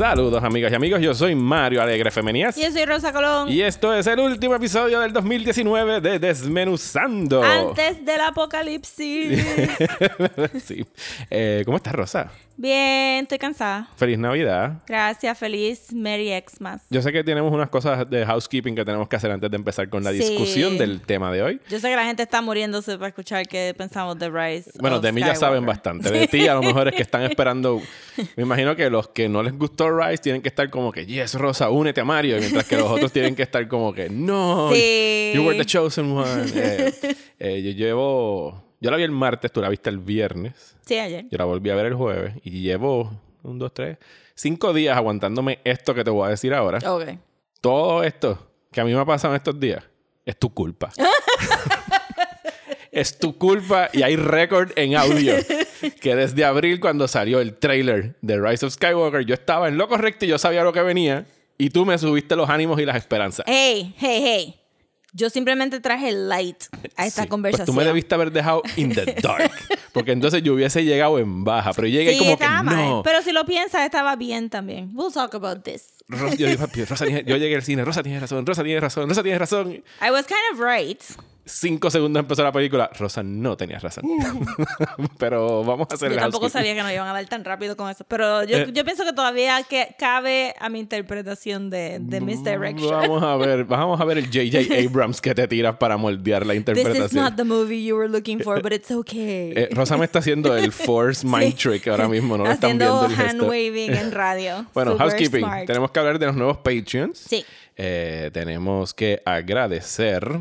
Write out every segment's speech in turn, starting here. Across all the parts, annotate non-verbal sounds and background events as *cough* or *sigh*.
Saludos amigas y amigos, yo soy Mario Alegre Femenías. Yo soy Rosa Colón. Y esto es el último episodio del 2019 de Desmenuzando. Antes del apocalipsis. *laughs* sí. Eh, ¿Cómo estás, Rosa? Bien, estoy cansada. Feliz Navidad. Gracias, feliz Merry Xmas. Yo sé que tenemos unas cosas de housekeeping que tenemos que hacer antes de empezar con la Sí. discusión del tema de hoy. Yo sé que la gente está muriéndose para escuchar qué pensamos de Rise. Bueno, of de mí ya saben bastante. De ti a lo mejor es que están *laughs* esperando. Me imagino que los que no les gustó Rise tienen que estar como que, yes, Rosa, únete a Mario. Mientras que los *laughs* otros tienen que estar como que, no, Sí. you were the chosen one. Eh, *laughs* eh, yo llevo. Yo la vi el martes, tú la viste el viernes. Sí, ayer. Yo la volví a ver el jueves. Y llevo un, dos, tres, cinco días aguantándome esto que te voy a decir ahora. Ok. Todo esto que a mí me ha pasado en estos días es tu culpa. *laughs* es tu culpa y hay récord en audio que desde abril cuando salió el trailer de Rise of Skywalker yo estaba en lo correcto y yo sabía lo que venía y tú me subiste los ánimos y las esperanzas. Hey, hey, hey. Yo simplemente traje light a esta Sí, conversación. Pues tú me debiste haber dejado in the *laughs* dark. Porque entonces yo hubiese llegado en baja. Pero yo llegué Sí, como que mal. no. Pero si lo piensas, estaba bien también. We'll talk about this. Rosa- yo, "Papi, Rosa yo llegué al cine. Rosa tiene razón. Rosa tiene razón. Rosa tiene razón. I was kind of right. Cinco segundos empezó la película. Rosa no tenía razón. *laughs* Pero vamos a hacer Yo tampoco sabía que nos iban a dar tan rápido con eso. Pero yo, Eh. yo pienso que todavía que cabe a mi interpretación de, de Misdirection. Vamos a ver, vamos a ver el J.J. *laughs* Abrams que te tiras para moldear la This interpretación. is not the movie you were looking for, but it's okay. Eh, Rosa me está haciendo el *laughs* Force Mind Trick ahora mismo, no lo están Haciendo viendo el hand waving en radio. Bueno, Super housekeeping. smart. Tenemos que hablar de los nuevos Patreons. Sí. Eh, tenemos que agradecer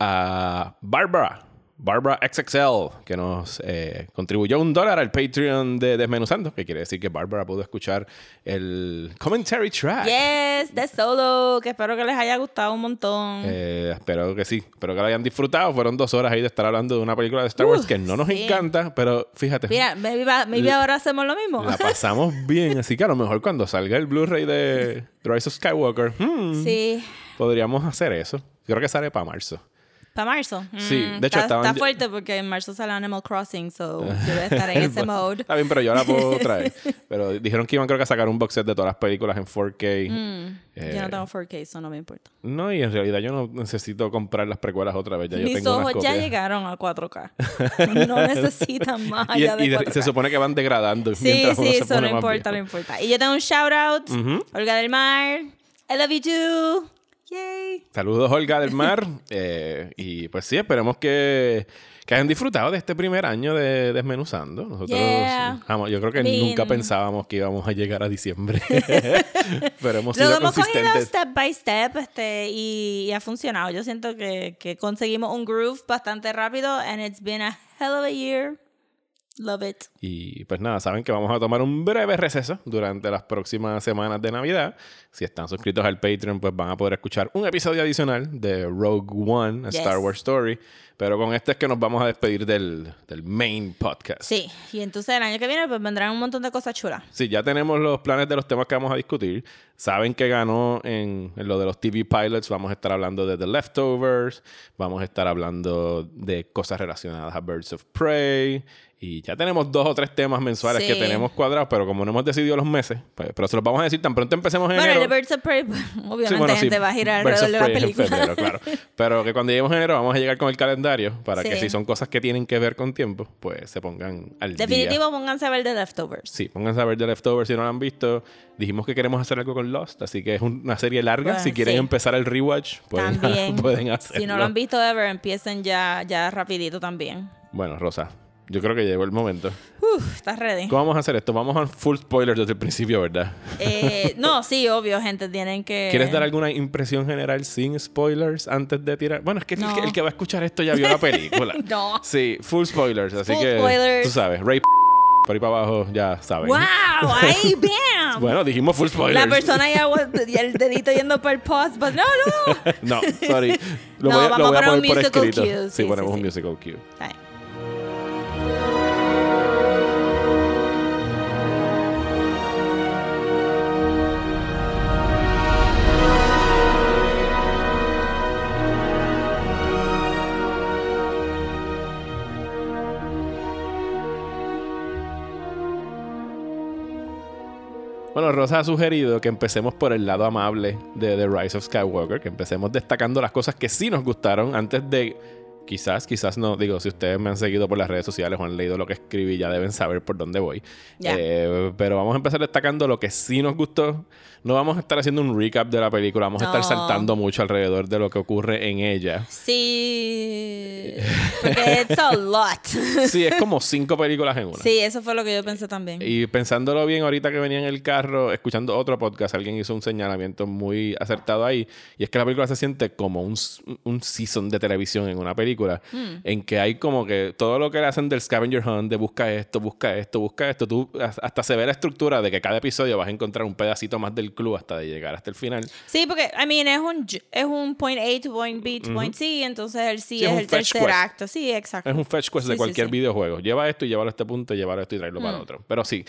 a Barbara. Barbara XXL, que nos eh, contribuyó un dólar al Patreon de Desmenuzando, que quiere decir que Barbara pudo escuchar el commentary track. Yes, de solo, que espero que les haya gustado un montón. Eh, espero que sí, espero que lo hayan disfrutado. Fueron dos horas ahí de estar hablando de una película de Star Wars Uh, que no nos sí. encanta, pero fíjate, Mira, maybe, ahora hacemos lo mismo. la pasamos *laughs* bien. Así que a lo mejor cuando salga el Blu-ray de Rise of Skywalker, hmm, Sí. podríamos hacer eso. Creo que sale para marzo. ¿Para marzo? Sí, Mm, de hecho, está, estaban está ya- fuerte porque en marzo sale Animal Crossing, so yo voy a estar en *laughs* ese mode. Está bien, pero yo la puedo *laughs* traer. Pero dijeron que iban creo que a sacar un box set de todas las películas en 4K. Eh, Mm, Yo no tengo 4K, eso no me importa. no, y en realidad yo no necesito comprar las precuelas otra vez. Ya yo Mis tengo unas ojos ya copias. llegaron a 4K. *laughs* no necesitan más Y, allá y de- 4K. se supone que van degradando Sí, mientras uno sí, se eso pone no importa, no viejo. importa. Y yo tengo un shout out. Ujú. Olga del Mar. I love you too. Yay. Saludos, Olga del Mar. *laughs* Eh, y pues sí, esperemos que, que hayan disfrutado de este primer año de Desmenuzando. Nosotros, Yeah. vamos, yo creo que mean- nunca pensábamos que íbamos a llegar a diciembre. *laughs* Pero hemos Lo sido hemos cogido step by step este, y, y ha funcionado. Yo siento que, que conseguimos un groove bastante rápido and it's been a hell of a year. Love it. Y pues nada, saben que vamos a tomar un breve receso durante las próximas semanas de Navidad. Si están suscritos al Patreon, pues van a poder escuchar un episodio adicional de Rogue One, a Yes. Star Wars Story. Pero con este es que nos vamos a despedir del, del main podcast. Sí, y entonces el año que viene pues vendrán un montón de cosas chulas. Sí, ya tenemos los planes de los temas que vamos a discutir. Saben que ganó en, en lo de los TV pilots. Vamos a estar hablando de The Leftovers. Vamos a estar hablando de cosas relacionadas a Birds of Prey. Y ya tenemos dos o tres temas mensuales Sí. que tenemos cuadrados, pero como no hemos decidido los meses, pues, pero se los vamos a decir tan pronto empecemos en Bueno, el enero. de Birds of Prey, *laughs* pues, obviamente Sí, bueno, sí, gente va a girar alrededor de la en película. febrero, claro. *laughs* Pero que cuando lleguemos en enero vamos a llegar con el calendario para que si son cosas que tienen que ver con tiempo, pues se pongan al día. Definitivo, pónganse a ver The Leftovers. Sí, pónganse a ver The Leftovers si no lo han visto. Dijimos que queremos hacer algo con Lost, así que es un- una serie larga. Bueno, si quieren empezar el rewatch, *laughs* pueden, También. pueden hacerlo. Si no lo han visto ever, empiecen ya, ya rapidito también. Bueno, Rosa, yo creo que llegó el momento. Uf, ¿estás ready? ¿Cómo vamos a hacer esto? Vamos a full spoiler desde el principio, ¿verdad? Eh, no, sí, obvio, gente, tienen que... ¿Quieres dar alguna impresión general sin spoilers antes de tirar? Bueno, es que, el, No. que el que va a escuchar esto ya vio la película. *laughs* No. Sí, full spoilers, así Full que spoilers. tú sabes, Ray por ahí para abajo ya saben. ¡Wow! *laughs* ¡Ahí, bam! Bueno, dijimos full spoilers. La persona ya *laughs* y el dedito yendo por el pause, but no, no. no, sorry. Lo No, voy, vamos lo a voy a poner un por musical escrito. cue, Sí, sí, ponemos sí, un musical cue. Bueno, Rosa ha sugerido que empecemos por el lado amable de The Rise of Skywalker, que empecemos destacando las cosas que sí nos gustaron antes de... Quizás, quizás no. Digo, si ustedes me han seguido por las redes sociales o han leído lo que escribí, ya deben saber por dónde voy. Ya. Eh, pero vamos a empezar destacando lo que sí nos gustó. No vamos a estar haciendo un recap de la película, vamos a estar No. saltando mucho alrededor de lo que ocurre en ella. Sí. Porque it's a lot. *laughs* Sí, es como cinco películas en una. Sí, eso fue lo que yo pensé también. Y pensándolo bien, ahorita que venía en el carro, escuchando otro podcast, alguien hizo un señalamiento muy acertado ahí. Y es que la película se siente como un, un season de televisión en una película, Hmm. en que hay como que todo lo que le hacen del scavenger hunt, de busca esto, busca esto, busca esto, tú has- hasta se ve la estructura de que cada episodio vas a encontrar un pedacito más del club hasta de llegar hasta el final. Sí, porque, I mean, es un, es un point A to point B to point C, entonces el C Sí, es es el tercer quest. acto. Sí, exacto. Es un fetch quest de Sí, sí, cualquier sí. videojuego. Lleva esto y llévalo a este punto, llévalo a esto y tráelo para otro. Pero sí,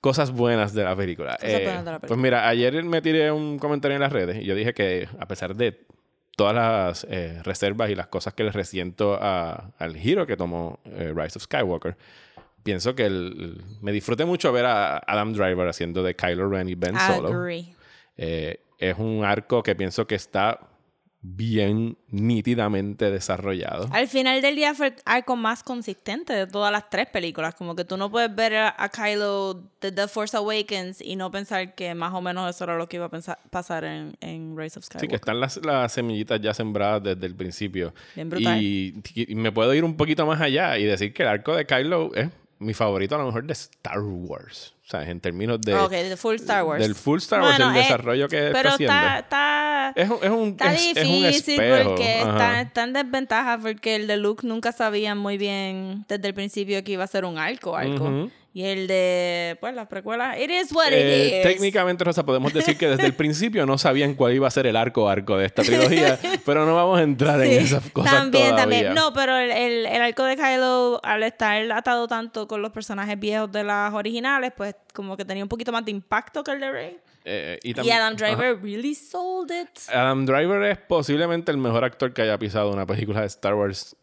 cosas buenas de la película. Cosas buenas de la Pues película. mira, ayer me tiré un comentario en las redes y yo dije que a pesar de todas las eh, reservas y las cosas que le resiento a- al giro que tomó eh, Rise of Skywalker, pienso que el- me disfruté mucho ver a Adam Driver haciendo de Kylo Ren y Ben Solo. Agree. Eh, es un arco que pienso que está bien nítidamente desarrollado. Al final del día fue el arco más consistente de todas las tres películas. Como que tú no puedes ver a, Kylo de The Force Awakens y no pensar que más o menos eso era lo que iba a pensar- pasar en, en Rise of Sí, Skywalker. que están las, las semillitas ya sembradas desde el principio. Bien brutal. Y, y me puedo ir un poquito más allá y decir que el arco de Kylo es mi favorito a lo mejor de Star Wars. O sea, en términos de... Ok, de full Star Wars. Del full Star Wars, el eh, desarrollo que está Pero haciendo. está, está, Es un, es un, está es- es un difícil espejo. porque está, está en desventaja porque el de Luke nunca sabían muy bien desde el principio que iba a ser un arco, arco. Ujú. Y el de, pues, las precuelas, it is what Eh, it is. técnicamente, Rosa, podemos decir que desde el *laughs* principio no sabían cuál iba a ser el arco arco de esta trilogía, *laughs* pero no vamos a entrar en Sí, esas cosas también, todavía. también. No, pero el, el, el arco de Kylo, al estar atado tanto con los personajes viejos de las originales, pues como que tenía un poquito más de impacto que el de Rey. Eh, y, Y también- Adam. Driver really sold it. Adam Driver es posiblemente el mejor actor que haya pisado una película de Star Wars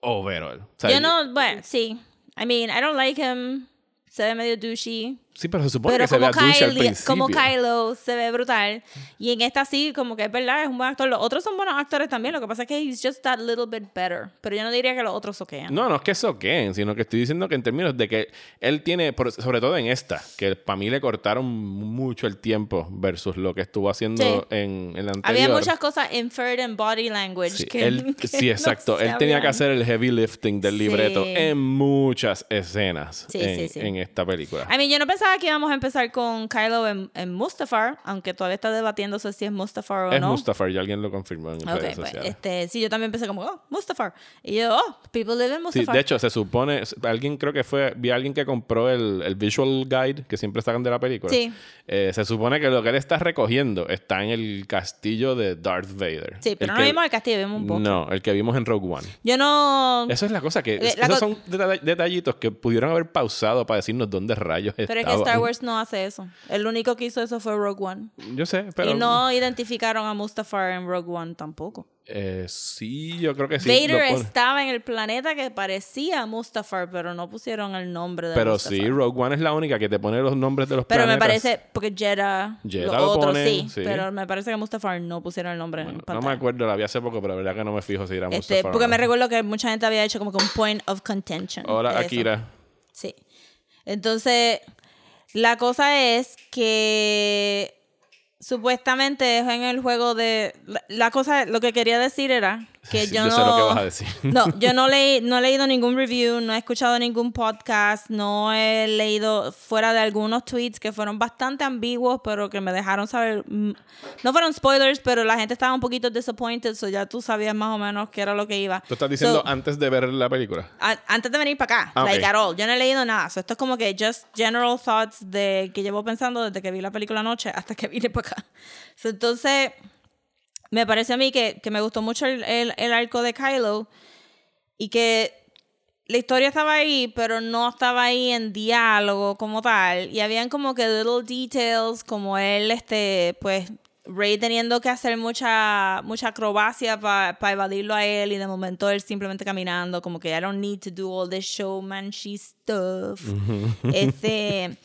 overall. O sea, Yo no, bueno, sí. I mean, I don't like him. Se ve medio douchey. Sí, pero se supone Pero que se como, vea douche al principio. como Kylo se ve brutal. Y en esta sí, como que es verdad, es un buen actor. Los otros son buenos actores también. Lo que pasa es que he's just that little bit better. Pero yo no diría que los otros soquean. No, no es que soquen, sino que estoy diciendo que en términos de que él tiene, sobre todo en esta, que para mí le cortaron mucho el tiempo versus lo que estuvo haciendo Sí. en, en la anterior. Había muchas cosas inferred en body language. Sí, que, él- *laughs* que sí, no exacto. se él tenía que hacer el heavy lifting del Sí. libreto en muchas escenas en, en esta película. I mean, yo no pensaba que íbamos a empezar con Kylo en, en Mustafar, aunque todavía está debatiéndose si es Mustafar o es no. Mustafar, ya alguien lo confirmó en Ok, redes pues, sociales. este, sí, yo también empecé como, oh, Mustafar. Y yo, oh, people live in Sí, Mustafar. de hecho, se supone, alguien creo que fue, vi a alguien que compró el, el visual guide que siempre sacan de la película. Sí. Eh, se supone que lo que él está recogiendo está en el castillo de Darth Vader. Sí, pero El no que- vimos el castillo, vimos un poco. No, el que vimos en Rogue One. Yo no... Eso es la cosa, que Eh, la esos co- son deta- detallitos que pudieron haber pausado para decirnos dónde rayos Pero es que estaban. Star Wars no hace eso. El único que hizo eso fue Rogue One. Yo sé, pero... Y no identificaron a Mustafar en Rogue One tampoco. Eh, sí, yo creo que sí. Vader estaba en el planeta que parecía Mustafar, pero no pusieron el nombre de Pero Mustafar. sí, Rogue One es la única que te pone los nombres de los Pero me planetas. parece, porque Jeddah, Jeddah lo otros pone, sí, sí. pero me parece que Mustafar no pusieron el nombre en No pantalla. me acuerdo, la vi hace poco, pero la verdad que no me fijo si era Este, Mustafar porque no. me recuerdo que mucha gente había hecho como que un point of contention. Hola, eso. Akira. Sí. Entonces, la cosa es que supuestamente es en el juego de... La, la cosa, lo que quería decir era que yo, yo no... sé lo que vas a decir. *laughs* No, yo no, leí, no he leído ningún review, no he escuchado ningún podcast, no he leído fuera de algunos tweets que fueron bastante ambiguos, pero que me dejaron saber... mm, No fueron spoilers, pero la gente estaba un poquito disappointed, so ya tú sabías más o menos qué era lo que iba. ¿Tú estás diciendo So, antes de ver la película? a- antes de venir para acá, Ah, like at all. Yo no he leído nada. So, esto es como que just general thoughts de que llevo pensando desde que vi la película anoche hasta que vine para acá. So, entonces, me parece a mí que, que me gustó mucho el, el, el arco de Kylo y que la historia estaba ahí, pero no estaba ahí en diálogo como tal. Y habían como que little details, como él, este, pues, Rey teniendo que hacer mucha, mucha acrobacia para evadirlo a él y de momento él simplemente caminando, como que I don't need to do all this showmanship stuff. este,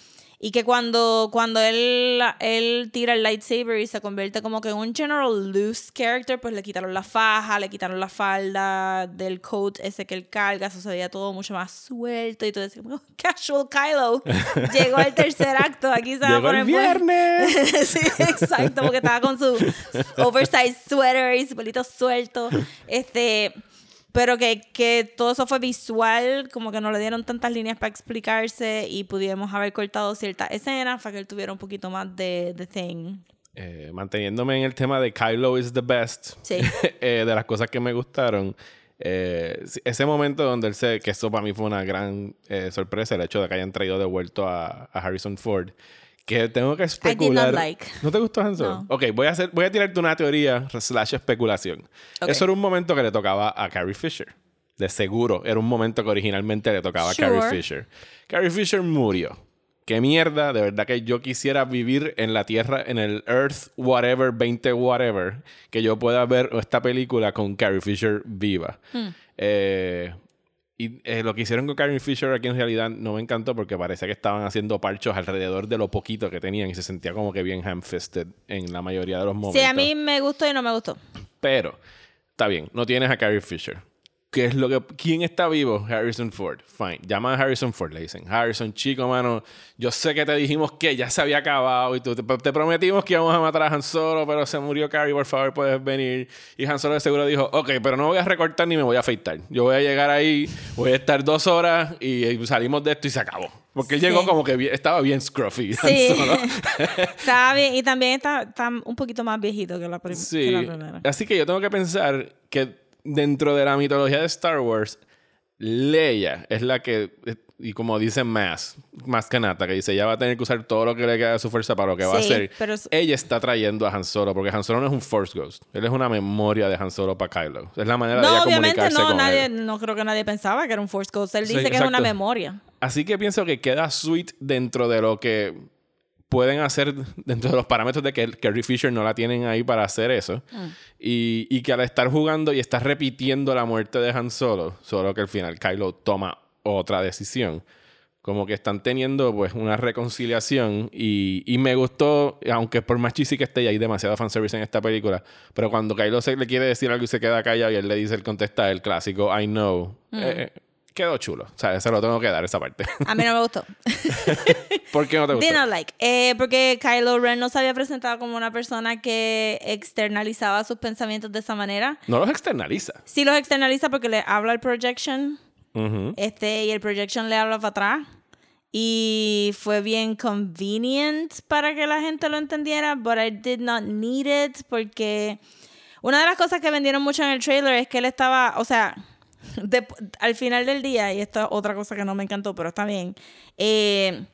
y que cuando, cuando él, él tira el lightsaber y se convierte como que en un general loose character, pues le quitaron la faja, le quitaron la falda del coat ese que él carga, veía todo mucho más suelto y todo eso, como, *laughs* casual Kylo. *laughs* Llegó al tercer acto, aquí se va a el poner buen- viernes. *laughs* sí, exacto, porque estaba con su oversized sweater y su pelito suelto. Este, pero que, que todo eso fue visual, como que no le dieron tantas líneas para explicarse y pudimos haber cortado ciertas escenas para que él tuviera un poquito más de, de thing. Eh, manteniéndome en el tema de Kylo is the best, Sí. *laughs* eh, de las cosas que me gustaron, eh, ese momento donde él se, que eso para mí fue una gran eh, sorpresa, el hecho de que hayan traído de vuelto a, a Harrison Ford, que tengo que did not especular. like. ¿No te gustó Han Solo? No. Ok, voy a, hacer, voy a tirarte una teoría slash especulación. Eso era un momento que le tocaba a Carrie Fisher. De seguro, era un momento que originalmente le tocaba Sure. a Carrie Fisher. Carrie Fisher murió. Qué mierda, de verdad que yo quisiera vivir en la Tierra, en el Earth whatever, 20 whatever, que yo pueda ver esta película con Carrie Fisher viva. Eh, y eh, lo que hicieron con Carrie Fisher aquí en realidad no me encantó porque parece que estaban haciendo parchos alrededor de lo poquito que tenían y se sentía como que bien ham-fisted en la mayoría de los momentos. Sí, a mí me gustó y no me gustó. Pero, está bien, no tienes a Carrie Fisher. ¿Qué es lo que, ¿Quién está vivo? Harrison Ford. Fine. Llama a Harrison Ford, le dicen. Harrison, chico, mano, yo sé que te dijimos que ya se había acabado y tú, te, te prometimos que íbamos a matar a Han Solo, pero se murió Carrie, por favor, puedes venir. Y Han Solo de seguro dijo, ok, pero no voy a recortar ni me voy a afeitar. Yo voy a llegar ahí, voy a estar dos horas y, salimos de esto y se acabó. Porque él Sí. llegó como que bien- estaba bien scruffy. Sí. *laughs* *laughs* Estaba bien y también está, está un poquito más viejito que la, prim- que Sí. la primera. Así que yo tengo que pensar que dentro de la mitología de Star Wars, Leia es la que, y como dice más, más que Nata, que dice, ella va a tener que usar todo lo que le queda de su fuerza para lo que va a hacer. pero Ella está trayendo a Han Solo, porque Han Solo no es un Force Ghost. Él es una memoria de Han Solo para Kylo. Es la manera de ella comunicarse no, con nadie, él. no creo que nadie pensaba que era un Force Ghost. Él Sí, dice que es una memoria. Así que pienso que queda sweet dentro de lo que pueden hacer dentro de los parámetros de que Carrie Fisher no la tienen ahí para hacer eso. Y, y que al estar jugando y estar repitiendo la muerte de Han Solo, solo que al final Kylo toma otra decisión. Como que están teniendo pues una reconciliación y, y me gustó, aunque por más cheesy que esté y hay demasiado fanservice en esta película, pero cuando Kylo se le quiere decir algo y se queda callado y él le dice, él contesta el clásico I know, eh, eh, quedó chulo. O sea, se lo tengo que dar esa parte. A mí no me gustó. *laughs* ¿Por qué no te Did gusta? not like. Eh, porque Kylo Ren no se había presentado como una persona que externalizaba sus pensamientos de esa manera. No los externaliza. Sí los externaliza porque le habla el projection este, y el projection le habla para atrás. Y fue bien convenient para que la gente lo entendiera, but I did not need it porque una de las cosas que vendieron mucho en el trailer es que él estaba, o sea, *laughs* de- al final del día, y esto es otra cosa que no me encantó, pero está bien, eh,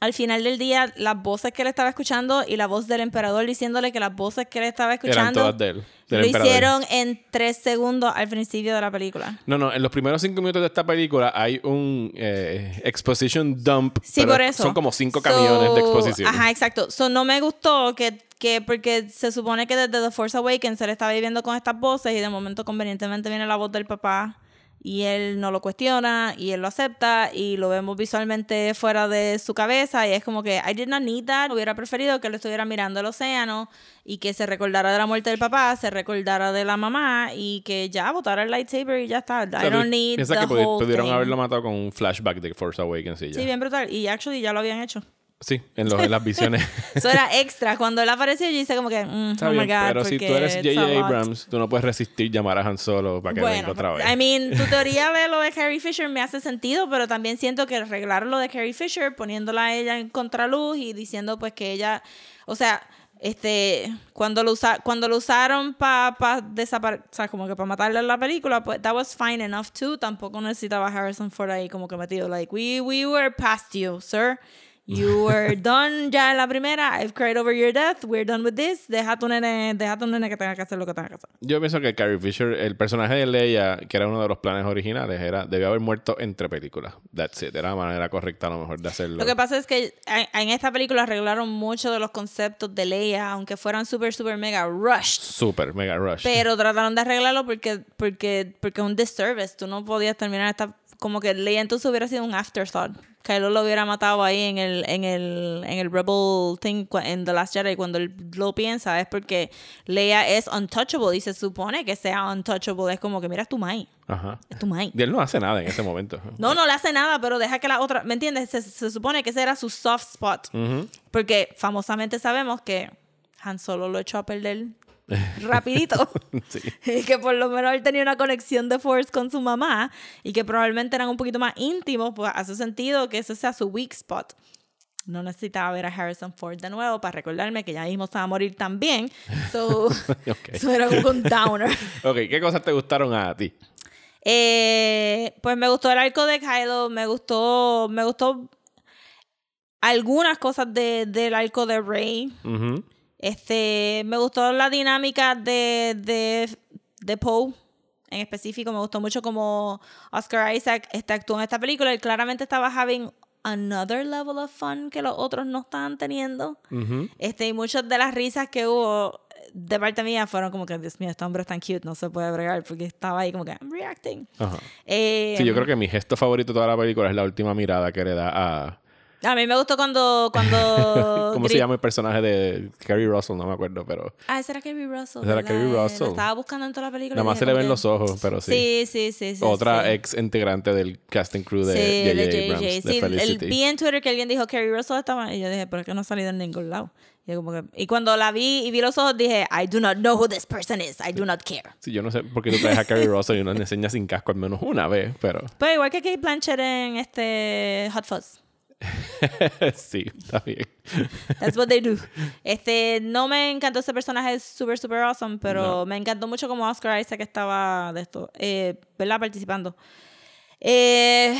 al final del día, las voces que él estaba escuchando y la voz del emperador diciéndole que las voces que él estaba Eran escuchando todas de él. del lo emperador. hicieron en tres segundos al principio de la película. No, no, en los primeros cinco minutos de esta película hay un eh, exposition dump. Sí, pero por eso. Son como cinco So, camiones de exposición. Ajá, exacto. So, no me gustó que, que, porque se supone que desde The Force Awakens él estaba viviendo con estas voces y de momento convenientemente viene la voz del papá y él no lo cuestiona y él lo acepta y lo vemos visualmente fuera de su cabeza y es como que I did not need that. Hubiera preferido que él estuviera mirando el océano y que se recordara de la muerte del papá, se recordara de la mamá y que ya botara el lightsaber y ya está. I don't need the que whole pudieron thing. haberlo matado con un flashback de Force Awakens y ya. Sí, bien brutal. Y actually ya lo habían hecho. Sí, en, los, en las visiones. *laughs* Eso era extra. Cuando él apareció, yo hice como que, mm, Está oh my God, pero si tú eres J.J. Abrams, tú no puedes resistir llamar a Han Solo para que venga otra vez. I mean, tu teoría de lo de Carrie Fisher me hace sentido, pero también siento que arreglar lo de Carrie Fisher poniéndola a ella en contraluz y diciendo pues que ella, o sea, este, cuando lo, usa, cuando lo usaron para pa desaparecer, o sea, como que para matarle en la película, pues that was fine enough too. Tampoco necesitaba Harrison Ford ahí como que metido, like, we, we were past you, sir. You *laughs* were done ya en la primera. I've cried over your death. We're done with this. Deja a tu nene, deja a tu nene que tenga que hacer lo que tenga que hacer. Yo pienso que Carrie Fisher, el personaje de Leia, que era uno de los planes originales, era debió haber muerto entre películas. That's it. Era la manera correcta a lo mejor de hacerlo. Lo que pasa es que en esta película arreglaron muchos de los conceptos de Leia, aunque fueran super, super mega rushed. Super, mega rush. Pero trataron de arreglarlo porque, porque, porque es un disservice. Tú no podías terminar esta. Como que Leia entonces hubiera sido un afterthought. Kylo lo hubiera matado ahí en el, en el, en el Rebel thing en The Last Jedi. Cuando él lo piensa, es porque Leia es untouchable y se supone que sea untouchable. Es como que, mira, es tu mai. Ajá. Es tu mai. Y él no hace nada en ese momento. No, no le hace nada, pero deja que la otra. ¿Me entiendes? Se, se supone que ese era su soft spot. Ujú. Porque famosamente sabemos que Han Solo lo echó a perder *laughs* rapidito. Sí. *laughs* Y que por lo menos él tenía una conexión de Force con su mamá y que probablemente eran un poquito más íntimos, pues hace sentido que ese sea su weak spot. No necesitaba ver a Harrison Ford de nuevo para recordarme que ya mismo se va a morir también. So, *laughs* Ok. so era un downer. Ok, ¿qué cosas te gustaron a ti? Eh, pues me gustó el arco de Kylo, me gustó, me gustó algunas cosas de, del arco de Rey. Este, me gustó la dinámica de, de, de Poe. En específico, me gustó mucho como Oscar Isaac este, actuó en esta película. Él claramente estaba having another level of fun que los otros no estaban teniendo. Ujú. Este, y muchas de las risas que hubo de parte mía fueron como que, Dios mío, este hombre es tan cute, no se puede bregar, porque estaba ahí como que, I'm reacting. Eh, Sí, yo creo que mi gesto favorito de toda la película es la última mirada que le da a... A mí me gustó cuando... cuando *laughs* ¿Cómo se gri- llama el personaje de Carrie Russell? No me acuerdo, pero... Ah, ese era Kerry Russell. Ese era. Kerry Russell. Lo estaba buscando en toda la película. Nada más se le ven que- los ojos, pero sí. Sí, sí, sí. sí Otra sí. ex integrante del casting crew de Sí, J.J. de Abrams, de Sí, el, vi en Twitter que alguien dijo Kerry Russell estaba. Y yo dije, pero es que no ha salido en ningún lado. Y, como que- y cuando la vi y vi los ojos, dije, I do not know who this person is. I do not care. Sí, yo no sé por qué tú traes a Carrie Russell y uno le enseña sin casco al menos una vez, pero Pero igual que Kate Blanchett en este Hot Fuzz. *laughs* sí, está bien. That's what they do. *laughs* Este, no me encantó ese personaje, es súper, súper awesome, pero No. me encantó mucho como Oscar Isaac estaba de esto, eh, ¿verdad? Participando. Eh,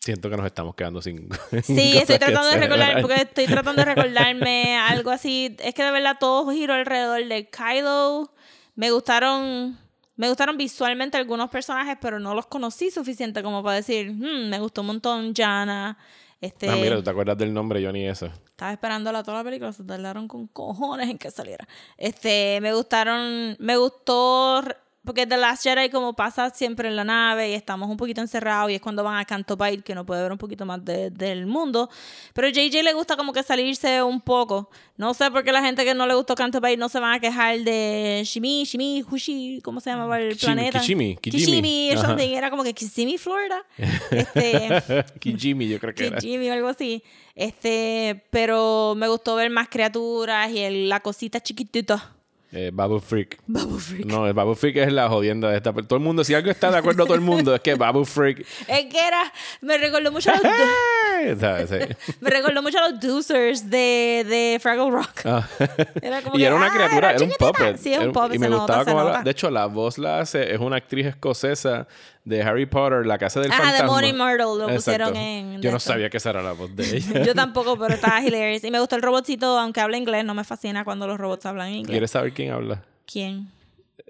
Siento que nos estamos quedando sin. *laughs* sí, estoy tratando de recordar, porque estoy tratando de recordarme algo así. Es que de verdad todo giró alrededor de Kylo. Me gustaron, me gustaron visualmente algunos personajes, pero no los conocí suficiente como para decir, "Hmm, me gustó un montón Jana. Este, Ah, mira, ¿tú te acuerdas del nombre? Yo ni eso. Estaba esperándola toda la película, se tardaron con cojones en que saliera. Este, me gustaron, me gustó, porque The Last Jedi como pasa siempre en la nave y estamos un poquito encerrados y es cuando van a Canto Bight que no puede ver un poquito más de- del mundo. Pero a JJ le gusta como que salirse un poco. No sé por qué la gente que no le gustó Canto Bight no se van a quejar de Shimi, Shimi, Hushi, ¿cómo se llamaba el Kichimi, planeta? Kichimi, Kijimi. Kichimi, or something. Era como que Kissimmee, Florida. Este, *laughs* Kijimi, yo creo que era. Jimmy o algo así. Este, pero me gustó ver más criaturas y el- la cosita chiquitita. Eh, Babu Freak. Babu Freak. No, el Babu Freak es la jodienda de esta. Todo el mundo, si algo está de acuerdo todo el mundo, es que Babu Freak. *laughs* Es que era, me recordó mucho a los, *laughs* me recordó mucho a los Doozers de, de Fraggle Rock. Ah. *laughs* Era como y que, era una ah, criatura, era, un puppet. Sí, es un puppet, Y me gustaba nota. De hecho, la voz la hace, es una actriz escocesa de Harry Potter, la casa del Ajá, de fantasma. Moaning Myrtle, lo Exacto. pusieron en- Yo de no esto. sabía que esa era la voz de *laughs* ella. Yo tampoco, pero estaba hilarious. Y me gustó el robotcito, aunque habla inglés, no me fascina cuando los robots hablan inglés. ¿Quieres saber quién habla? ¿Quién?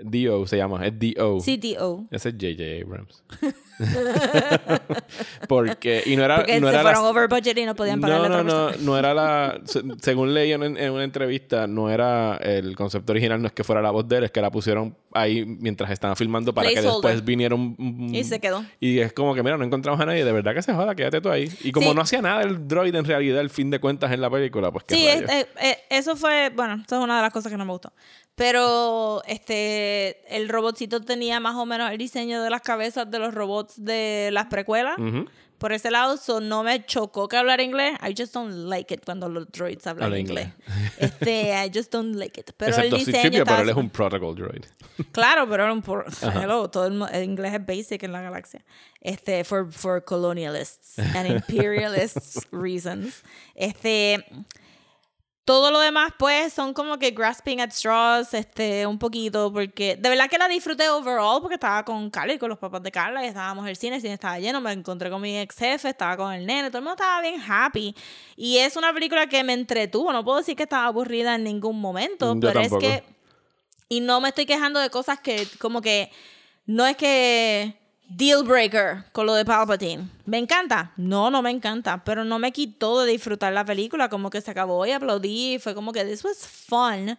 D.O. se llama, es D.O. CTO. Ese es J.J. Abrams. *laughs* Porque, y no era, Porque no se era fueron la, over budget y no podían pagarle no, no, no, no era la. *laughs* se- Según leí en, en una entrevista, no era el concepto original, no es que fuera la voz de él, es que la pusieron ahí mientras estaban filmando para que después vinieron. mm, Y se quedó. Y es como que, mira, no encontramos a nadie, de verdad que se joda, quédate tú ahí. Y como Sí. no hacía nada el droid en realidad, el fin de cuentas en la película, pues qué Sí, es- eh, eh, eso fue, bueno, eso es una de las cosas que no me gustó. Pero este el robotcito tenía más o menos el diseño de las cabezas de los robots de las precuelas. Ujú. por ese lado, so no me chocó que hablar inglés. I just don't like it cuando los droids hablan Habla inglés. inglés. Este, I just don't like it. Pero Excepto el diseño C-3PO, estaba pero él es un protocol droid. Claro, pero era un por... Hello, todo el, el inglés es basic en la galaxia. Este, for, for colonialists and imperialists *laughs* reasons. Este, todo lo demás, pues, son como que grasping at straws, este, un poquito, porque de verdad que la disfruté overall, porque estaba con Carla y con los papás de Carla, y estábamos en el cine, el cine estaba lleno, me encontré con mi ex jefe, estaba con el nene, todo el mundo estaba bien happy. Y es una película que me entretuvo, no puedo decir que estaba aburrida en ningún momento, Yo pero tampoco. es que y no me estoy quejando de cosas que, como que, no es que deal breaker con lo de Palpatine. ¿Me encanta? No, no me encanta, pero no me quitó de disfrutar la película, como que se acabó y aplaudí, fue como que this was fun.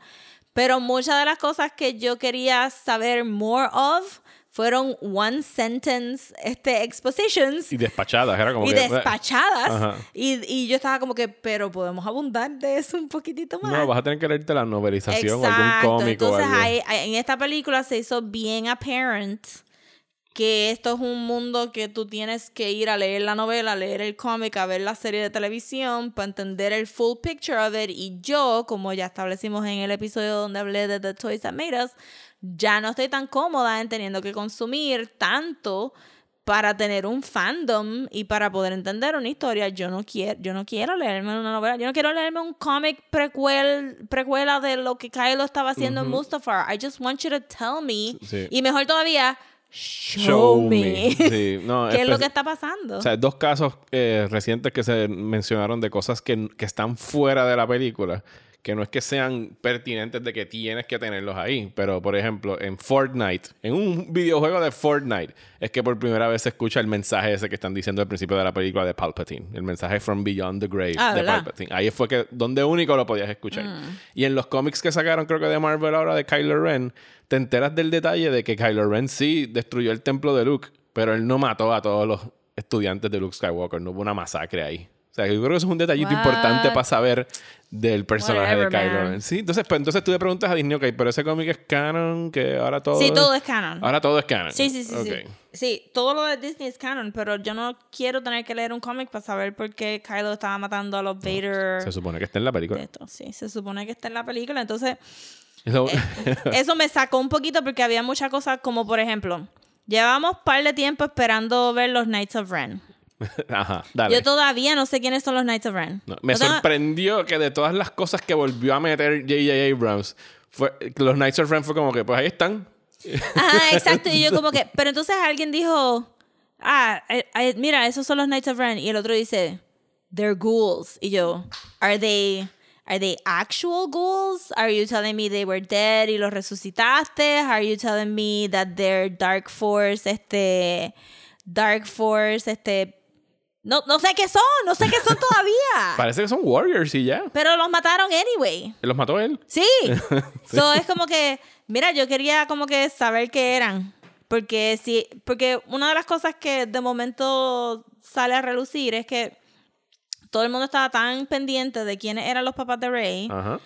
Pero muchas de las cosas que yo quería saber more of fueron one sentence este, expositions Y despachadas, era como y que... despachadas. Y, y yo estaba como que, pero podemos abundar de eso un poquitito más. No, vas a tener que leerte la novelización o Exacto. algún cómico Entonces, o algo. hay- en esta película se hizo bien apparent que esto es un mundo que tú tienes que ir a leer la novela, a leer el cómic, a ver la serie de televisión para entender el full picture of it. Y yo, como ya establecimos en el episodio donde hablé de The Toys That Made Us, ya no estoy tan cómoda en teniendo que consumir tanto para tener un fandom y para poder entender una historia. Yo no quiero, yo no quiero leerme una novela, yo no quiero leerme un cómic precuel, precuela de lo que Kylo estaba haciendo en Mustafar. I just want you to tell me. Sí. Y mejor todavía, show, me. Sí, no, *laughs* ¿Qué es lo que está pasando? O sea, dos casos eh, recientes que se mencionaron de cosas que, que están fuera de la película, que no es que sean pertinentes de que tienes que tenerlos ahí, pero por ejemplo, en Fortnite, en un videojuego de Fortnite, es que por primera vez se escucha el mensaje ese que están diciendo al principio de la película de Palpatine, el mensaje from Beyond the Grave Ah, de ¿verdad? Palpatine. Ahí fue que donde único lo podías escuchar. Mm. Y en los cómics que sacaron, creo que de Marvel ahora de Kylo Ren, te enteras del detalle de que Kylo Ren sí destruyó el templo de Luke, pero él no mató a todos los estudiantes de Luke Skywalker. No hubo una masacre ahí. O sea, yo creo que eso es un detallito What? importante para saber del personaje Whatever, de Kylo. Ren. Sí, entonces, pues, entonces tú le preguntas a Disney, ok, pero ese cómic es canon, que ahora todo... sí, todo es canon. Ahora todo es canon. Sí, sí, sí, Ok. sí. Sí, todo lo de Disney es canon, pero yo no quiero tener que leer un cómic para saber por qué Kylo estaba matando a los Vader. Se supone que está en la película. esto. Sí, se supone que está en la película, entonces Eso- *laughs* eso me sacó un poquito porque había muchas cosas como por ejemplo, llevamos par de tiempo esperando ver los Knights of Ren. *laughs* Ajá, dale. Yo todavía no sé quiénes son los Knights of Ren. No, me sorprendió que de todas las cosas que volvió a meter J.J. Abrams, fue, los Knights of Ren fue como que, pues ahí están. *laughs* Ajá, exacto. Y yo como que, pero entonces alguien dijo, ah, eh, eh, mira, esos son los Knights of Ren. Y el otro dice, they're ghouls. Y yo, are they, are they actual ghouls? Are you telling me they were dead y los resucitaste? Are you telling me that they're Dark Force, este, Dark Force, este, no, no sé qué son, no sé qué son todavía. *laughs* Parece que son Warriors y ya. Pero los mataron anyway. Los mató él. Sí. *laughs* So, es como que, mira, yo quería como que saber qué eran. Porque sí, porque una de las cosas que de momento sale a relucir es que todo el mundo estaba tan pendiente de quiénes eran los papás de Rey Ajá.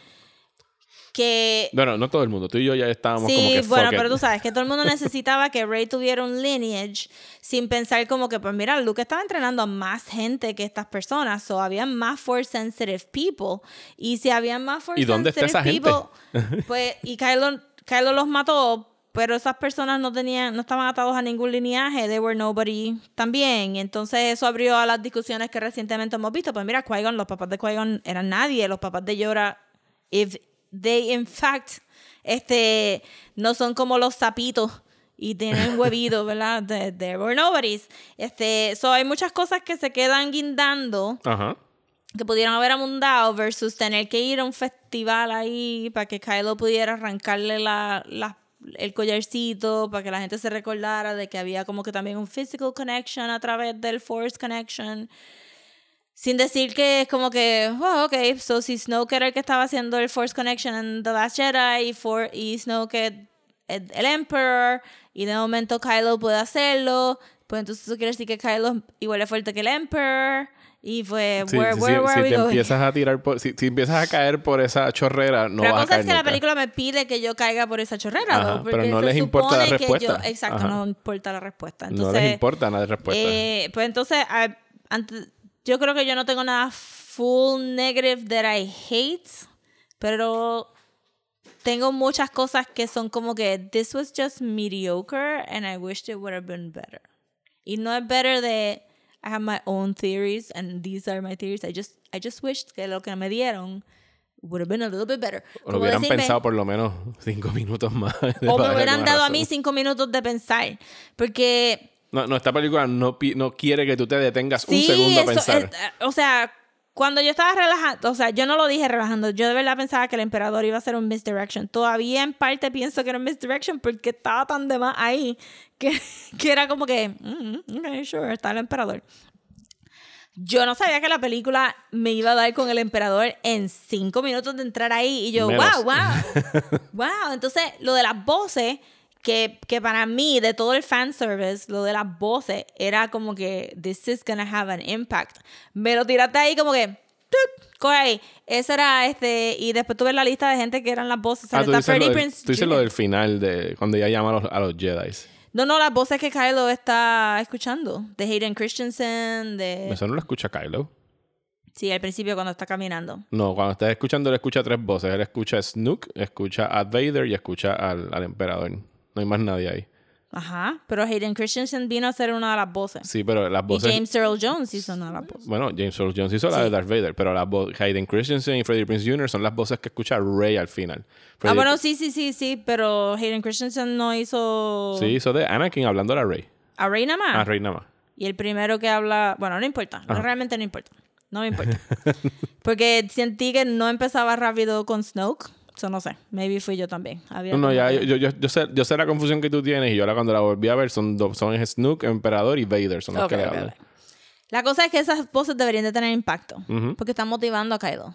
Que Bueno, no todo el mundo. Tú y yo ya estábamos como Sí, que bueno, fuck it. pero tú sabes que todo el mundo *laughs* necesitaba que Rey tuviera un lineage sin pensar como que, pues mira, Luke estaba entrenando a más gente que estas personas, o había más force sensitive people. Y si había más force ¿Y dónde está sensitive esa gente? people, *laughs* pues, y Kylo, Kylo los mató, pero esas personas no tenían, no estaban atados a ningún lineaje, they were nobody también. Y entonces eso abrió a las discusiones que recientemente hemos visto. Pues mira, Qui-Gon, los papás de Qui-Gon eran nadie, los papás de Yoda, if they in fact este no son como los sapitos y tienen *laughs* huevitos, ¿verdad? De, de were nobodies. Este, so hay muchas cosas que se quedan guindando Ajá. que pudieron haber abundado versus tener que ir a un festival ahí para que Kylo pudiera arrancarle la, la- el collarcito, para que la gente se recordara de que había como que también un physical connection a través del force connection. Sin decir que es como que, oh, ok, so si Snoke era el que estaba haciendo el Force Connection en The Last Jedi y, For y Snoke es el, Emperor y de momento Kylo puede hacerlo, pues entonces eso quiere decir que Kylo es igual de fuerte que el Emperor y pues, Sí, where, sí, where sí, were si we te going? empiezas a tirar por, si, si empiezas a caer por esa chorrera, no Pero vas la a cosa caer es que la nunca. película me pide que yo caiga por esa chorrera, Ajá, ¿no? pero no les importa la que yo- respuesta. exacto, Ajá. no importa la respuesta. no Entonces, les importa nada de respuesta. eh, pues entonces, ah, antes, yo creo que yo no tengo nada full negative that I hate, pero tengo muchas cosas que son como que this was just mediocre and I wished it would have been better. Y no es better de I have my own theories and these are my theories. I just I just wished que lo que me dieron would have been a little bit better. O lo hubieran decirme- pensado por lo menos cinco *laughs* minutos más. o me hubieran dado a razón. mí cinco minutos de pensar. Porque No, no, esta película no, no quiere que tú te detengas un segundo a pensar. eh, o sea, cuando yo estaba relajando, o sea, yo no lo dije relajando, yo de verdad pensaba que el emperador iba a ser un misdirection. Todavía en parte pienso que era un misdirection porque estaba tan de más ahí que, *laughs* que era como que, mm, ok, sure, está el emperador. Yo no sabía que la película me iba a dar con el emperador en cinco minutos de entrar ahí y yo, Menos. wow, wow, *laughs* wow. Entonces, lo de las voces, que, que para mí, de todo el fanservice, lo de las voces era como que, this is gonna have an impact. Me lo tiraste ahí como que, coge ahí. Ese era este, y después tuve la lista de gente que eran las voces. Ah, tú está dices, lo Freddie del, Prinze tú dices lo del final, de cuando ya llama a los, a los Jedi. No, no, las voces que Kylo está escuchando. De Hayden Christensen, de... Eso no lo escucha Kylo. Sí, al principio cuando está caminando. No, cuando estás escuchando, él escucha tres voces. Él escucha a Snook, escucha a Vader y escucha al, al emperador. No hay más nadie ahí. Ajá, pero Hayden Christensen vino a ser una de las voces. Sí, pero las Y voces... James Earl Jones hizo una de las voces. Bueno, James Earl Jones hizo la de Darth Vader, pero las vo- Hayden Christensen y Freddie Prinze Jr. son las voces que escucha Rey al final. Ah, bueno, sí, sí, sí, sí, pero Hayden Christensen no hizo Sí, hizo de Anakin hablando a la Rey. a Rey nada más. A Rey nada más. Y el primero que habla, bueno, no importa, no, realmente no importa. No me *laughs* importa. Porque sentí que no empezaba rápido con Snoke. Eso no sé, maybe fui yo también. Había No, no, ya, yo, yo, yo, sé, yo sé la confusión que tú tienes y yo ahora cuando la volví a ver son, son Snook, Emperador y Vader, son los Ok, que le ok, hablan. ok. La cosa es que esas voces deberían de tener impacto. Porque están motivando a Kylo.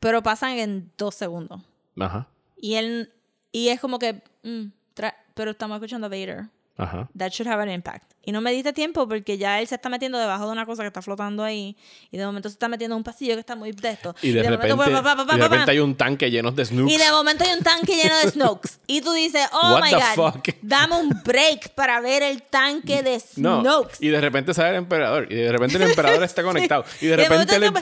Pero pasan en dos segundos. Ajá, Y él, y es como que, mm, pero estamos escuchando a Vader. ajá. That should have an impact. Y no me diste tiempo porque ya él se está metiendo debajo de una cosa que está flotando ahí. Y de momento se está metiendo en un pasillo que está muy de esto. Y de, repente, momento, pa, pa, pa, y de pa, pa, repente hay un tanque lleno de Snooks. y de momento hay un tanque lleno de Snokes. *laughs* Y tú dices, oh What my God, fuck? dame un break para ver el tanque de No, Snokes. y de repente sale el emperador. Y de repente el emperador está *laughs* conectado. Y de repente, el,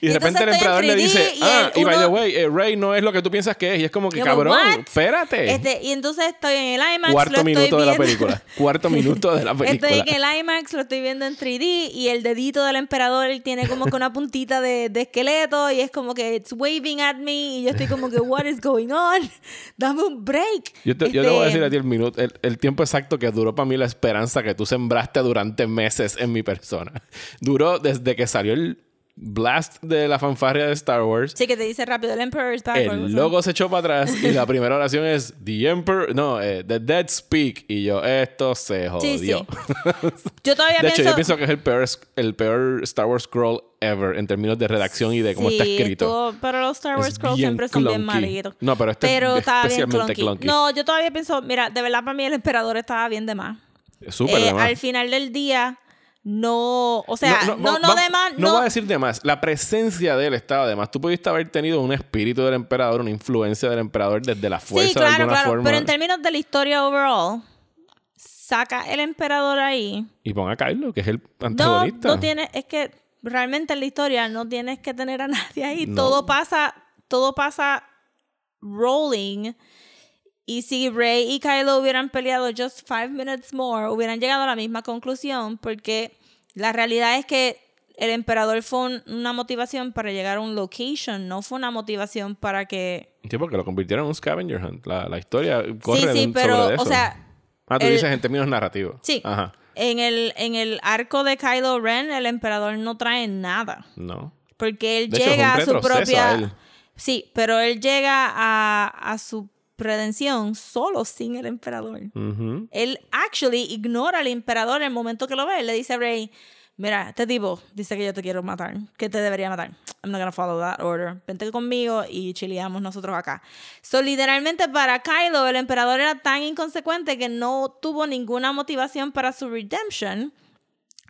y de repente el emperador le en 3D dice: y Ah, y by the way, eh, Rey no es lo que tú piensas que es. Y es como que, como, cabrón, "What?" espérate. Este, y entonces estoy en el IMAX. lo Cuarto estoy minuto de la película. Cuarto *laughs* minuto de la película. Estoy en el IMAX, lo estoy viendo en 3D y el dedito del emperador tiene como que una puntita de, de esqueleto y es como que it's waving at me y yo estoy como que what is going on? *laughs* Dame un break. Yo te, yo te voy a Este, decir a ti el minuto, el, el tiempo exacto que duró para mí la esperanza que tú sembraste durante meses en mi persona. *laughs* Duró desde que salió el blast de la fanfarria de Star Wars. Sí, que te dice rápido el Emperor's back. o algo El logo se echó para atrás y la *laughs* primera oración es The Emperor, no, eh, The Dead Speak. Y yo, esto se Sí, sí. jodió. *laughs* Yo todavía De hecho, pienso... yo pienso que es el peor, el peor Star Wars scroll ever en términos de redacción y de cómo está Sí, escrito. estuvo- pero los Star Wars Es Scrolls siempre son bien malitos. No, pero este es pero bien especialmente clunky. clunky. No, yo todavía pienso, mira, de verdad para mí el emperador estaba bien de más. Súper Eh, de más. al final del día, no, o sea, no, no, va- de más, no no, a decir de más. La presencia de él estaba de más. Tú pudiste haber tenido un espíritu del emperador, una influencia del emperador desde la fuerza sí, de claro, alguna claro, forma. pero en términos de la historia overall, saca el emperador ahí. Y pon a Kylo, que es el No, antagonista. no tiene, es que realmente en la historia no tienes que tener a nadie ahí. No. Todo pasa, todo pasa rolling. Y si Rey y Kylo hubieran peleado just five minutes more, hubieran llegado a la misma conclusión, porque la realidad es que el emperador fue un- una motivación para llegar a un location, no fue una motivación para que... Sí, porque lo convirtieron en un scavenger hunt. La, la historia corre sí, sí, pero, sobre eso. o sea, Ah, tú el- dices en términos narrativos. sí, Ajá. en el, en el arco de Kylo Ren, el emperador no trae nada. No. Porque él De hecho, es un llega a su propia. a él. Sí, pero él llega a, a su redención solo sin el emperador. Ujú. Él actually ignora al emperador en el momento que lo ve. Él le dice a Rey: Mira, este tipo dice que yo te quiero matar, que te debería matar. I'm not gonna follow that order. Vente conmigo y chileamos nosotros acá. So, literalmente para Kylo, el emperador era tan inconsecuente que no tuvo ninguna motivación para su redemption.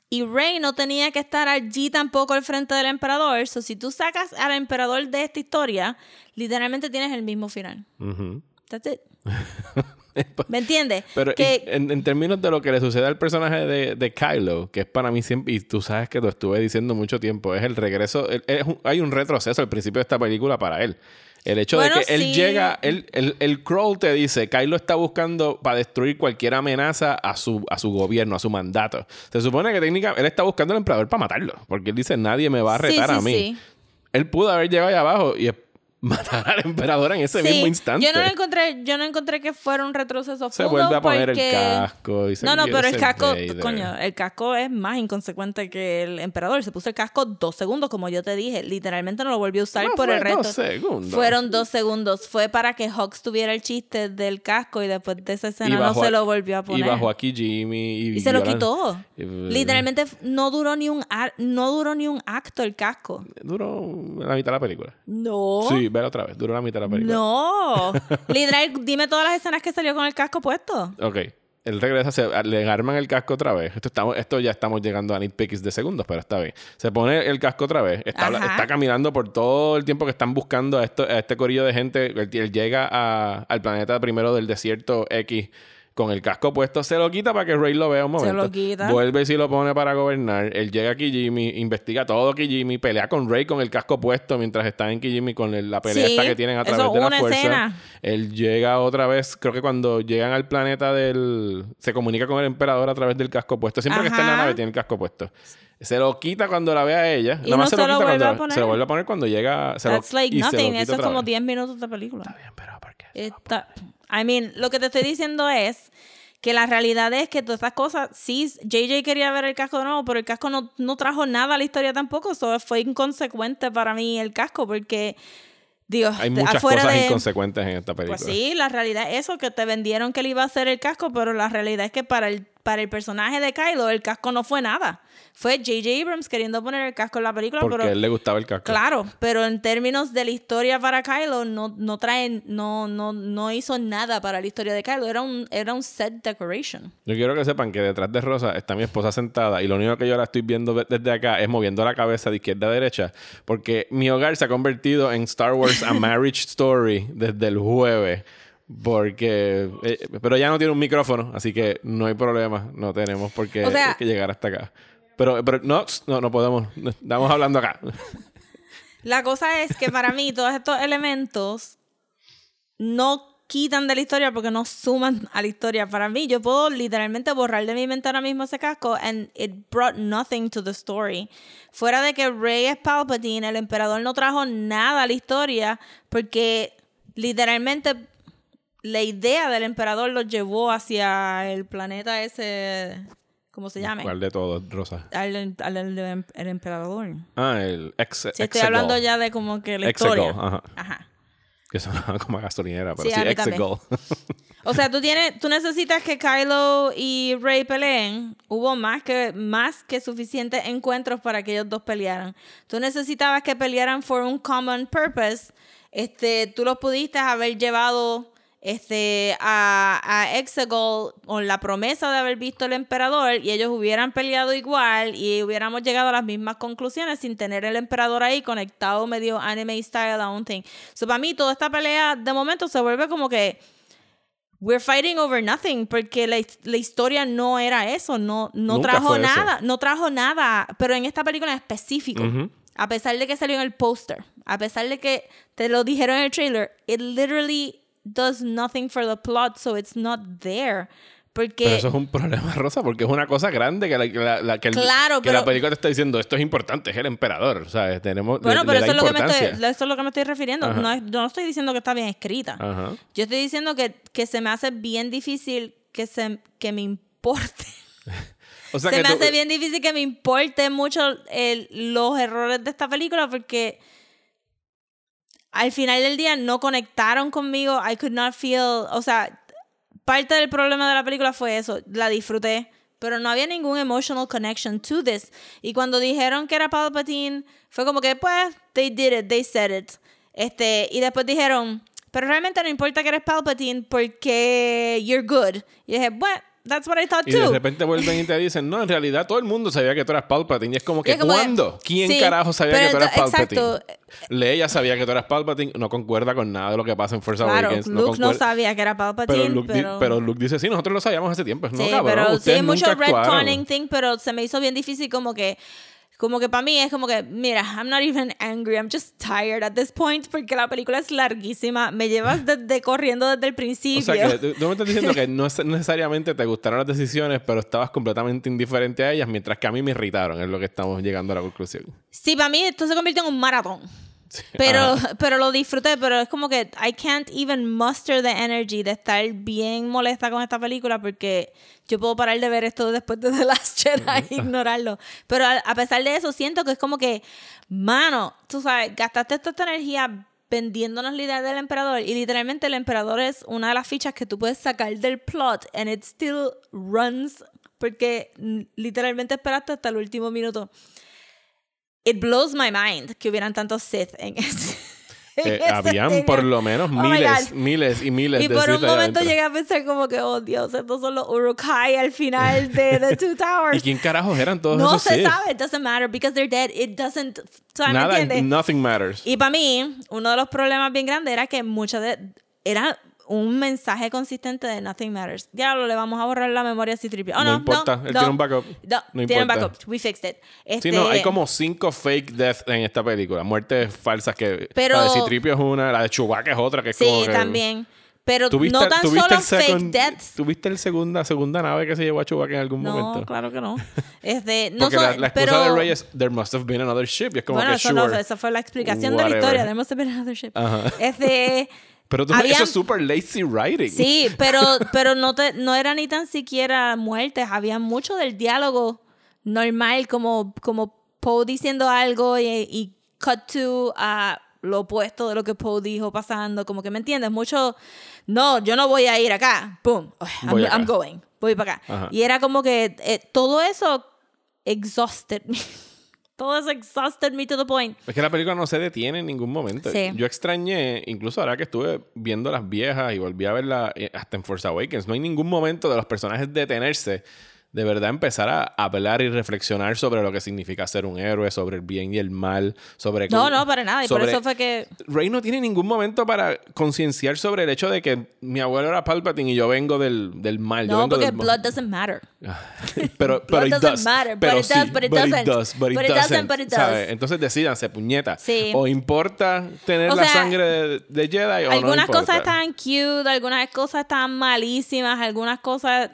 Y Rey no tenía que estar allí tampoco al frente del emperador. So, si tú sacas al emperador de esta historia, literalmente tienes el mismo final. Ujú. That's it. *laughs* ¿Me entiendes? Pero que, en, en términos de lo que le sucede al personaje de, de Kylo, que es para mí siempre, y tú sabes que lo estuve diciendo mucho tiempo, es el regreso, el- es un- hay un retroceso al principio de esta película para él. El hecho Bueno, de que él llega, él, el, el Crawl te dice, Kylo está buscando para destruir cualquier amenaza a su, a su gobierno, a su mandato. Se supone que técnicamente él está buscando al emperador para matarlo, porque él dice, nadie me va a retar sí, a mí. Él pudo haber llegado ahí abajo y matar al emperador en ese Sí, mismo instante. Yo no lo encontré, yo no encontré que fuera un retroceso Se vuelve a poner porque- el casco y se No, no, pero el casco, Vader. coño, el casco es más inconsecuente que el emperador. Se puso el casco dos segundos, como yo te dije. Literalmente no lo volvió a usar No, por el resto. dos segundos. Fueron dos segundos. Fue para que Hawks tuviera el chiste del casco y después de esa escena no se lo volvió a poner. Y bajó aquí Jimmy. Y, Y se lo quitó. y- Literalmente no duró ni un no duró ni un acto el casco. Duró la mitad de la película. No. Sí, vela otra vez. Duró la mitad de la película. No. Literal, dime todas las escenas que salió con el casco puesto. Ok. Él regresa, se, le arman el casco otra vez. Esto, estamos, esto ya estamos llegando a nitpicks de segundos, pero está bien. Se pone el casco otra vez. Está, está caminando por todo el tiempo que están buscando a, esto, a este corillo de gente. Él, él llega a- al planeta primero del desierto X con el casco puesto. Se lo quita para que Rey lo vea un momento. lo quita. Vuelve y si lo pone para gobernar. Él llega a Kijimi, investiga todo Kijimi, pelea con Rey con el casco puesto mientras está en Kijimi con el- la pelea Sí, esta que tienen a eso través de la una fuerza. escena. Él llega otra vez, creo que cuando llegan al planeta del... Se comunica con el emperador a través del casco puesto. Siempre que está en la nave tiene el casco puesto. Se lo quita cuando la ve a ella. Y Nada más no se, se lo lo quita vuelve cuando a poner. Se lo vuelve a poner cuando llega... Se lo- like y se lo nothing. quita Eso es como vez. 10 minutos de película. Bien, pero ¿por qué? Está- I mean, lo que te estoy diciendo es que la realidad es que todas estas cosas, sí, JJ quería ver el casco de nuevo, pero el casco no, no trajo nada a la historia tampoco. Eso fue inconsecuente para mí el casco, porque, digo, Hay muchas afuera cosas de... inconsecuentes en esta película. Pues sí, la realidad es eso, que te vendieron que él iba a hacer el casco, pero la realidad es que para el, para el personaje de Kylo el casco no fue nada. Fue J.J. Abrams queriendo poner el casco en la película, Porque pero... a él le gustaba el casco. Claro, pero en términos de la historia para Kylo, no, no traen, no, no, no hizo nada para la historia de Kylo. Era un, era un set decoration. Yo quiero que sepan que detrás de Rosa está mi esposa sentada y lo único que yo la estoy viendo de- desde acá es moviendo la cabeza de izquierda a derecha porque mi hogar se ha convertido en Star Wars A Marriage Story desde el jueves. Porque... eh, pero ya no tiene un micrófono, así que no hay problema. No tenemos por qué O sea- que llegar hasta acá. Pero, pero no, no, no podemos. Estamos hablando acá. *laughs* La cosa es que para mí todos estos elementos no quitan de la historia porque no suman a la historia. Para mí, yo puedo literalmente borrar de mi mente ahora mismo ese casco and it brought nothing to the story. Fuera de que Rey es Palpatine, el emperador no trajo nada a la historia porque literalmente la idea del emperador lo llevó hacia el planeta ese, ¿cómo se llama? ¿Cuál de todos, Rosa? Al, al- al- el emperador. Ah, el ex. Sí, estoy Exegol. hablando ya de como que la Exegol, historia. ajá. Ajá. Que sonaba *laughs* como gasolinera, pero Sí, sí. Exegol. O sea, *laughs* tú tienes, tú necesitas que Kylo y Rey peleen. Hubo más que, más que suficientes encuentros para que ellos dos pelearan. Tú necesitabas que pelearan for un common purpose. Este, tú los pudiste haber llevado este, a, a Exegol con la promesa de haber visto al emperador y ellos hubieran peleado igual y hubiéramos llegado a las mismas conclusiones sin tener el emperador ahí conectado medio anime style a un thing. So, para mí, toda esta pelea de momento se vuelve como que we're fighting over nothing porque la, la historia no era eso, no, no Nunca trajo nada, no trajo nada, pero en esta película en específico, Ujú. a pesar de que salió en el póster, a pesar de que te lo dijeron en el trailer, it literally does nothing for the plot, so it's not there. Porque Pero eso es un problema, *laughs* Rosa, porque es una cosa grande que la, la- la- que el- Claro, que la película te está diciendo, esto es importante, es el emperador, ¿sabes? Tenemos, Bueno, le- pero le eso es, lo que me estoy, eso es lo que me estoy refiriendo. No es- yo no estoy diciendo que está bien escrita. Ajá. Yo estoy diciendo que, que se me hace bien difícil que, se, que me importe. *laughs* O sea se que me tú- hace bien difícil que me importe mucho el- los errores de esta película porque al final del día no conectaron conmigo. I could not feel, o sea, parte del problema de la película fue eso, la disfruté, pero no había ningún emotional connection to this. Y cuando dijeron que era Palpatine, fue como que pues they did it, they said it. Este, y después dijeron, pero realmente no importa que eres Palpatine porque you're good. Y dije, bueno, that's what I thought Y de too. repente vuelven y te dicen, no, en realidad todo el mundo sabía que tú eras Palpatine. Y es como Y que, es como que- ¿cuándo? ¿Quién sí, carajo sabía pero que tú eras Palpatine? exacto. Leia sabía que tú eras Palpatine, no concuerda con nada de lo que pasa en Force Claro, Awakens. Luke no sabía que era Palpatine, pero Luke, di- pero... pero Luke dice, sí, nosotros lo sabíamos hace tiempo. No, Sí, cabrón, pero sí, mucho retconning thing, pero se me hizo bien difícil como que como que para mí es como que, mira, I'm not even angry, I'm just tired at this point porque la película es larguísima, me llevas *laughs* desde corriendo desde el principio. O sea, que tú, me estás diciendo que *laughs* no es- necesariamente te gustaron las decisiones, pero estabas completamente indiferente a ellas, mientras que a mí me irritaron, es lo que estamos llegando a la conclusión. Sí, para mí esto se convirtió en un maratón. Pero, *laughs* pero lo disfruté, pero es como que I can't even muster the energy de estar bien molesta con esta película porque yo puedo parar de ver esto después de The Last *laughs* Jedi e ignorarlo. Pero a, a pesar de eso, siento que es como que, mano, tú sabes, gastaste toda esta energía vendiéndonos la idea del emperador y literalmente el emperador es una de las fichas que tú puedes sacar del plot and it still runs porque literalmente esperaste hasta el último minuto. It blows my mind que hubieran tantos Sith en ese. Eh, habían thing. por lo menos Oh miles, God. miles y miles Y de por un momento llegué a pensar como que, oh Dios, estos son los Urukai al final de The *laughs* Two ¿Y Towers. quién carajos eran todos no esos se Sith? sabe, it doesn't matter because they're dead. It doesn't, ¿sabes? ¿Me Nada, nothing matters. Y para mí, uno de los problemas bien grandes era que muchas de... Era un mensaje consistente de Nothing Matters. Ya lo le vamos a borrar la memoria si tripio. Oh, No no, importa, no, él no, tiene un backup. No, No tiene un backup. We fixed it. Sí, no, hay Este, como cinco fake deaths en esta película. Muertes falsas que... Pero- La de Citripio es una, la de Chewbacca es otra que es Sí, como que- también. Pero ¿Tuviste, no tan solo el fake second- deaths. ¿Tuviste el segunda, segunda nave que se llevó a Chewbacca en algún No, momento? claro que no. *laughs* Este, no Porque son- la, la excusa pero, de Rey es There must have been another ship. Y es como bueno, que eso, sure. no, esa fue la explicación de la Whatever. historia. There must have been another ship. Ajá. Este, *laughs* Pero tú, habían- eso es super lazy writing. Sí, *laughs* pero, pero no, te, no era ni tan siquiera muertes. Había mucho del diálogo normal, como, como Poe diciendo algo y, y cut to a lo opuesto de lo que Poe dijo pasando. Como que me entiendes, mucho. No, yo no voy a ir acá. Boom. I'm, acá. I'm going. Voy para acá. Ajá. Y era como que eh, todo eso exhausted *laughs* me. todo eso exhausted me to the point. Es que la película no se detiene en ningún momento. Sí. Yo extrañé, incluso ahora que estuve viendo las viejas y volví a verla eh, hasta en Force Awakens, no hay ningún momento de los personajes detenerse, de verdad empezar a hablar y reflexionar sobre lo que significa ser un héroe, sobre el bien y el mal, sobre... No, no, para nada. Y por eso fue que. Rey no tiene ningún momento para concienciar sobre el hecho de que mi abuelo era Palpatine y yo vengo del, del mal. yo No, vengo porque del- blood doesn't matter. *laughs* pero, *laughs* pero Blood it doesn't does. matter, pero but it sí, does, but it doesn't. does, but it But it doesn't, doesn't, but it ¿sabes? does. Entonces decídanse, puñeta. Sí. O importa tener O la sangre de, de Jedi o no algunas cosas estaban cute, algunas cosas estaban malísimas, algunas cosas.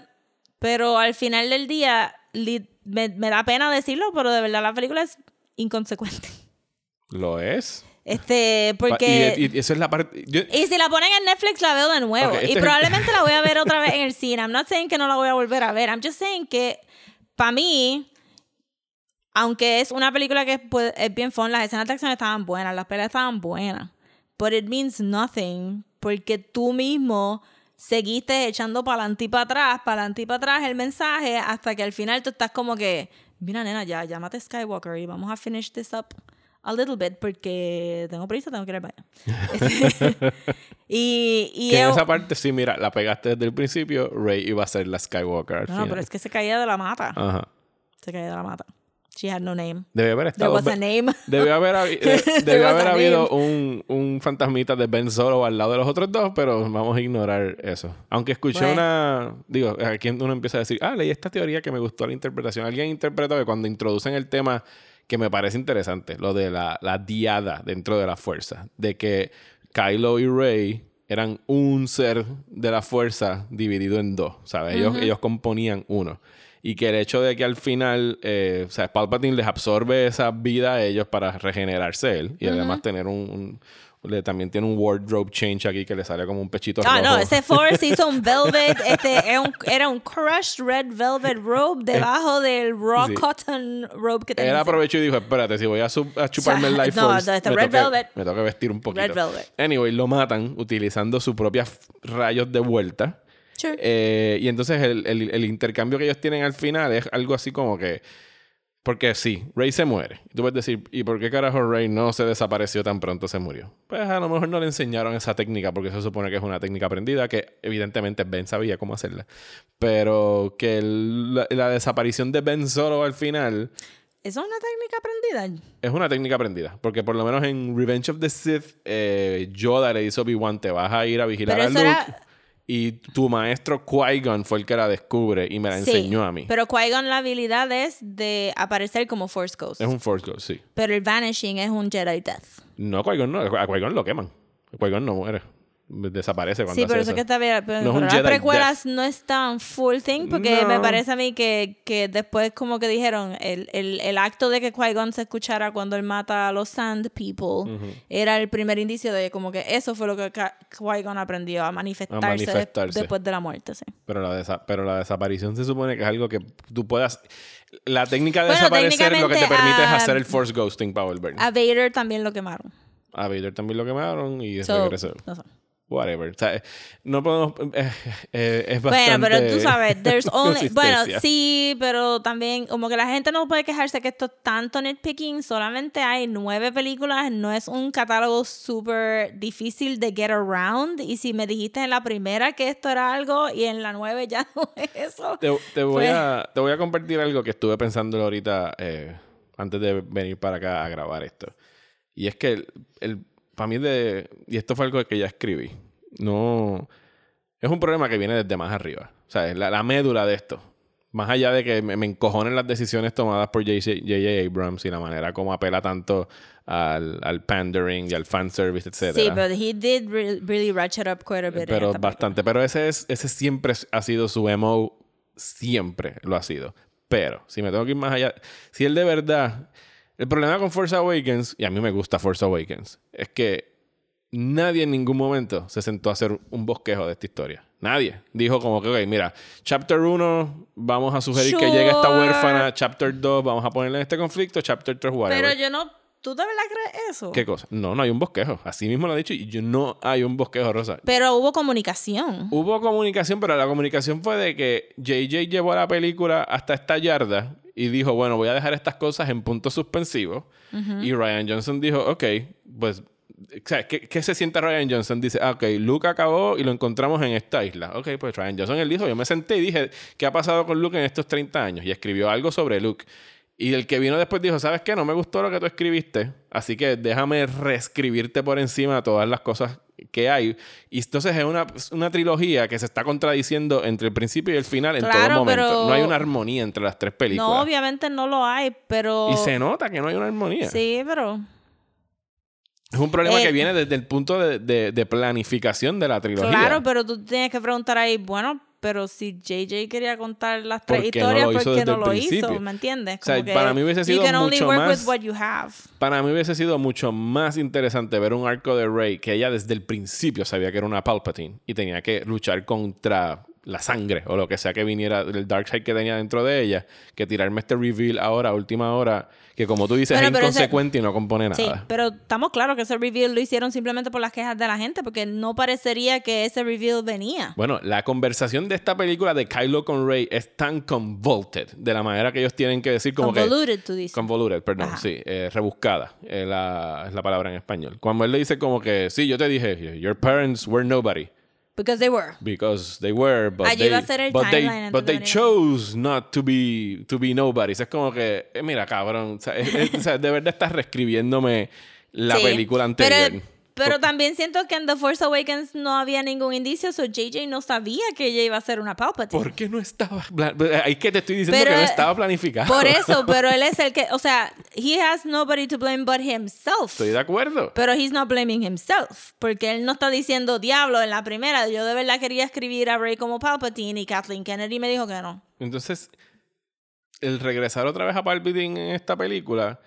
Pero al final del día, li- me, me da pena decirlo, pero de verdad la película es inconsecuente. *laughs* Lo es. Este, porque. Y, y eso es la parte... yo- Y si la ponen en Netflix, la veo de nuevo. Este y es- probablemente la voy a ver otra vez en el *laughs* cine. I'm not saying que no la voy a volver a ver. I'm just saying que, para mí, aunque es una película que puede- es bien fun, las escenas de acción estaban buenas, las peleas estaban buenas. But it means nothing porque tú mismo seguiste echando para adelante y para atrás, para adelante y para atrás el mensaje hasta que al final tú estás como que, mira nena, ya, llámate Skywalker y vamos a finish this up a little bit porque tengo prisa, tengo que ir al baño. *laughs* Y y que en es- esa parte, sí, mira, la pegaste desde el principio. Rey iba a ser la Skywalker al no, final. pero es que se caía de la mata. Ajá. Se caía de la mata. She had no name. Debe haber There estado... was a name. *laughs* Debió haber, habi- *laughs* de- There debió was haber a habido un, un fantasmita de Ben Solo al lado de los otros dos, pero vamos a ignorar eso. Aunque escuché Bueno. una... Digo, aquí uno empieza a decir, ah, leí esta teoría que me gustó la interpretación. Alguien interpretó que cuando introducen el tema que me parece interesante, lo de la, la diada dentro de la fuerza, de que Kylo y Rey eran un ser de la fuerza dividido en dos, ¿sabes? Ellos, ellos componían uno. Y que el hecho de que al final, eh, o sea, Palpatine les absorbe esa vida a ellos para regenerarse él. Y además tener un... un- le, también tiene un wardrobe change aquí que le sale como un pechito Ah, rojo. no, ese Force *laughs* hizo un velvet, este, era un, era un crushed red velvet robe debajo del raw sí. cotton robe que tenía. Él aprovechó y dijo, espérate, si voy a, su- a chuparme el sea, Life no, Force, este me, Red tengo que- Velvet. me que vestir un poquito. Red Velvet. Anyway, lo matan utilizando sus propios rayos de vuelta. Sure. Eh, y entonces el, el- el intercambio que ellos tienen al final es algo así como que Porque sí, Rey se muere. Y tú puedes decir, ¿y por qué carajo Rey no se desapareció tan pronto se murió? Pues a lo mejor no le enseñaron esa técnica porque se supone que es una técnica aprendida que evidentemente Ben sabía cómo hacerla. Pero que el- la, la desaparición de Ben Solo al final ¿Eso es una técnica aprendida? es una técnica aprendida. Porque por lo menos en Revenge of the Sith, eh, Yoda le a Obi-Wan, te vas a ir a vigilar a Luke. era- Y tu maestro Qui-Gon fue el que la descubre y me la Sí, enseñó a mí. Pero Qui-Gon la habilidad es de aparecer como Force Ghost. Es un Force Ghost, sí. Pero el Vanishing es un Jedi Death. No, Qui-Gon no. A Qui-Gon lo queman. Qui-Gon no muere. Desaparece cuando Sí, hace pero eso. eso que está bien. Pero, No es un pero las Jedi precuelas no es tan full thing porque No. me parece a mí que, que después como que dijeron el, el, el acto de que Qui-Gon se escuchara cuando él mata a los Sand People era el primer indicio de como que eso fue lo que Ka- Qui-Gon aprendió a manifestarse, de- manifestarse. después de la muerte, sí. Pero la, desa- pero la desaparición se supone que es algo que tú puedas... La técnica de Bueno, desaparecer lo que te técnicamente, permite es ah, hacer el Force Ghosting para volver. A Vader también lo quemaron. A Vader también lo quemaron y So, regresó. no sé. Whatever. O sea, no podemos... eh, eh, es bastante... Bueno, pero tú sabes, there's *laughs* only, bueno, sí, pero también como que la gente no puede quejarse que esto es tanto nitpicking, solamente hay nueve películas, no es un catálogo súper difícil de get around y si me dijiste en la primera que esto era algo y en la nueve ya *laughs* no es eso. Te, te voy Pues- a, te voy a compartir algo que estuve pensando ahorita eh, antes de venir para acá a grabar esto. Y es que el, el- para mí de... Y esto fue algo que ya escribí. No... Es un problema que viene desde más arriba. O sea, la, la médula de esto. Más allá de que me, me encojonen las decisiones tomadas por J.J. Abrams y la manera como apela tanto al, al pandering y al fanservice, etc. Sí, pero he did re- really ratchet up quite a bit. Pero bastante. Pero ese, es, ese siempre ha sido su MO. Siempre lo ha sido. Pero, si me tengo que ir más allá, si él de verdad. El problema con Force Awakens, y a mí me gusta Force Awakens, es que nadie en ningún momento se sentó a hacer un bosquejo de esta historia. Nadie. Dijo como que, ok, mira, Chapter 1, vamos a sugerir que llegue esta huérfana. Chapter 2, vamos a ponerle en este conflicto. Chapter 3, whatever. Pero yo no, ¿tú de verdad crees eso? ¿Qué cosa? No, no hay un bosquejo. Así mismo lo ha dicho y yo no hay un bosquejo, Rosa. Pero hubo comunicación. Hubo comunicación, pero la comunicación fue de que JJ llevó la película hasta esta yarda y dijo, bueno, voy a dejar estas cosas en puntos suspensivos. Y Ryan Johnson dijo, ok, pues, o sea, ¿qué, qué se siente Ryan Johnson? Dice, ah, ok, Luke acabó y lo encontramos en esta isla. Ok, pues Ryan Johnson él dijo, yo me senté y dije, ¿qué ha pasado con Luke en estos 30 años? Y escribió algo sobre Luke. Y el que vino después dijo, ¿sabes qué? No me gustó lo que tú escribiste, así que déjame reescribirte por encima todas las cosas que hay. Y entonces es una, una trilogía que se está contradiciendo entre el principio y el final en Claro, todo momento. pero- No hay una armonía entre las tres películas. No, obviamente no lo hay, pero... y se nota que no hay una armonía. Sí, pero... Es un problema Eh, que viene desde el punto de, de- de planificación de la trilogía. Claro, pero tú tienes que preguntar ahí, bueno, pero si JJ quería contar las tres ¿Por qué no historias, lo hizo ¿por qué no lo principio? hizo? ¿Me entiendes? O sea, Como que para mí hubiese sido mucho más-. Para mí hubiese sido mucho más interesante ver un arco de Rey que ella desde el principio sabía que era una Palpatine y tenía que luchar contra la sangre o lo que sea que viniera del dark side que tenía dentro de ella, que tirarme este reveal ahora, a última hora, que como tú dices Bueno, es pero ese- inconsecuente y no compone Sí, nada. pero estamos claros que ese reveal lo hicieron simplemente por las quejas de la gente, porque no parecería que ese reveal venía. Bueno, la conversación de esta película de Kylo con Rey es tan convoluted de la manera que ellos tienen que decir como que Convoluted, tú dices. Convoluted, perdón, Ajá. sí, eh, rebuscada es la, es la palabra en español. Cuando él le dice como que, sí, yo te dije, your parents were nobody. Because they were. Because they were, but Allí they, va a ser el but they, timeline but chose not to be, to be nobodies. Es como que, eh, mira, cabrón, o sea, es- *laughs* es- o sea, de verdad estás reescribiéndome la Sí. película anterior. Pero, pero también siento que en The Force Awakens no había ningún indicio, so JJ no sabía que ella iba a ser una Palpatine. ¿Por qué no estaba? Ahí que te estoy diciendo Pero, que no estaba planificado. Por eso, *laughs* pero él es el que, o sea, he has nobody to blame but himself. Estoy de acuerdo. Pero he's not blaming himself. Porque él no está diciendo, diablo, en la primera, yo de verdad quería escribir a Rey como Palpatine y Kathleen Kennedy me dijo que no. Entonces, el regresar otra vez a Palpatine en esta película,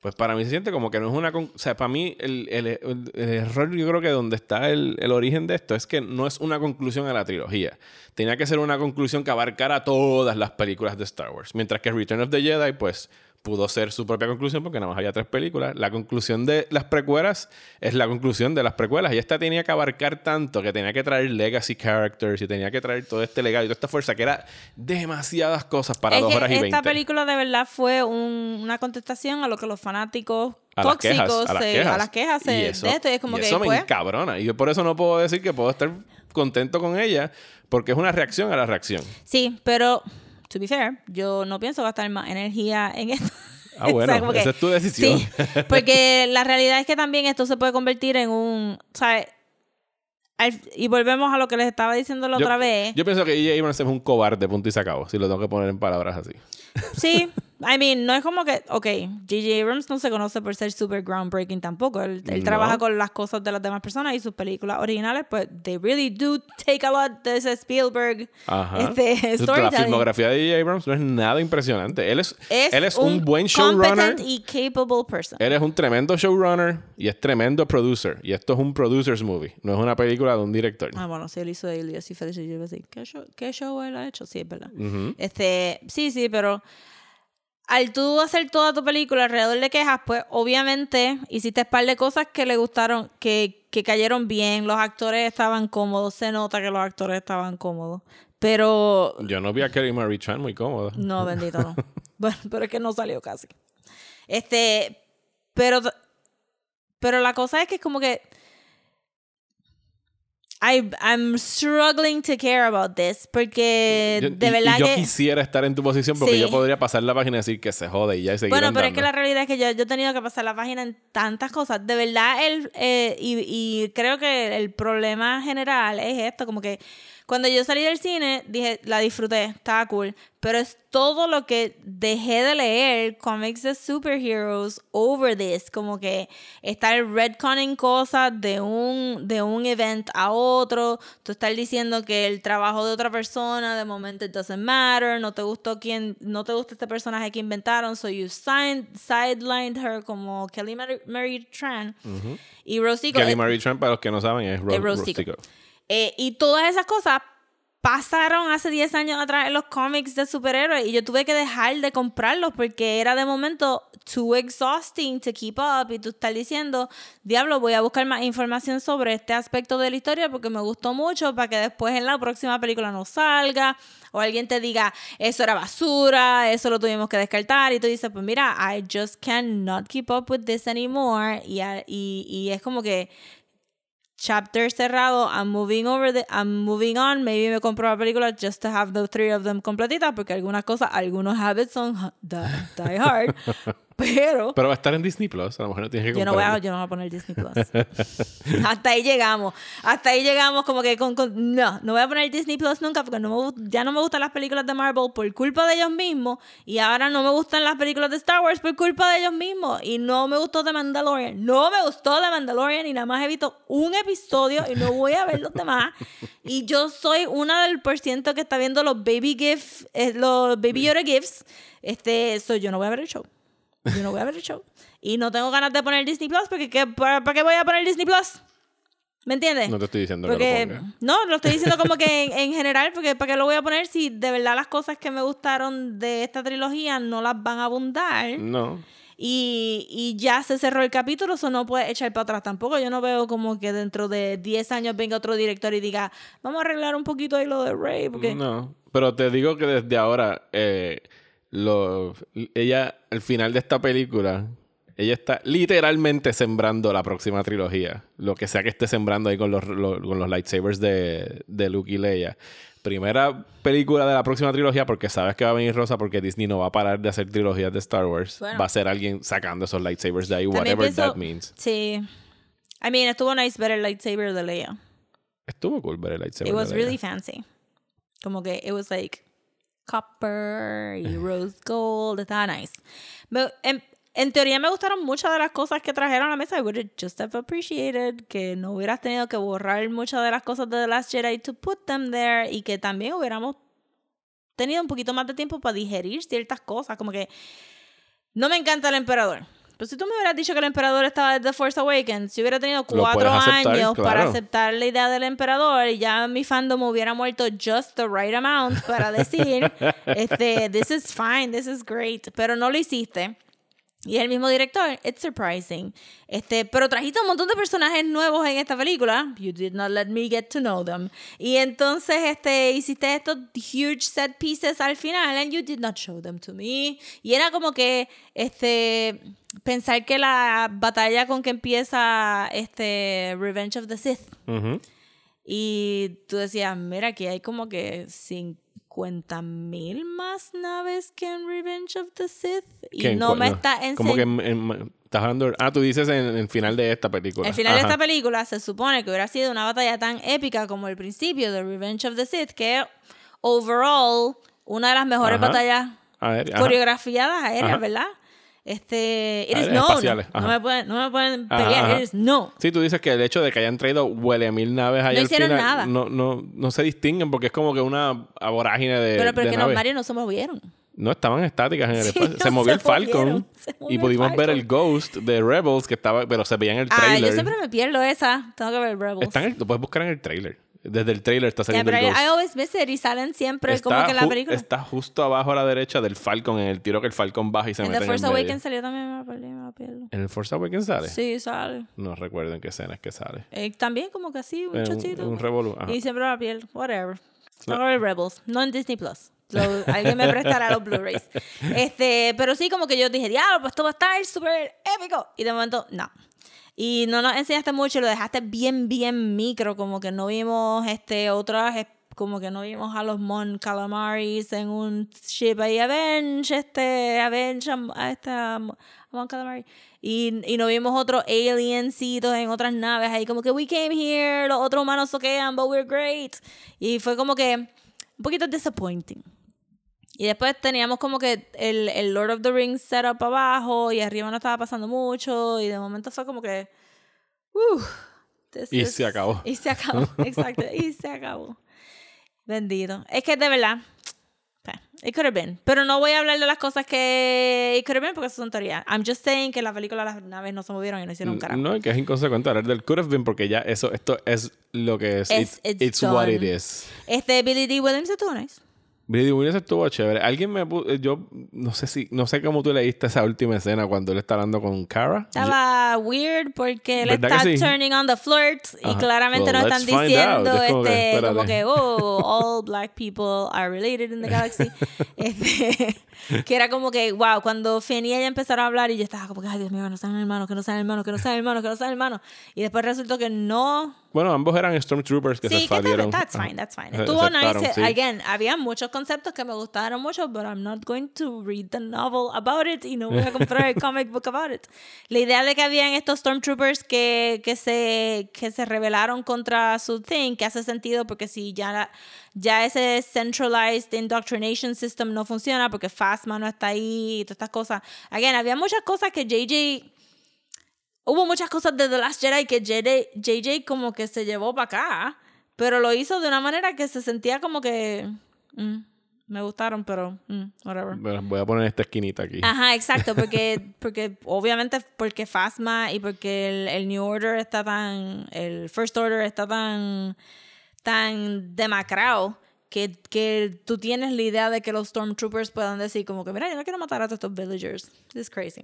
pues para mí se siente como que no es una... O sea, para mí el, el- el- el error yo creo que donde está el origen de esto es que no es una conclusión a la trilogía. Tenía que ser una conclusión que abarcara todas las películas de Star Wars. Mientras que Return of the Jedi, pues pudo ser su propia conclusión porque nada más había tres películas. La conclusión de las precuelas es la conclusión de las precuelas. Y esta tenía que abarcar tanto que tenía que traer legacy characters y tenía que traer todo este legado y toda esta fuerza que era demasiadas cosas para es dos horas y esta veinte. película de verdad fue un- una contestación a lo que los fanáticos A las tóxicos a las quejas. a las quejas se- Y eso, de esto. Y es como y que eso me pues, encabrona. Y yo por eso no puedo decir que puedo estar contento con ella porque es una reacción a la reacción. Sí, pero, to be fair, yo no pienso gastar más energía en esto. Ah, bueno, *laughs* que- esa es tu decisión. Sí, porque la realidad es que también esto se puede convertir en un, ¿sabes? Y volvemos a lo que les estaba diciendo la Yo- otra vez. Yo pienso que E.J. Abrams es un cobarde, punto y se acabó, si lo tengo que poner en palabras así. Sí, I mean, no es como que, ok, J.J. Abrams no se conoce por ser super groundbreaking tampoco. Él, él No. trabaja con las cosas de las demás personas y sus películas originales, pues, they really do take a lot de ese Spielberg Ajá. este, *laughs* la filmografía de J.J. Abrams no es nada impresionante. Él es, Es, él es un, buen showrunner. competent y capable person. Él es un tremendo showrunner y es tremendo producer. Y esto es un producer's movie, no es una película de un director. Ah, bueno, si él hizo Alias y Feliz, yo iba a decir, ¿qué show, ¿qué show él ha hecho? Sí, es verdad. Ujú. Este, sí, sí, pero al tú hacer toda tu película alrededor de quejas, pues obviamente hiciste un par de cosas que le gustaron, que, que cayeron bien, los actores estaban cómodos, se nota que los actores estaban cómodos, pero Yo no vi a Kelly Marie Tran muy cómoda. no, *laughs* bendito no. bueno, pero es que no salió casi. Este, pero, pero la cosa es que es como que I, I'm struggling to care about this porque Yo- de y- y verdad yo que quisiera estar en tu posición porque Sí. yo podría pasar la página y decir que se jode y ya y seguir Bueno, pero es que la realidad es que yo, yo he tenido que pasar la página en tantas cosas. De verdad, el, eh, y, y creo que el problema general es esto, como que cuando yo salí del cine, dije, la disfruté, estaba cool, pero es todo lo que dejé de leer, comics de superheroes, over this, como que estar redconning cosas de un, de un event a otro, tú estar diciendo que el trabajo de otra persona, de momento it doesn't matter, no te gustó quién, no te gusta este personaje que inventaron, so you signed, sidelined her como Kelly Mary, Mary Tran y Rosico. Kelly Marie Tran, para los que no saben, es, Ro. Rostico. Eh, y todas esas cosas pasaron hace 10 años atrás en los cómics de superhéroes y yo tuve que dejar de comprarlos porque era de momento too exhausting to keep up. Y tú estás diciendo, diablo, voy a buscar más información sobre este aspecto de la historia porque me gustó mucho para que después en la próxima película no salga o alguien te diga, eso era basura, eso lo tuvimos que descartar y tú dices, pues mira, I just cannot keep up with this anymore y, y, y es como que chapter cerrado, I'm moving over the, I'm moving on, maybe me compro la película just to have the three of them completitas, porque algunas cosas, algunos habits son die hard, *laughs* pero Pero va a estar en Disney Plus, a lo mejor no tienes que yo no voy a, yo no voy a poner Disney Plus. *laughs* hasta ahí llegamos, hasta ahí llegamos como que con, con- no, no voy a poner Disney Plus nunca porque no me, ya no me gustan las películas de Marvel por culpa de ellos mismos y ahora no me gustan las películas de Star Wars por culpa de ellos mismos y no me gustó The Mandalorian, no me gustó The Mandalorian y nada más he visto un episodio y no voy a ver los demás. Y yo soy una del por ciento que está viendo los baby gifts, eh, los baby Yoda gifts, este, soy yo no voy a ver el show. Yo no voy a ver el show. Y no tengo ganas de poner Disney Plus porque ¿qué- ¿para, para qué voy a poner Disney Plus? ¿Me entiendes? No te estoy diciendo que porque, lo pongas. no, lo estoy diciendo como que *laughs* en, en general, porque ¿para qué lo voy a poner si de verdad las cosas que me gustaron de esta trilogía no las van a abundar? No. Y, y ya se cerró el capítulo, eso no puede echar para atrás tampoco. Yo no veo como que dentro de 10 años venga otro director y diga, vamos a arreglar un poquito ahí lo de Rey, porque... No. Pero te digo que desde ahora, eh, lo, ella, al final de esta película, ella está literalmente sembrando la próxima trilogía. Lo que sea que esté sembrando ahí con los, lo- con los lightsabers de, de Luke y Leia. Primera película de la próxima trilogía, porque sabes que va a venir Rosa, porque Disney no va a parar de hacer trilogías de Star Wars. Bueno. Va a ser alguien sacando esos lightsabers de ahí, whatever pienso- that means. Sí. I mean, estuvo nice ver el lightsaber de Leia. Estuvo cool ver el lightsaber. It was de Leia. really fancy. Como que it was like copper y rose gold. Estaba nice. Me- en, en teoría me gustaron muchas de las cosas que trajeron a la mesa. I would have just have appreciated que no hubieras tenido que borrar muchas de las cosas de The Last Jedi to put them there y que también hubiéramos tenido un poquito más de tiempo para digerir ciertas cosas. Como que no me encanta el emperador. Pero si tú me hubieras dicho que el emperador estaba desde The Force Awakens, si hubiera tenido cuatro aceptar, años para claro. aceptar la idea del emperador y ya mi fandom hubiera muerto just the right amount para decir, *laughs* este, this is fine, this is great, pero no lo hiciste. Y es el mismo director, it's surprising. Este, pero trajiste un montón de personajes nuevos en esta película. You did not let me get to know them. Y entonces este, hiciste estos huge set pieces al final and you did not show them to me. Y era como que este, pensar que la batalla con que empieza este, Revenge of the Sith Ujú. y tú decías, mira, aquí hay como que 50 mil más naves que en Revenge of the Sith. Y en no me está Como que enseñando. en- en- estás hablando. Ah, tú dices en el final de esta película. El final de esta película se supone que hubiera sido una batalla tan épica como el principio de Revenge of the Sith, que overall, una de las mejores Ajá. batallas coreografiadas aéreas, Ajá. ¿verdad? Este, Aéreas known. espaciales, No ajá. me pueden, no me pueden pelear, ajá. is known. Sí, tú dices que el hecho de que hayan traído huele mil naves ahí No al hicieron final nada. No, no, no se distinguen porque es como que una vorágine de, Pero, pero de los. Mario no se movieron. No, estaban estáticas en el Sí, espacio. no se movió se el Falcon movió y el pudimos ver Falcon. el Ghost de Rebels que estaba, pero se veía en el Ah, trailer. yo siempre me pierdo esa. Tengo que ver Rebels. Está en el- lo puedes buscar en el trailer. Desde el trailer está saliendo pero el Ghost. I always miss it y salen siempre está, como que la película. está justo abajo a la derecha del Falcon, en el tiro que el Falcon baja y se en mete The en el Force medio. Awakens salió también, me la pierdo. ¿En el Force Awakens sale? Sí, sale. No recuerdo en qué escena es que sale. Eh, también como que así, un En un- chocito. un revolú. Y siempre la piel, whatever. Que ver Rebels, no en Disney Plus. So, *laughs* alguien me prestará los Blu-rays. Este, pero sí, como que yo dije, diablo, pues esto va a estar súper épico. Y de momento, no. Y no nos enseñaste mucho, lo dejaste bien, bien micro, como que no vimos este otras, como que no vimos a los Mon Calamaris en un ship ahí, Avenge, este, Avenge a, esta Mon Calamari. Y, y no vimos otros aliencitos en otras naves ahí, como que we came here, los otros humanos soquean, but we're great. Y fue como que un poquito disappointing. Y después teníamos como que el, el Lord of the Rings setup abajo y arriba no estaba pasando mucho y de momento fue como que... Uh, Y is- se acabó. Y se acabó, *laughs* exacto. y se acabó. Bendito. Es que de verdad... eh, It could have been. Pero no voy a hablar de las cosas que it could have been porque eso son teorías. I'm just saying que la película las naves no se movieron y no hicieron un carajo. No, que es inconsecuente hablar del could have been porque ya eso, esto es lo que es. Es- It- it's it's what it is. Este Billy D. Williams estuvo nice. Brady Williams estuvo chévere. Alguien me yo no sé si no sé cómo tú leíste esa última escena cuando él está hablando con Cara. Estaba weird porque él ¿Verdad está que sí? turning on the flirt y Ajá. claramente Well, let's están diciendo. Es como que, este, espérate. como que oh all black people are related in the galaxy *laughs* Este, que era como que wow cuando Finn y ella empezaron a hablar y yo estaba como que ay Dios mío que no sean hermanos que no sean hermanos que no sean hermanos que no sean hermanos y después resultó que no Bueno, ambos eran Stormtroopers que sí, se fadieron. that's fine, that's fine. Estuvo nice. sí. Again, había muchos conceptos que me gustaron mucho, but I'm not going to read the novel about it y no voy a comprar el *laughs* comic book about it. La idea de que habían estos Stormtroopers que, que, se, que se rebelaron contra su thing, que hace sentido porque si ya, ya ese centralized indoctrination system no funciona porque Phasma no está ahí y todas estas cosas. Again, había muchas cosas que JJ hubo muchas cosas de The Last Jedi que JJ, JJ como que se llevó para acá, pero lo hizo de una manera que se sentía como que mm, me gustaron, pero mm, whatever. Bueno, voy a poner esta esquinita aquí. Ajá, *laughs* exacto, porque, porque obviamente porque Phasma y porque el, el New Order está tan, el First Order está tan, tan demacrado que, que tú tienes la idea de que los Stormtroopers puedan decir como que, mira, yo no quiero matar a todos estos villagers. This is crazy.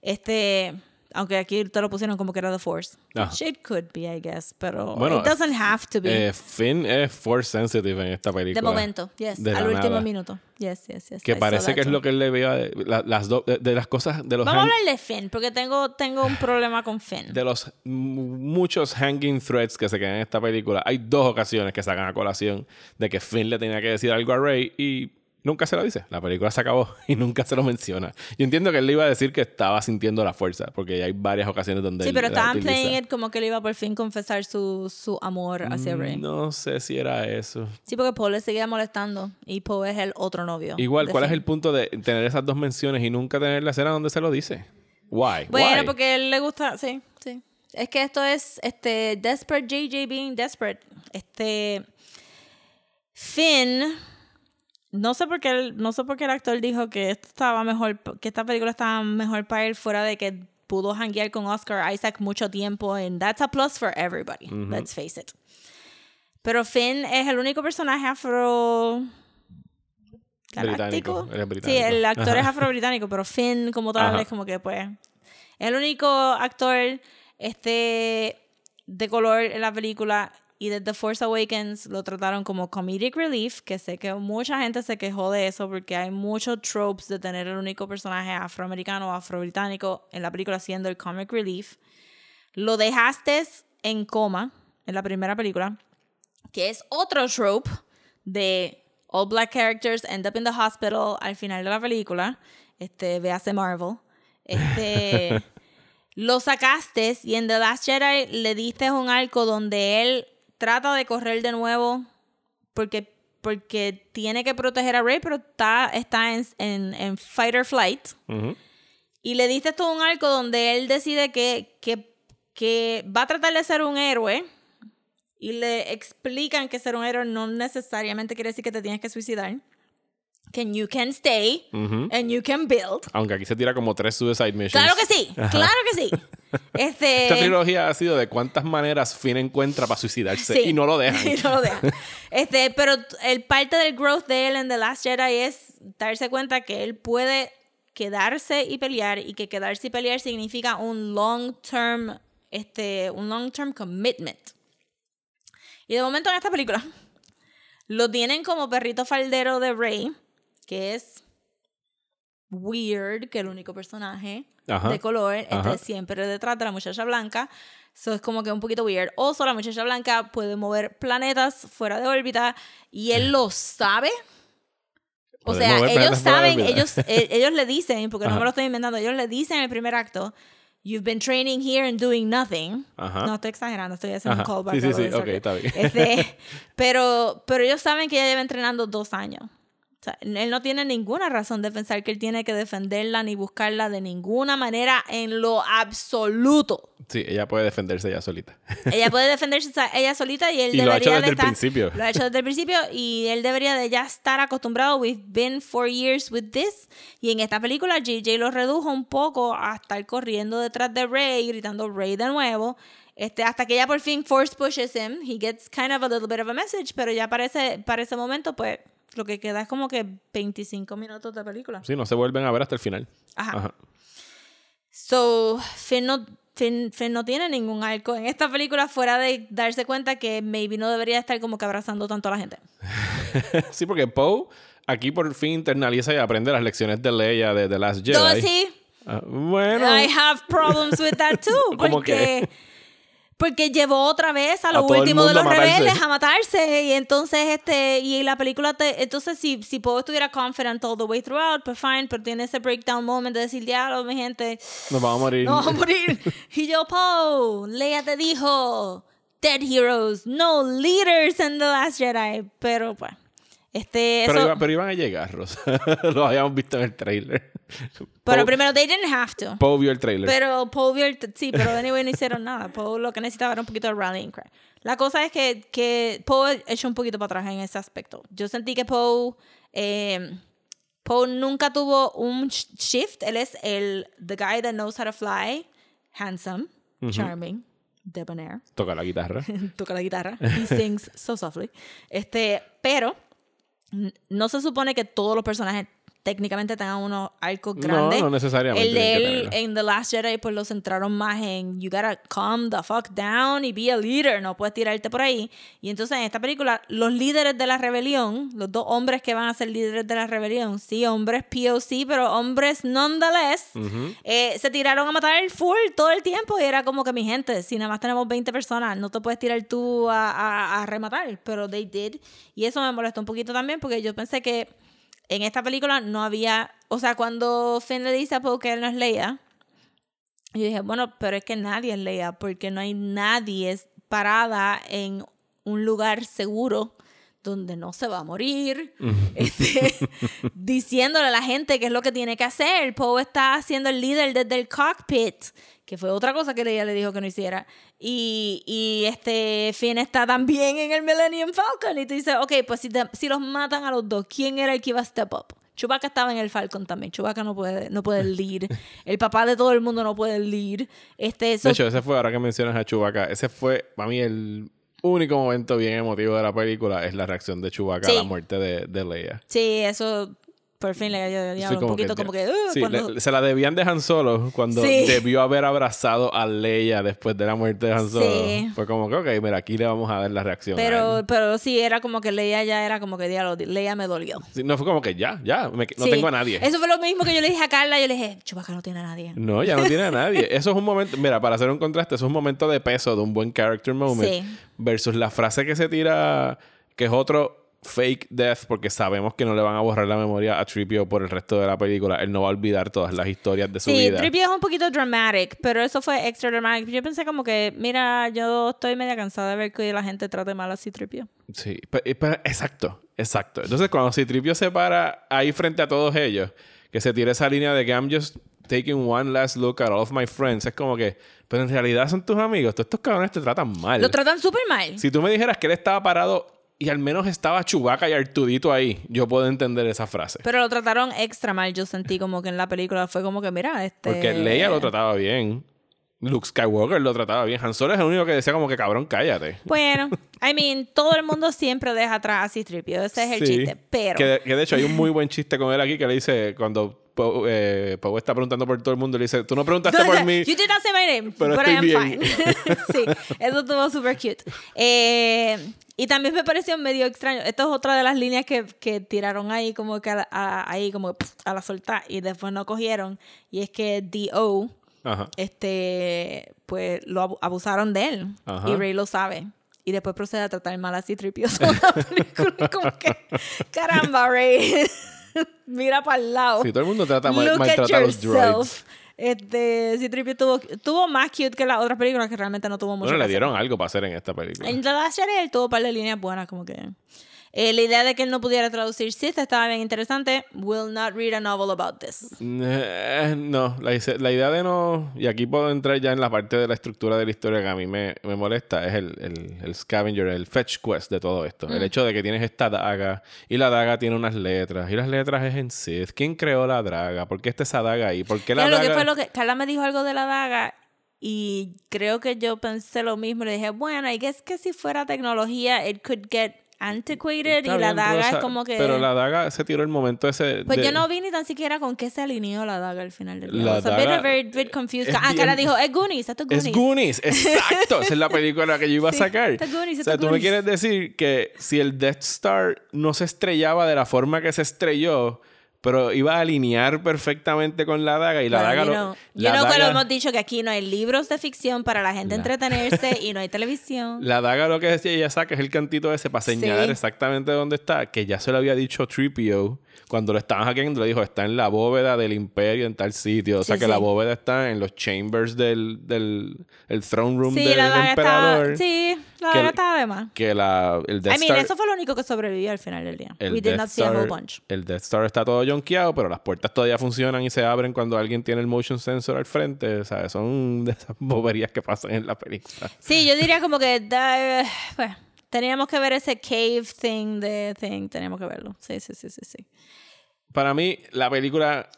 Este, aunque aquí te lo pusieron como que era The Force. Ajá. It could be, I guess, pero Bueno, it doesn't have to be. Eh, Finn es force sensitive en esta película. de momento, yes, de al último nada. minuto. Yes, yes, yes. Que I parece que es lo que él le veía la- las dos de, de las cosas de los Vamos a hablar de Finn, porque tengo, tengo un problema con Finn. de los muchos hanging threads que se quedan en esta película. Hay dos ocasiones que sacan a colación de que Finn le tenía que decir algo a Rey y nunca se lo dice. La película se acabó *laughs* y nunca se lo menciona. Yo entiendo que él le iba a decir que estaba sintiendo la fuerza, porque hay varias ocasiones donde Sí, él pero estaban utiliza. playing it como que él iba por fin confesar su, su amor hacia. Mm, No sé si era eso. Sí, porque Paul le seguía molestando y Poe es el otro novio. Igual, ¿cuál es el punto de tener esas dos menciones y nunca tener la escena donde se lo dice? Why? Bueno, Why? porque a él le gusta, sí, sí. Es que esto es este desperate JJ being desperate. Este Finn no sé por qué el, no sé por qué el actor dijo que esto estaba mejor, que esta película estaba mejor para él fuera de que pudo hanguear con Oscar Isaac mucho tiempo and that's a plus for everybody, let's face it. Pero Finn es el único personaje afro Británico, galáctico. Sí, británico. el actor es afro-británico, pero Finn como tal Ajá. es como que pues es el único actor este de color en la película y de The Force Awakens lo trataron como comedic relief, que sé que mucha gente se quejó de eso porque hay muchos tropes de tener el único personaje afroamericano o afro-británico en la película siendo el comic relief. Lo dejaste en coma en la primera película, que es otro trope de all black characters end up in the hospital al final de la película. Este, véase Marvel. Este, *laughs* lo sacaste y en The Last Jedi le diste un arco donde él trata de correr de nuevo porque, porque tiene que proteger a Rey, pero está, está en, en, en fight or flight. Y le diste todo un arco donde él decide que, que, que va a tratar de ser un héroe. Y le explican que ser un héroe no necesariamente quiere decir que te tienes que suicidar. Que you can stay Ujú. and you can build. Aunque aquí se tira como tres suicide missions. Claro que sí, claro que sí. *laughs* Este, Esta trilogía ha sido de cuántas maneras Finn encuentra para suicidarse Sí. y no lo dejan. *laughs* Y no lo dejan. *laughs* Este, pero el parte del growth de él en The Last Jedi es darse cuenta que él puede quedarse y pelear y que quedarse y pelear significa un long term, este, un long term commitment. Y de momento en esta película lo tienen como perrito faldero de Rey, que es weird, que el único personaje Ajá. de color esté Ajá. siempre detrás de la muchacha blanca. Eso es como que un poquito weird. Also, la muchacha blanca puede mover planetas fuera de órbita y él lo sabe. O sea, ellos saben, ellos, eh, ellos le dicen, porque no Ajá. me lo estoy inventando, ellos le dicen en el primer acto, You've been training here and doing nothing. Ajá. No estoy exagerando, estoy haciendo un callback. Sí, sí, sí, ok, está bien. Este, *laughs* pero, pero ellos saben que ella lleva entrenando dos años. O sea, él no tiene ninguna razón de pensar que él tiene que defenderla ni buscarla de ninguna manera en lo absoluto. Sí, ella puede defenderse ella solita. *laughs* Ella puede defenderse ella solita y él Y lo ha debería hecho de desde el estar- principio. Lo ha hecho desde el principio y él debería de ya estar acostumbrado. We've been four years with this. Y en esta película JJ lo redujo un poco a estar corriendo detrás de Rey, gritando Rey de nuevo. Este, hasta que ya por fin force pushes him. He gets kind of a little bit of a message, pero ya para ese, para ese momento, pues, lo que queda es como que 25 minutos de película. Sí, no se vuelven a ver hasta el final. Ajá. Ajá. So, Finn no, Finn, Finn no tiene ningún arco en esta película fuera de darse cuenta que maybe no debería estar como que abrazando tanto a la gente. *laughs* sí, porque Poe aquí por fin internaliza y aprende las lecciones de Leia de The Last Jedi. Yo sí, Ah, bueno. I have problems with that too. *laughs* ¿Cómo Porque, porque llevó otra vez a lo todo último de los rebeldes a matarse. Y entonces, este, y la película te, entonces si, si Poe estuviera confident all the way throughout, pues fine, pero tiene ese breakdown moment de decir, diablo, mi gente, Nos vamos a morir. no vamos a morir. *laughs* y yo, Poe, Leia te dijo, dead heroes, no leaders in The Last Jedi. Pero, pues, este, pero, eso- iba- pero iban a llegar, Rosa. *laughs* Lo habíamos visto en el trailer. pero primero, they didn't have to. Poe vio el trailer. Pero Poe vio el- sí, pero anyway no hicieron nada. Poe lo que necesitaba era un poquito de rallying cry. La cosa es que, que Poe echó un poquito para atrás en ese aspecto. Yo sentí que Poe eh, Poe nunca tuvo un sh- shift. Él es el the guy that knows how to fly, handsome, charming, debonair Toca la guitarra. *laughs* toca la guitarra. He sings so softly. Este, pero no se supone que todos los personajes técnicamente tengan unos arcos No, grandes. no necesariamente El de él en The Last Jedi pues lo centraron más en you gotta calm the fuck down y be a leader, no puedes tirarte por ahí. Y entonces en esta película los líderes de la rebelión, los dos hombres que van a ser líderes de la rebelión, sí, hombres POC, pero hombres nonetheless, eh, se tiraron a matar full todo el tiempo y era como que mi gente, si nada más tenemos 20 personas, no te puedes tirar tú a, a- a rematar, pero they did. Y eso me molestó un poquito también porque yo pensé que en esta película no había, o sea, cuando Finn le dice a que él no es Leia, yo dije, bueno, pero es que nadie es Leia porque no hay nadie parada en un lugar seguro donde no se va a morir, *laughs* este, *laughs* diciéndole a la gente qué es lo que tiene que hacer. Poe está siendo el líder desde el cockpit, que fue otra cosa que ella le dijo que no hiciera. Y, y este Finn está también en el Millennium Falcon. Y tú dices, ok, pues si, te- si los matan a los dos, ¿quién era el que iba a step up? Chewbacca estaba en el Falcon también. Chewbacca no puede, no puede lead. *laughs* El papá de todo el mundo no puede lead. Este, so- De hecho, ese fue, ahora que mencionas a Chewbacca, ese fue para mí el único momento bien emotivo de la película, es la reacción de Chewbacca Sí. a la muerte de, de Leia. sí, eso por fin le dio Sí, un poquito como que... uh, sí, cuando- le- se la debían de Han Solo cuando Sí. debió haber abrazado a Leia después de la muerte de Han Solo. Sí. Fue como que, ok, mira, aquí le vamos a dar la reacción. Pero, pero sí, era como que Leia ya era como que diablo, Leia me dolió. No fue como que ya, ya, me- no tengo a nadie. Eso fue lo mismo que yo le dije a Carla. Yo le dije, Chewbacca no tiene a nadie. No, ya no tiene a nadie. *laughs* Eso es un momento, mira, para hacer un contraste, eso es un momento de peso, de un buen character moment. Versus la frase que se tira, que es otro fake death, porque sabemos que no le van a borrar la memoria a Tripio por el resto de la película. Él no va a olvidar todas las historias de su Sí, vida. Tripio es un poquito dramatic, pero eso fue extra dramatic. Yo pensé como que, mira, yo estoy media cansada de ver que la gente trate mal así Tripio. Sí, pe- eh, pero- exacto, exacto. Entonces, cuando Citripio se para ahí frente a todos ellos, que se tira esa línea de que I'm just taking one last look at all of my friends, es como que, pero en realidad son tus amigos, todos estos cabrones te tratan mal. Lo tratan súper mal. Si tú me dijeras que él estaba parado y al menos estaba Chubaca y Artudito ahí, yo puedo entender esa frase. Pero lo trataron extra mal. Yo sentí como que en la película fue como que, mira, este... Porque Leia lo trataba bien. Luke Skywalker lo trataba bien. Han Solo es el único que decía como que cabrón, cállate. Bueno, I mean, todo el mundo siempre deja atrás a Citripio. Ese es el Sí. chiste. Pero... Que de, que de hecho hay un muy buen chiste con él aquí que le dice cuando Poe eh, Poe está preguntando por todo el mundo, le dice, tú no preguntaste por mí. You did not say my name, pero but I estoy am bien. fine. *laughs* sí, eso estuvo súper cute. Eh, y también me pareció medio extraño. Esto es otra de las líneas que, que tiraron ahí, como que a, a- ahí, como a la soltar y después no cogieron. Y es que D.O., Ajá. este, pues lo abu- abusaron de él. Ajá. Y Rey lo sabe. Y después procede a tratar mal en *laughs* la película. Como que, caramba, Rey. *laughs* Mira para el lado. Sí, todo el mundo trata mal, maltrata a los droids. Este, sí, Tripio tuvo, tuvo más cute que las otras películas que realmente no tuvo mucho. Bueno, le hacer. dieron algo para hacer en esta película. En Last Jedi él tuvo un par de líneas buenas, como que. Eh, la idea de que él no pudiera traducir Sith estaba bien interesante. Will not read a novel about this. Eh, no, la, la idea de no. Y aquí puedo entrar ya en la parte de la estructura de la historia que a mí me, me molesta. Es el, el, el scavenger, el fetch quest de todo esto. Mm. El hecho de que tienes esta daga y la daga tiene unas letras y las letras es en Sith. ¿Quién creó la daga? ¿Por qué está esa daga ahí? ¿Por qué la lo daga? que fue lo que. Carla me dijo algo de la daga. Y creo que yo pensé lo mismo. Le dije, bueno, I guess que si fuera tecnología, it could get antiquated. Está y la bien, daga Rosa, es como que. Pero la daga se tiró el momento ese. Pues de- yo no vi ni tan siquiera con qué se alineó la daga al final del día. La was a bit, daga very, bit confused. Ah, bien- dijo, es Goonies, esto es Goonies. Es Goonies, *laughs* exacto. Esa es la película que yo iba a Sí, sacar. está Goonies, o sea, tú me Goonies. quieres decir que si el Death Star no se estrellaba de la forma que se estrelló, pero iba a alinear perfectamente con la daga y la Bueno, daga you lo- la you know que lo daga- hemos dicho que aquí no hay libros de ficción para la gente entretenerse y no hay *laughs* televisión. La daga lo que decía ella saca es el cantito ese para señalar Sí. exactamente dónde está, que ya se lo había dicho Tripio cuando lo estaban hackeando, le dijo, está en la bóveda del imperio en tal sitio. O sea Sí, que la sí. bóveda está en los chambers del, del el throne room Sí, del la emperador. estaba. Sí, la el- estaba de más. Que la, el Death I mean, Star... eso fue lo único que sobrevivió al final del día. El We did Death not see a whole bunch. El Death Star está todo jonqueado, pero las puertas todavía funcionan y se abren cuando alguien tiene el motion sensor al frente. O sea, son *laughs* de esas boberías que pasan en la película. Sí, yo diría como que. da- pues, teníamos que ver ese cave thing de thing. Teníamos que verlo. Sí, sí, sí, sí. sí. Para mí, la película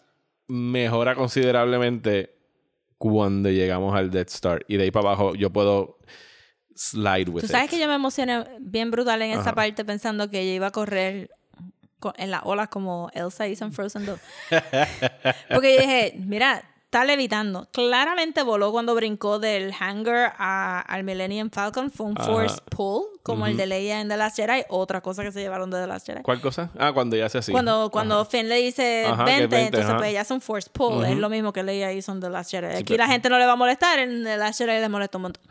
mejora considerablemente cuando llegamos al Death Star. Y de ahí para abajo yo puedo slide with Tú sabes it. que yo me emocioné bien brutal en esa parte pensando que ella iba a correr co- en las olas como Elsa hizo en Frozen 2. *laughs* Porque yo dije, mira, está levitando. Claramente voló cuando brincó del hangar a- al Millennium Falcon. Fue un Ajá. force pull, como el de Leia en The Last Jedi. Otra cosa que se llevaron de The Last Jedi. ¿Cuál cosa? Ah, cuando ya hace así. Cuando, cuando Finn le dice Ajá, que 20, 20, entonces pues ella hace un force pull. Es lo mismo que Leia hizo en The Last Jedi. Aquí pero- la gente no le va a molestar, en The Last Jedi le molesta un montón.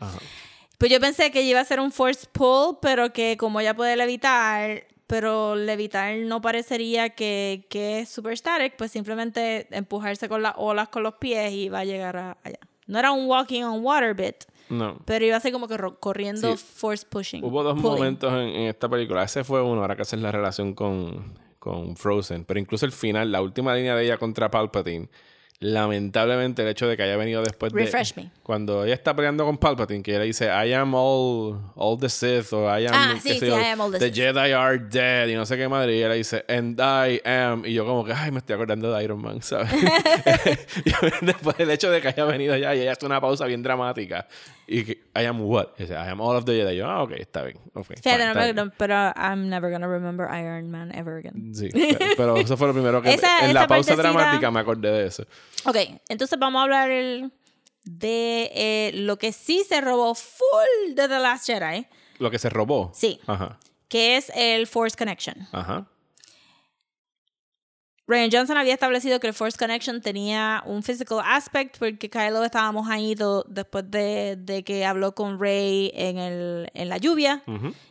Pues yo pensé que iba a ser un force pull, pero que como ella puede levitar, pero levitar no parecería que, que es super static, pues simplemente empujarse con las olas con los pies y va a llegar a- allá. No era un walking on water bit, No. Pero iba a ser como que corriendo, Sí. force pushing. Hubo dos pulling. momentos en, en esta película. Ese fue uno, ahora que haces la relación con, con Frozen. Pero incluso el final, la última línea de ella contra Palpatine, lamentablemente el hecho de que haya venido después de... Refresh me. Cuando ella está peleando con Palpatine, que ella dice, I am all, all the Sith, o I am... Ah, sí, sí, yo, I am all the Sith. Jedi are dead, y no sé qué madre. Y ella dice, and I am... Y yo como que, ay, me estoy acordando de Iron Man, ¿sabes? *laughs* *laughs* Después del hecho de que haya venido ya y ella hace una pausa bien dramática. Y que, I am what? Y dice, I am all of the Jedi. Yo, ah, ok, está bien. Okay, Fíjate, fine, no, está no, pero I'm never gonna remember Iron Man ever again. Sí, *laughs* pero, pero eso fue lo primero que... Esa- en esa la pausa partecita- dramática me acordé de eso. Ok, entonces vamos a hablar el- de eh, lo que sí se robó full de The Last Jedi, Lo que se robó. Sí. Ajá, que es el Force Connection. ajá. Ryan Johnson había establecido que el Force Connection tenía un physical aspect porque Kylo estaba mojadito después de, de que habló con Rey en, el, en la lluvia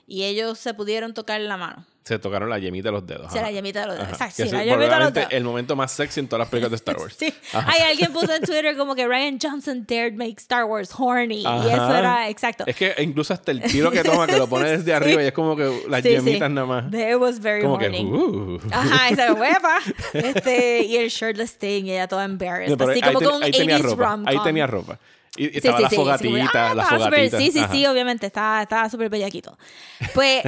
y ellos se pudieron tocar la mano. Se tocaron la yemita de los dedos. Sí, ajá. la llamita de los dedos. Exacto, Que sí, la llamita de los dedos. el momento más sexy en todas las películas de Star *laughs* Wars. Sí. Ajá. Hay alguien puso en Twitter como que Ryan Johnson dared make Star Wars horny. Y eso era exacto. Es que incluso hasta el tiro que toma, que lo pone desde *laughs* arriba y es como que las Sí, sí. yemitas nada más. It was very Como que, horny. uh. Ajá, esa huepa. *laughs* Este, y el shirtless thing, y ella toda embarrassed. Así como ten- con un ahí tenía 80s ropa. rom-com. Ahí tenía ropa. Y, y Sí, estaba sí, la sí, fogatita, sí, ah, la fogatita. Sí, sí, Ajá. sí, obviamente, estaba estaba súper bellaquito. Pues,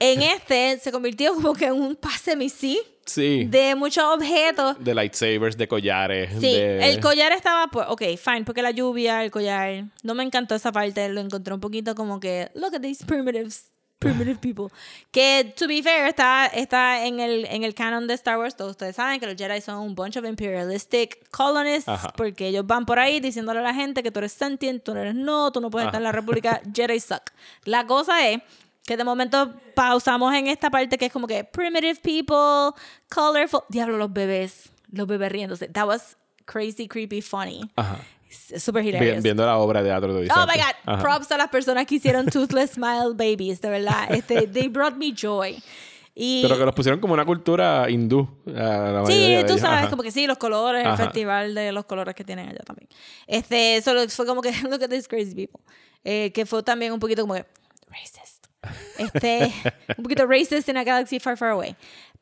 en este se convirtió como que en un pase sí Sí. de muchos objetos. De lightsabers, de collares. Sí, de... el collar estaba, pues, ok, fine, porque la lluvia, el collar, no me encantó esa parte, lo encontré un poquito como que, look at these primitives, primitive *laughs* people. Que, to be fair, está, está en, el, en el canon de Star Wars, todos ustedes saben que los Jedi son un bunch of imperialistic colonists, Ajá. porque ellos van por ahí diciéndole a la gente que tú eres sentient, tú no eres no, tú no puedes Ajá. estar en la República, *laughs* Jedi suck. La cosa es que de momento pausamos en esta parte que es como que primitive people, colorful. Diablo, los bebés, los bebés riéndose. That was crazy, creepy, funny. Ajá. Super hilarious. viendo la obra de teatro de Oh my god, Ajá. props a las personas que hicieron Toothless Smile Babies, de verdad. *laughs* Este, they brought me joy. Y Pero que los pusieron como una cultura hindú. la Sí, tú sabes, Ajá. como que sí, los colores, Ajá. el festival de los colores que tienen allá también. Este, solo fue como que, *laughs* look at these crazy people. Eh, que fue también un poquito como que, racist. Este, *laughs* un poquito racist in a galaxy far, far away.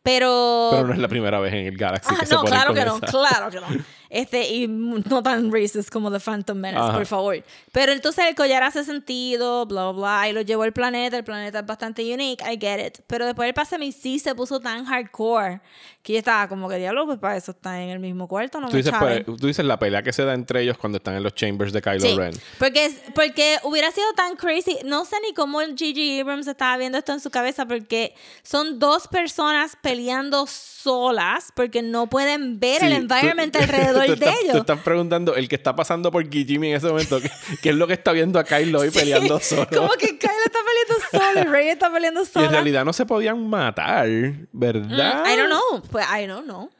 Pero. Pero no es la primera vez en el Galaxy Ah, que se no, ponen claro con que no, esa. claro que no. *laughs* Este, y no tan racist como The Phantom Menace, Ajá. por favor. Pero entonces el collar hace sentido, bla, bla, y lo llevó al planeta. El planeta es bastante unique, I get it. Pero después el pase a mí sí se puso tan hardcore que yo estaba como que diablo, pues para eso está en el mismo cuarto, no Tú me dices, pues, tú dices la pelea que se da entre ellos cuando están en los chambers de Kylo Sí, Ren. porque, porque hubiera sido tan crazy. No sé ni cómo el G.G. Abrams estaba viendo esto en su cabeza, porque son dos personas peleando solas porque no pueden ver el Sí, environment tú- alrededor tú de estás- ellos. Estás preguntando, el que está pasando por Kijimi en ese momento, ¿qué, qué es lo que está viendo a Kylo hoy peleando *laughs* solo? Como que Kyle está peleando solo y Rey está peleando Y sola. en realidad no se podían matar, ¿verdad? Mm, I don't know. Pues I don't know.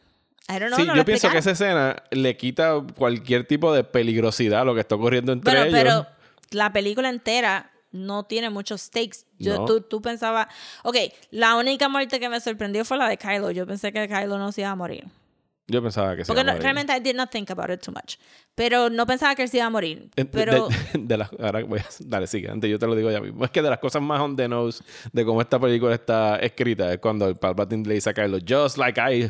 I don't know. Sí, no yo pienso que esa escena le quita cualquier tipo de peligrosidad a lo que está ocurriendo entre Bueno, ellos. pero la película entera no tiene muchos stakes. Yo, No. tú, tú pensabas... Ok, la única muerte que me sorprendió fue la de Kylo. Yo pensé que Kylo no se iba a morir. Yo pensaba que sí. Porque no- realmente I did not think about it too much. Pero no pensaba que él se iba a morir. Pero... De, *laughs* de las, ahora voy a, dale, sigue. Antes yo te lo digo ya mismo. Es que de las cosas más on the nose de cómo esta película está escrita es cuando el Palpatine le dice a Kylo, just like I,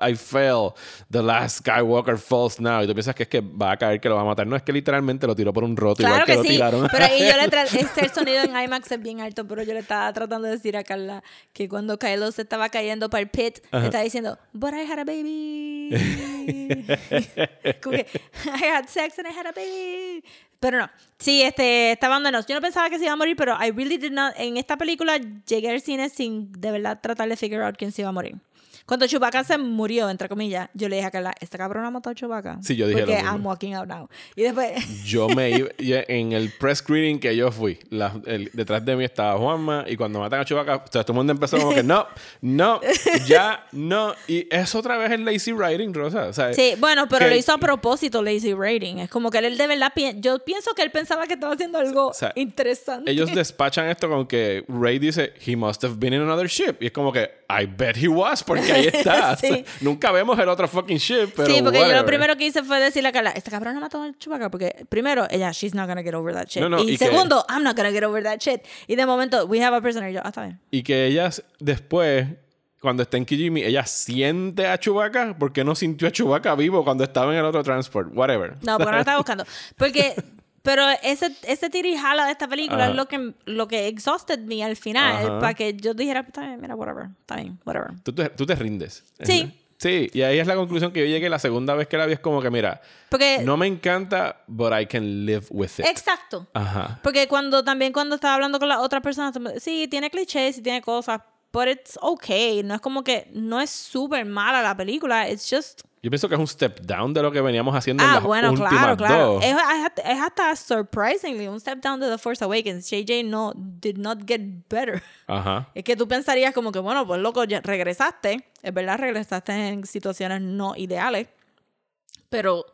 I fell, the last Skywalker falls now. Y tú piensas que es que va a caer, que lo va a matar. No, es que literalmente lo tiró por un roto, Claro igual que, que lo sí, tiraron. pero ahí yo le *laughs* tra- este el sonido en IMAX es bien alto, pero yo le estaba tratando de decir a Carla que cuando Kylo se estaba cayendo para el pit, le estaba diciendo, but I had a baby. *laughs* Como que, I had sex and I had a baby. Pero no, sí, este, estaba abandonados. Yo no pensaba que se iba a morir, pero I really did not, en esta película llegué al cine sin de verdad tratar de figure out quién se iba a morir. Cuando Chewbacca se murió, entre comillas, yo le dije a Carla, ¿esta cabrona mató a Chewbacca? Sí, yo dije lo Porque mismo. I'm walking out now. Y después... *laughs* Yo me iba, en el press screening que yo fui, la- el- detrás de mí estaba Juanma y cuando matan a Chewbacca, o sea, todo el mundo empezó como que *laughs* no, no, ya, no. Y es otra vez el lazy writing, Rosa. O ¿sabes? Sí, bueno, pero Que- lo hizo a propósito Lazy Rating. Es como que él de verdad, yo pienso que él pensaba que estaba haciendo algo sea, interesante. Ellos *laughs* despachan esto con que Ray dice, he must have been in another ship. Y es como que, I bet he was, porque ahí *laughs* está. Sí. O sea, nunca vemos el otro fucking ship, pero sí, porque yo whatever. lo primero que hice fue decirle a Carla, esta cabrona mató al chupaca porque primero, ella, she's not gonna get over that shit. No, no, y, y que- segundo, I'm not gonna get over that shit. Y de momento, we have a prisoner. Y yo, ah, está bien. Y que ella después, cuando está en Kijimi, ella siente a Chewbacca porque no sintió a Chewbacca vivo cuando estaba en el otro transport. Whatever. No, porque no lo estaba buscando. *laughs* Porque, pero ese, ese tira y jala de esta película Ajá. es lo que, lo que exhausted me al final. Para que yo dijera, está bien, mira, whatever. Está bien, whatever. Tú te, tú te rindes. Sí. Sí, y ahí es la conclusión que yo llegué la segunda vez que la vi. Es como que, mira, Porque, no me encanta, but I can live with it. exacto. Ajá. Porque cuando también cuando estaba hablando con la otra persona, sí, tiene clichés y tiene cosas, but it's okay. No es como que no es súper mala la película, it's just Yo pienso que es un step down de lo que veníamos haciendo en Ah, las bueno, últimas claro, claro. dos. Es, es hasta- surprisingly un step down de The Force Awakens. JJ no did not get better. Ajá. *laughs* Es que tú pensarías como que, bueno, pues loco, ya regresaste. Es verdad, regresaste en situaciones no ideales. Pero,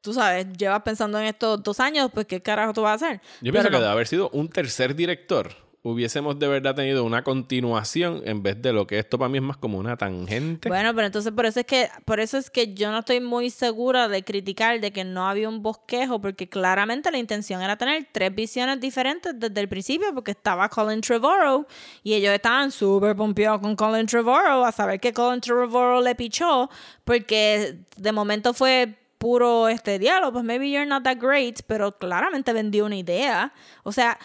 tú sabes, llevas pensando en estos dos años, pues, ¿qué carajo tú vas a hacer? Yo pienso Pero que no. de haber sido un tercer director, hubiésemos de verdad tenido una continuación en vez de lo que esto para mí es más como una tangente. Bueno, pero entonces por eso es que por eso es que yo no estoy muy segura de criticar de que no había un bosquejo porque claramente la intención era tener tres visiones diferentes desde el principio porque estaba Colin Trevorrow y ellos estaban súper pompeados con Colin Trevorrow a saber que Colin Trevorrow le pichó porque de momento fue puro este diálogo, pues maybe you're not that great, pero claramente vendió una idea. O sea,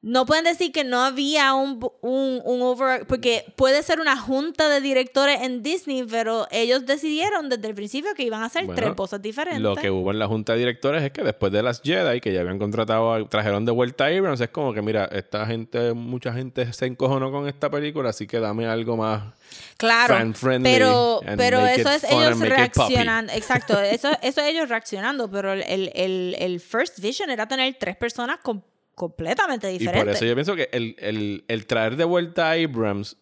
no pueden decir que no había un, un, un over... Porque puede ser una junta de directores en Disney, pero ellos decidieron desde el principio que iban a hacer Bueno, tres cosas diferentes. Lo que hubo en la junta de directores es que después de las Jedi, que ya habían contratado, trajeron de vuelta a Abrams, es como que, mira, esta gente, mucha gente se encojonó con esta película, así que dame algo más claro, fan-friendly pero, pero eso es ellos reaccionando. *laughs* Exacto, eso, eso es ellos reaccionando, pero el, el, el, first vision era tener tres personas com- completamente Y diferentes. por eso yo pienso que el, el- el traer de vuelta a Abrams,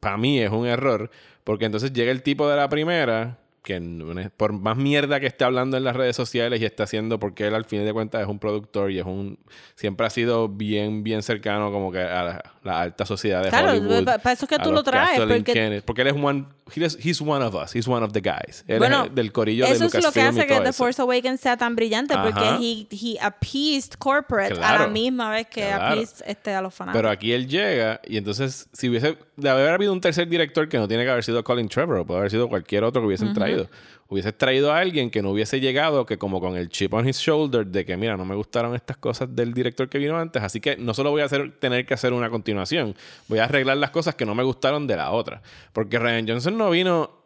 para mí es un error, porque entonces llega el tipo de la primera, que por más mierda que esté hablando en las redes sociales y está haciendo, porque él al fin de cuentas es un productor y es un siempre ha sido bien, bien cercano como que a la, la alta sociedad de Claro, Hollywood. pa- pa eso es que a tú lo traes, porque- porque él es one, he is- he's one of us, he's one of the guys. Él Bueno, es del corillo de eso es lo que Lucasfilm hace que The eso. Force Awakens sea tan brillante Ajá. porque he, he appeased corporate a Claro. la misma vez que Claro. appeased este, a los fanáticos. Pero aquí él llega y entonces, si hubiese, de haber habido un tercer director que no tiene que haber sido Colin Trevor, puede haber sido cualquier otro que hubiesen traído. Hubieses traído a alguien que no hubiese llegado, que como con el chip on his shoulder, de que mira, no me gustaron estas cosas del director que vino antes, así que no solo voy a hacer, tener que hacer una continuación, voy a arreglar las cosas que no me gustaron de la otra. Porque Ryan Johnson no vino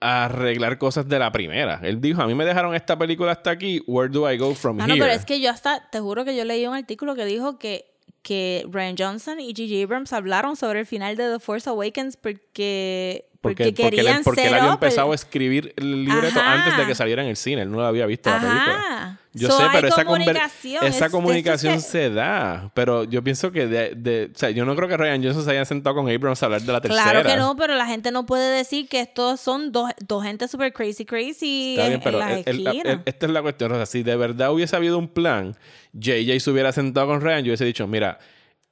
a arreglar cosas de la primera. Él dijo, a mí me dejaron esta película hasta aquí, where do I go from No, no, pero es que yo hasta, te juro que yo leí un artículo que dijo que, que Ryan Johnson y J.J. Abrams hablaron sobre el final de The Force Awakens porque, porque, Porque, porque, querían él, porque él había empezado a escribir el libreto Ajá. antes de que saliera en el cine. Él no lo había visto la película. Yo So, sé, pero esa, comunicación. esa Es- comunicación esto es que- se da. Pero yo pienso que de, de- o sea, yo no creo que Ryan Johnson se haya sentado con Abrams a hablar de la tercera. Claro que no, pero la gente no puede decir que estos son dos, dos gente super crazy, crazy Está en, bien, pero en las el- el- esquinas. el- esta es la cuestión. O sea, si de verdad hubiese habido un plan, JJ se hubiera sentado con Ryan, yo hubiese dicho, mira,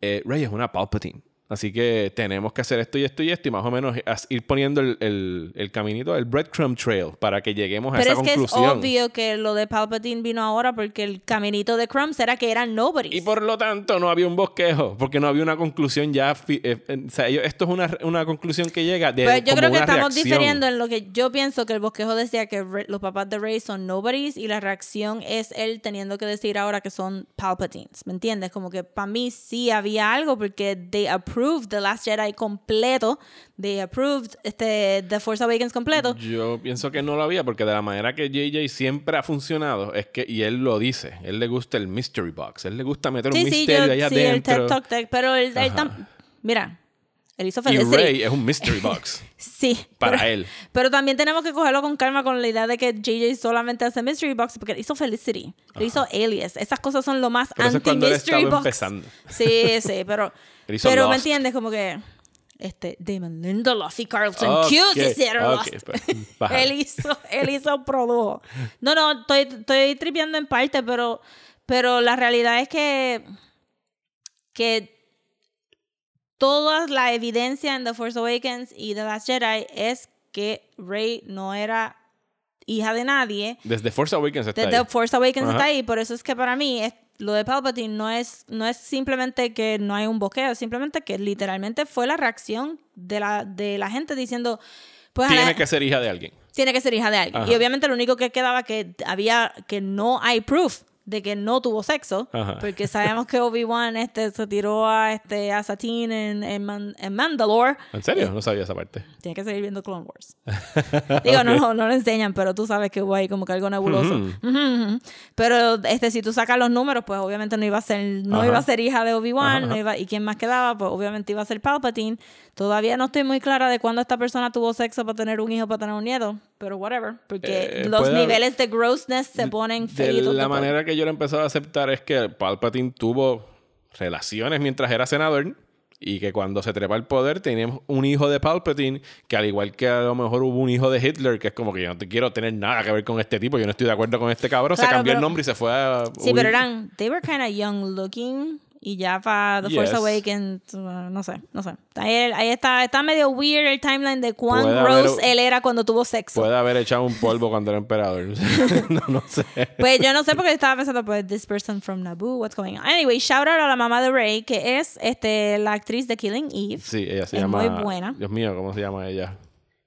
eh, Rey es una Palpatine. Así que tenemos que hacer esto y esto y esto y más o menos ir poniendo el, el, el caminito, el breadcrumb trail para que lleguemos a Pero esa es que es conclusión. obvio que lo de Palpatine vino ahora porque el caminito de Crumbs era que eran nobodies. Y por lo tanto no había un bosquejo, porque no había una conclusión ya. eh, eh, o sea, esto es una, una conclusión que llega de Pero yo como creo que estamos reacción. diferiendo en lo que yo pienso que el bosquejo decía que Re- los papás de Rey son nobodies y la reacción es él teniendo que decir ahora que son Palpatines. ¿Me entiendes? Como que para mí sí había algo porque they approved The Last Jedi completo, they approved este, The Force Awakens completo. Yo pienso que no lo había, porque de la manera que JJ siempre ha funcionado, es que, y él lo dice, él le gusta el mystery box, él le gusta meter un Sí, sí, misterio yo, ahí sí, el adentro. TED Talk Tech, pero él, él Ajá. tam- Mira, él hizo y. Rey es un mystery box. *laughs* Sí. Para pero, él. Pero también tenemos que cogerlo con calma con la idea de que JJ solamente hace Mystery Box porque él hizo Felicity, él hizo Alias. Esas cosas son lo más anti-Mystery estaba Box. empezando. Sí, sí, pero, Pero me entiendes como que este, Damon Lindelof y Carlton Ok, Cuse hicieron ok, Lost. él hizo, él hizo produjo. No, no, estoy, estoy tripeando en parte, pero, pero la realidad es que, que toda la evidencia en The Force Awakens y The Last Jedi es que Rey no era hija de nadie. Desde Force Awakens está Desde ahí. Force Awakens Ajá. está ahí, por eso es que para mí es- lo de Palpatine no es, no es simplemente que no hay un boqueo, es simplemente que literalmente fue la reacción de la, de la gente diciendo, pues la- Tiene que ser hija de alguien. tiene que ser hija de alguien. Ajá. Y obviamente lo único que quedaba que había, que no hay proof de que no tuvo sexo, Ajá. porque sabemos que Obi-Wan este, se tiró a, este, a Satine en, en, Man- en Mandalore. ¿En serio? No sabía esa parte. Tiene que seguir viendo Clone Wars. *laughs* Digo, no, no, no lo enseñan, pero tú sabes que hubo ahí como que algo nebuloso. Pero este, si tú sacas los números, pues obviamente no iba a ser, no iba a ser hija de Obi-Wan, no iba, y quién más quedaba, pues obviamente iba a ser Palpatine. Todavía no estoy muy clara de cuándo esta persona tuvo sexo para tener un hijo, para tener un nieto, pero whatever, porque Eh, los puede haber- niveles de grossness se ponen De feitos. la manera que yo lo he empezado a aceptar es que Palpatine tuvo relaciones mientras era senador y que cuando se trepa al poder teníamos un hijo de Palpatine que al igual que a lo mejor hubo un hijo de Hitler que es como que yo no te quiero tener nada que ver con este tipo, yo no estoy de acuerdo con este cabrón, se Claro, cambió el pero- nombre y se fue a... Sí, huir. pero eran, they were kind of young looking. Y ya para The Force. Awakens, uh, no sé, no sé. Ahí, ahí está, está medio weird el timeline de cuán haber- gross él era cuando tuvo sexo. Puede haber echado un polvo cuando era emperador. *laughs* no, no sé. Pues yo no sé porque estaba pensando, pues, this person from Naboo, what's going on. Anyway, shout out a la mamá de Rey, que es este, la actriz de Killing Eve. Sí, ella se Es llama... muy buena. Dios mío, ¿cómo se llama ella?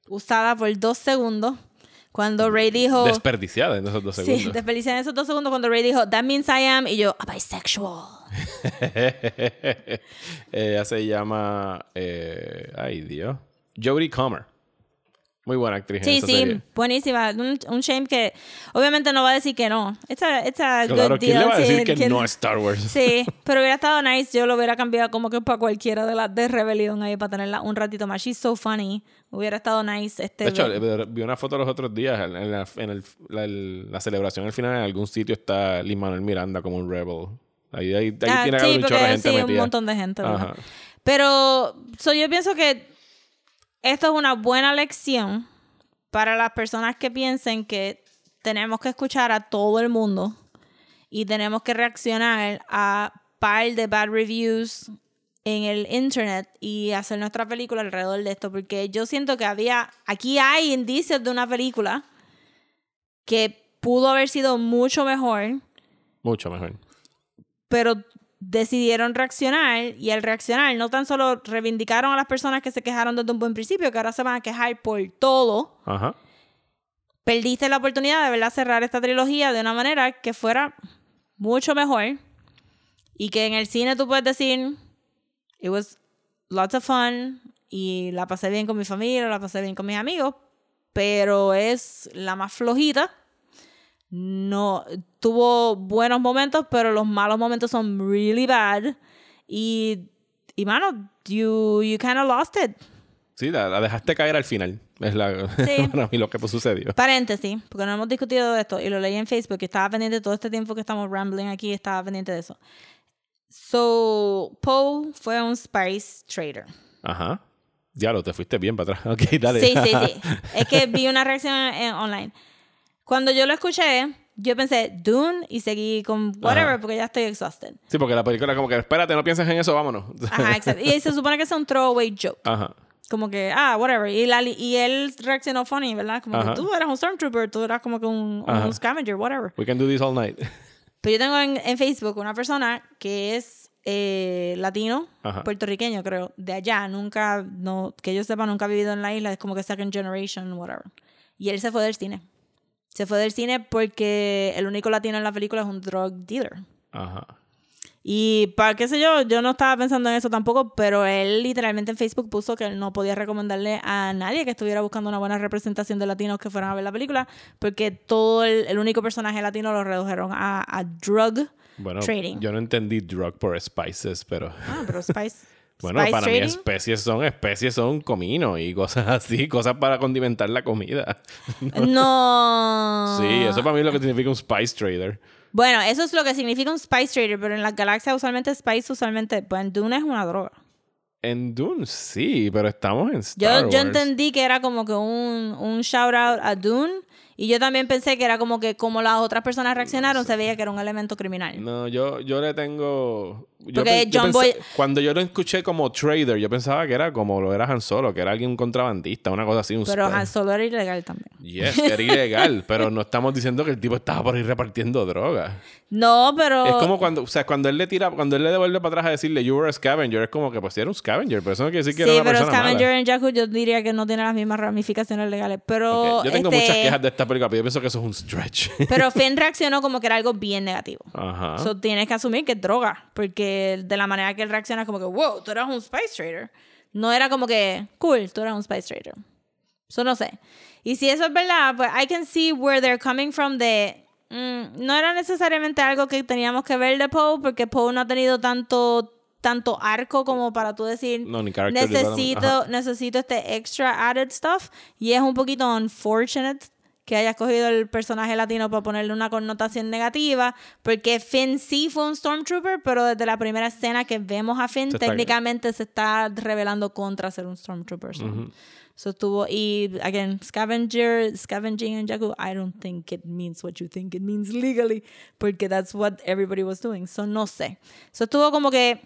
Usada por dos segundos. Cuando Rey dijo. Desperdiciada en esos dos Sí, segundos. desperdicié en esos dos segundos cuando Rey dijo, that means I am. Y yo, a bisexual. *laughs* Ella se llama. eh, ay, Dios. Jodie Comer. Muy buena actriz en Sí, esa sí, serie. buenísima. Un, un shame que obviamente no va a decir que no. It's a, it's a Claro, good ¿quién deal. le va a sí, decir que ¿quién- no a Star Wars? Sí, *laughs* pero hubiera estado nice. Yo lo hubiera cambiado como que para cualquiera de las de Rebelión ahí para tenerla un ratito más. She's so funny. Hubiera estado nice. Este, De hecho, eh, vi una foto los otros días en la, en el- la, el- la celebración al final. En algún sitio está Lin Manuel Miranda como un rebel. Ahí, ahí, ahí Ah, tiene que sí, haber un chorro de porque gente sí, un montón de gente. Pero so, yo pienso que esto es una buena lección para las personas que piensen que tenemos que escuchar a todo el mundo y tenemos que reaccionar a par de bad reviews en el internet y hacer nuestra película alrededor de esto porque yo siento que había aquí hay indicios de una película que pudo haber sido mucho mejor Mucho mejor. pero decidieron reaccionar y al reaccionar no tan solo reivindicaron a las personas que se quejaron desde un buen principio, que ahora se van a quejar por todo, Ajá. perdiste la oportunidad de verdad cerrar esta trilogía de una manera que fuera mucho mejor y que en el cine tú puedes decir, it was lots of fun y la pasé bien con mi familia, la pasé bien con mis amigos, pero es la más flojita. No, tuvo buenos momentos, pero los malos momentos son really bad. Y, y mano, you, you kind of lost it. Sí, la, la dejaste caer al final. Es la, *laughs* Sí. para mí lo que sucedió. Paréntesis, porque no hemos discutido de esto y lo leí en Facebook y estaba pendiente todo este tiempo que estamos rambling aquí, estaba pendiente de eso. So, Poe fue un spice trader. Ajá. Diablo, te fuiste bien para atrás. *laughs* Ok, dale. Sí, sí, sí. *laughs* Es que vi una reacción en- online. Cuando yo lo escuché, yo pensé Dune y seguí con whatever Ajá. porque ya estoy exhausted. Sí, porque la película como que, espérate, no pienses en eso, vámonos. Ajá, *laughs* exacto. Y se supone que es un throwaway joke. Ajá. Como que, ah, whatever. Y, la, y él reaccionó funny, ¿verdad? Como Ajá. que tú eras un Stormtrooper, tú eras como que un, un scavenger, whatever. We can do this all night. Pero yo tengo en, en Facebook una persona que es eh, latino, Ajá. puertorriqueño, creo, de allá, nunca, no, que yo sepa, nunca ha vivido en la isla, es como que second generation, whatever. Y él se fue del cine. Se fue del cine porque el único latino en la película es un drug dealer. Ajá. Y para qué sé yo, yo no estaba pensando en eso tampoco, pero él literalmente en Facebook puso que él no podía recomendarle a nadie que estuviera buscando una buena representación de latinos que fueran a ver la película, porque todo el, el único personaje latino lo redujeron a, a drug Bueno, trading. yo no entendí drug por spices, pero... Ah, pero Spice. *laughs* Bueno, Spice para mí especies son especies son comino y cosas *laughs* así, cosas para condimentar la comida. *laughs* No. Sí, eso para mí es lo que significa un spice trader. Bueno, eso es lo que significa un Spice Trader, pero en las galaxias usualmente Spice usualmente, pues en Dune es una droga. En Dune sí, pero estamos en Star Yo, Wars. yo entendí que era como que un, un shout out a Dune. Y yo también pensé que era como que como las otras personas reaccionaron, se veía que era un elemento criminal. No, yo, yo le tengo. Yo Porque pen- yo John Boy- Cuando yo lo escuché como trader, yo pensaba que era como lo era Han Solo, que era alguien un contrabandista, una cosa así. Un Pero. Han Solo era ilegal también. Yes, que era ilegal, *laughs* pero no estamos diciendo que el tipo estaba por ahí repartiendo drogas. No, pero... Es como cuando, o sea, cuando él le tira, cuando él le devuelve para atrás a decirle you were a scavenger, es como que pues sí era un scavenger, pero eso no quiere decir que Sí, era una pero persona Scavenger mala. en Jakku yo diría que no tiene las mismas ramificaciones legales. Pero, Ok, Yo tengo este, muchas quejas de esta película, pero yo pienso que eso es un stretch. *laughs* pero Finn reaccionó como que era algo bien negativo. Ajá. So, tienes que asumir que es droga. Porque de la manera que él reacciona es como que, wow, tú eras un Spice Trader. No era como que, cool, tú eras un Spice Trader. Eso no sé. Y si eso es verdad, pues I can see where they're coming from de... mm, no era necesariamente algo que teníamos que ver de Poe, porque Poe no ha tenido tanto tanto arco como para tú decir No, ni necesito necesito este extra added stuff. Y es un poquito unfortunate que hayas cogido el personaje latino para ponerle una connotación negativa, porque Finn sí fue un Stormtrooper, pero desde la primera escena que vemos a Finn, Se está- técnicamente se está revelando contra ser un Stormtrooper. So, so estuvo, y again, scavenger, scavenging en Jakku, I don't think it means what you think it means legally, porque that's what everybody was doing. So no sé. So estuvo como que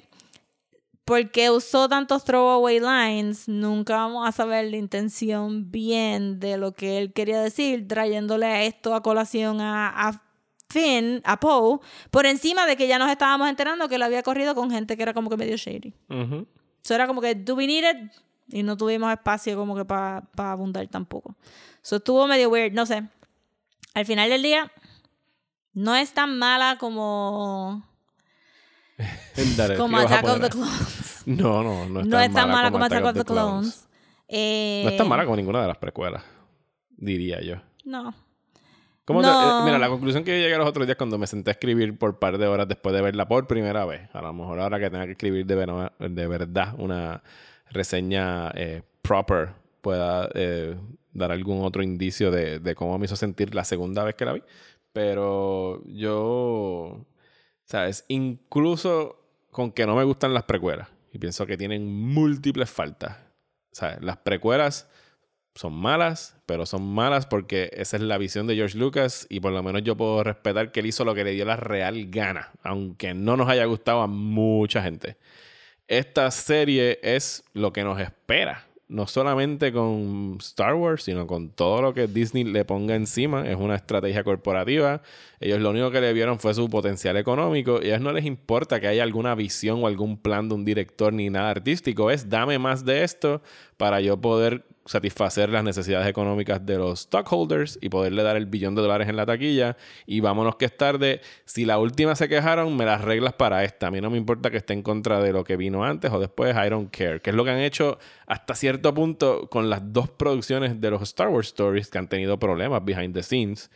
porque usó tantos throwaway lines, nunca vamos a saber la intención bien de lo que él quería decir, trayéndole esto a colación a, a Finn, a Poe, por encima de que ya nos estábamos enterando que él había corrido con gente que era como que medio shady. Eso era como que, do we need it? Y no tuvimos espacio como que para abundar tampoco. Eso estuvo medio weird, no sé. Al final del día, no es tan mala como, *laughs* Dale, como ¿qué vas a Attack of the Clones. *laughs* No, no, no es No tan es tan mala como Attack of the Clones. Clones. Eh, No es tan mala como ninguna de las precuelas, diría yo. No. ¿Cómo te- No. eh, mira, la conclusión que yo llegué los otros días cuando me senté a escribir por par de horas después de verla por primera vez, a lo mejor ahora que tenga que escribir de verdad una reseña eh, proper pueda eh, dar algún otro indicio de, cómo me hizo sentir la segunda vez que la vi. Pero yo, ¿sabes? Incluso con que no me gustan las precuelas y pienso que tienen múltiples faltas. ¿Sabes? Las precuelas son malas, pero son malas porque esa es la visión de George Lucas y por lo menos yo puedo respetar que él hizo lo que le dio la real gana, aunque no nos haya gustado a mucha gente. Esta serie es lo que nos espera, no solamente con Star Wars, sino con todo lo que Disney le ponga encima. Es una estrategia corporativa. Ellos lo único que le vieron fue su potencial económico y a ellos no les importa que haya alguna visión o algún plan de un director ni nada artístico. Es dame más de esto para yo poder satisfacer las necesidades económicas de los stockholders y poderle dar el billón de dólares en la taquilla. Y vámonos que es tarde. Si la última se quejaron, me las reglas para esta. A mí no me importa que esté en contra de lo que vino antes o después. I don't care. Que es lo que han hecho hasta cierto punto con las dos producciones de los Star Wars Stories que han tenido problemas behind the scenes.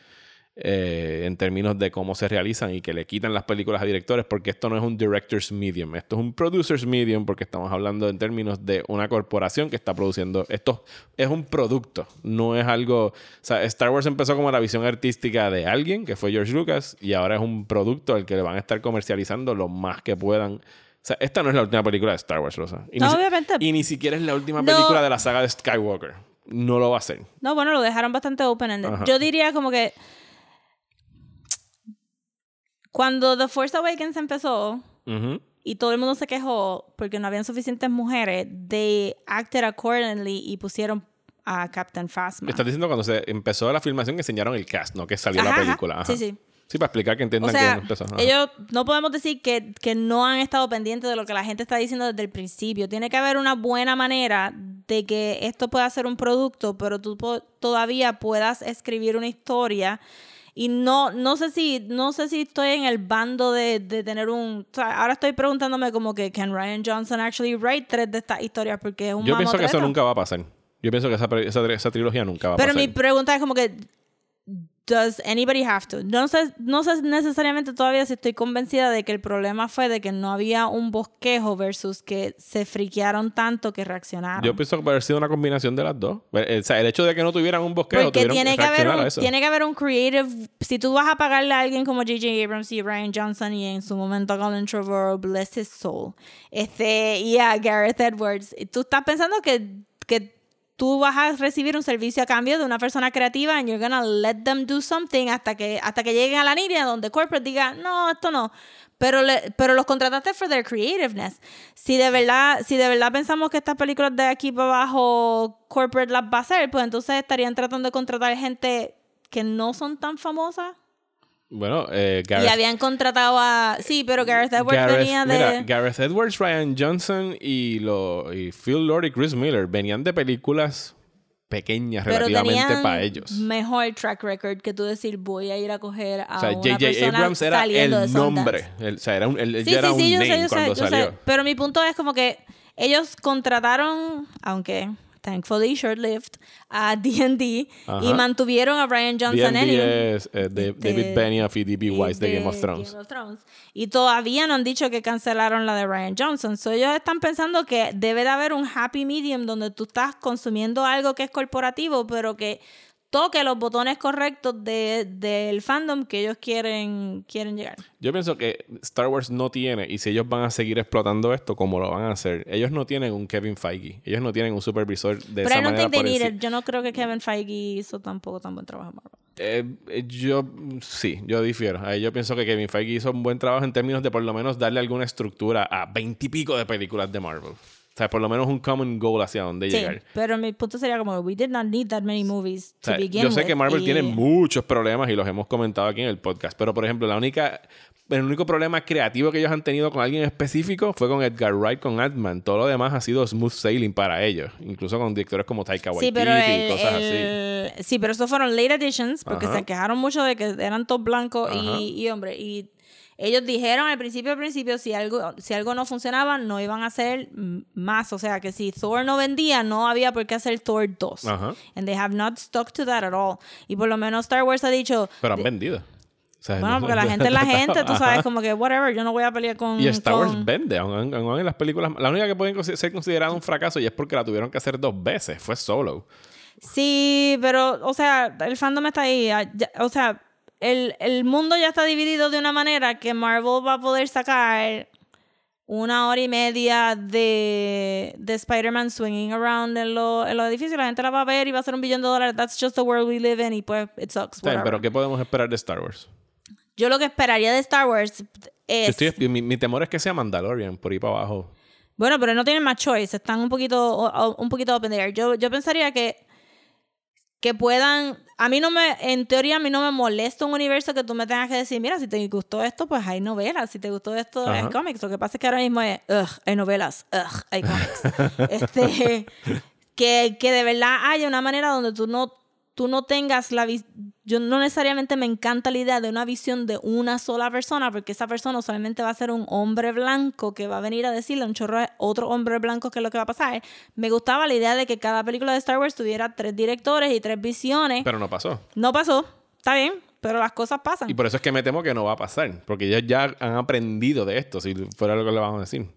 Eh, en términos de cómo se realizan y que le quitan las películas a directores porque esto no es un director's medium, esto es un producer's medium porque estamos hablando en términos de una corporación que está produciendo esto es un producto, no es algo, o sea, Star Wars empezó como la visión artística de alguien que fue George Lucas y ahora es un producto al que le van a estar comercializando lo más que puedan. O sea, esta no es la última película de Star Wars, Rosa. Y No, ni obviamente. Y ni siquiera es la última No. película de la saga de Skywalker. No lo va a ser. No, bueno, lo dejaron bastante open-ended. Yo diría como que. Cuando The Force Awakens empezó Ujú. y todo el mundo se quejó porque no habían suficientes mujeres, they acted accordingly y pusieron a Captain Phasma. Estás diciendo cuando se empezó la filmación que enseñaron el cast, no que salió Ajá, la película. Ajá. Sí, sí. Sí, para explicar que O entiendan sea, que empezó. Ajá. ellos no podemos decir que, que no han estado pendientes de lo que la gente está diciendo desde el principio. Tiene que haber una buena manera de que esto pueda ser un producto, pero tú po- todavía puedas escribir una historia. Y no, no sé si, no sé si estoy en el bando de, de tener un. o sea, ahora estoy preguntándome como que can Ryan Johnson actually write tres de estas historias porque es un Yo pienso que eso nunca va a pasar. Yo pienso que esa, esa, esa trilogía nunca va a Pero pasar. mi pregunta es como que does anybody have to? No sé, no sé necesariamente todavía si estoy convencida de que el problema fue de que no había un bosquejo versus que se friquearon tanto que reaccionaron. Yo pienso que puede haber sido una combinación de las dos. O sea, el hecho de que no tuvieran un bosquejo, Porque tuvieron tiene que, haber un, eso. tiene que haber un creative. Si tú vas a pagarle a alguien como J.J. Abrams y Ryan Johnson y en su momento a Colin Trevorrow, bless his soul, este, y a Gareth Edwards, tú estás pensando que, que tú vas a recibir un servicio a cambio de una persona creativa and you're gonna let them do something hasta que, hasta que lleguen a la línea donde corporate diga, no, esto no. Pero, le- pero los contrataste for their creativeness. Si de verdad, si de verdad pensamos que estas películas de aquí para abajo corporate las va a hacer, pues entonces estarían tratando de contratar gente que no son tan famosas. Bueno, eh, Y Gareth, habían contratado a. Sí, pero Gareth Edwards Gareth- venía de. mira, Gareth Edwards, Ryan Johnson y, lo, y Phil Lord y Chris Miller venían de películas pequeñas pero relativamente para ellos. mejor track record que tú decir voy a ir a coger a O sea, una J.J. persona Abrams era el de nombre. Él- o sea, era un, él Sí, ya era sí, un sí, yo name sé, yo sé, cuando yo salió. sé. Pero mi punto es como que ellos contrataron, aunque thankfully short-lived, a *laughs* D&D y mantuvieron a Brian Johnson D&D anyway. es eh, de- David Benioff y D.B. Weiss de, Game of Thrones. Game of Thrones. Y todavía no han dicho que cancelaron la de Ryan Johnson. So ellos están pensando que debe de haber un happy medium donde tú estás consumiendo algo que es corporativo, pero que toque los botones correctos de- del fandom que ellos quieren, quieren llegar. Yo pienso que Star Wars no tiene, y si ellos van a seguir explotando esto, como lo van a hacer, ellos no tienen un Kevin Feige. Ellos no tienen un supervisor de Pero esa don't manera encima. it. Yo no creo que Kevin Feige hizo tampoco tan buen trabajo en Marvel. Eh, eh, yo sí, yo difiero. Ahí yo pienso que Kevin Feige hizo un buen trabajo en términos de por lo menos darle alguna estructura a veintipico de películas de Marvel. O sea, por lo menos un common goal hacia dónde Sí, llegar. pero mi punto sería como, we did not need that many movies O to sea, begin yo sé with, que Marvel y- tiene muchos problemas y los hemos comentado aquí en el podcast, pero por ejemplo, la única, el único problema creativo que ellos han tenido con alguien específico fue con Edgar Wright, con Ant-Man. Todo lo demás ha sido smooth sailing para ellos, incluso con directores como Taika Waititi Sí, pero y el- cosas así. sí, pero esos fueron late editions porque Ajá. se quejaron mucho de que eran todos blancos y, y hombre y ellos dijeron al principio al principio si algo si algo no funcionaba no iban a hacer más, o sea que si Thor no vendía no había por qué hacer Thor 2. Ajá. And they have not stuck to that at all. Y por lo menos Star Wars ha dicho Pero han vendido. O sea, bueno, no- porque la gente es la *laughs* gente, tú sabes, como que whatever, yo no voy a pelear con Y Star Wars con- vende, aun en las películas. La única que pueden ser considerada un fracaso y es porque la tuvieron que hacer dos veces. Fue solo. Sí, pero, o sea, el fandom está ahí. ah, O sea, el, el mundo ya está dividido de una manera que Marvel va a poder sacar una hora y media de, de Spider-Man swinging around en, lo- en los edificios. La gente la va a ver y va a ser un billón de dólares. That's just the world we live in y pues, it sucks. Whatever. pero ¿qué podemos esperar de Star Wars? Yo lo que esperaría de Star Wars es... estoy- mi, mi temor es que sea Mandalorian por ahí para abajo. Bueno, pero no tienen más choice, están un poquito, un poquito open there. Yo, yo pensaría que, que puedan, a mí no me, en teoría a mí no me molesta un universo que tú me tengas que decir, mira, si te gustó esto, pues hay novelas, si te gustó esto, hay Ajá. cómics. Lo que pasa es que ahora mismo es, ugh, hay novelas, ugh, hay cómics. *laughs* este, que, que de verdad haya una manera donde tú no, tú no tengas la visión, yo no necesariamente me encanta la idea de una visión de una sola persona, porque esa persona solamente va a ser un hombre blanco que va a venir a decirle a un chorro de otro hombre blanco qué es lo que va a pasar. Me gustaba la idea de que cada película de Star Wars tuviera tres directores y tres visiones. Pero no pasó. no pasó, está bien, pero las cosas pasan. Y por eso es que me temo que no va a pasar. Porque ellos ya han aprendido de esto, si fuera lo que le vamos a decir.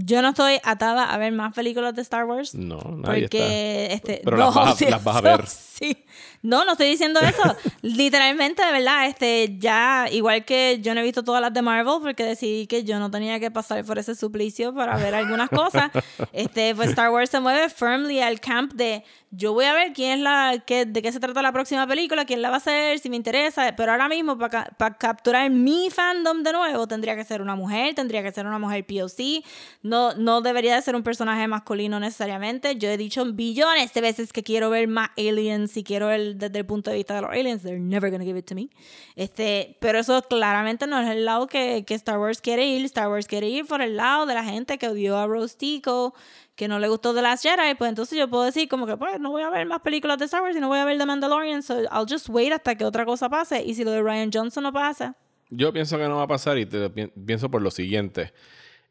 Yo no estoy atada a ver más películas de Star Wars. No, nadie Porque, está. este, Pero no, las, vas a, *laughs* sí, las vas a eso ver. Sí. No, no estoy diciendo eso. *laughs* Literalmente, de verdad, este, ya, igual que yo no he visto todas las de Marvel porque decidí que yo no tenía que pasar por ese suplicio para ver algunas cosas. *laughs* Este, pues Star Wars se mueve firmly al camp de yo voy a ver quién es la, qué, de qué se trata la próxima película, quién la va a hacer, si me interesa. Pero ahora mismo, para, capturar mi fandom de nuevo, tendría que ser una mujer, tendría que ser una mujer POC. No, no debería de ser un personaje masculino necesariamente. Yo he dicho billones de veces que quiero ver más aliens y quiero ver desde el punto de vista de los aliens. They're never gonna give it to me. Este, pero eso claramente no es el lado que, que Star Wars quiere ir. Star Wars quiere ir por el lado de la gente que odió a Rose Tico, que no le gustó The Last Jedi. Pues entonces yo puedo decir como que pues no voy a ver más películas de Star Wars y no voy a ver The Mandalorian. So I'll just wait hasta que otra cosa pase. Y si lo de Ryan Johnson no pasa, Yo pienso que no va a pasar y te pienso por lo siguiente.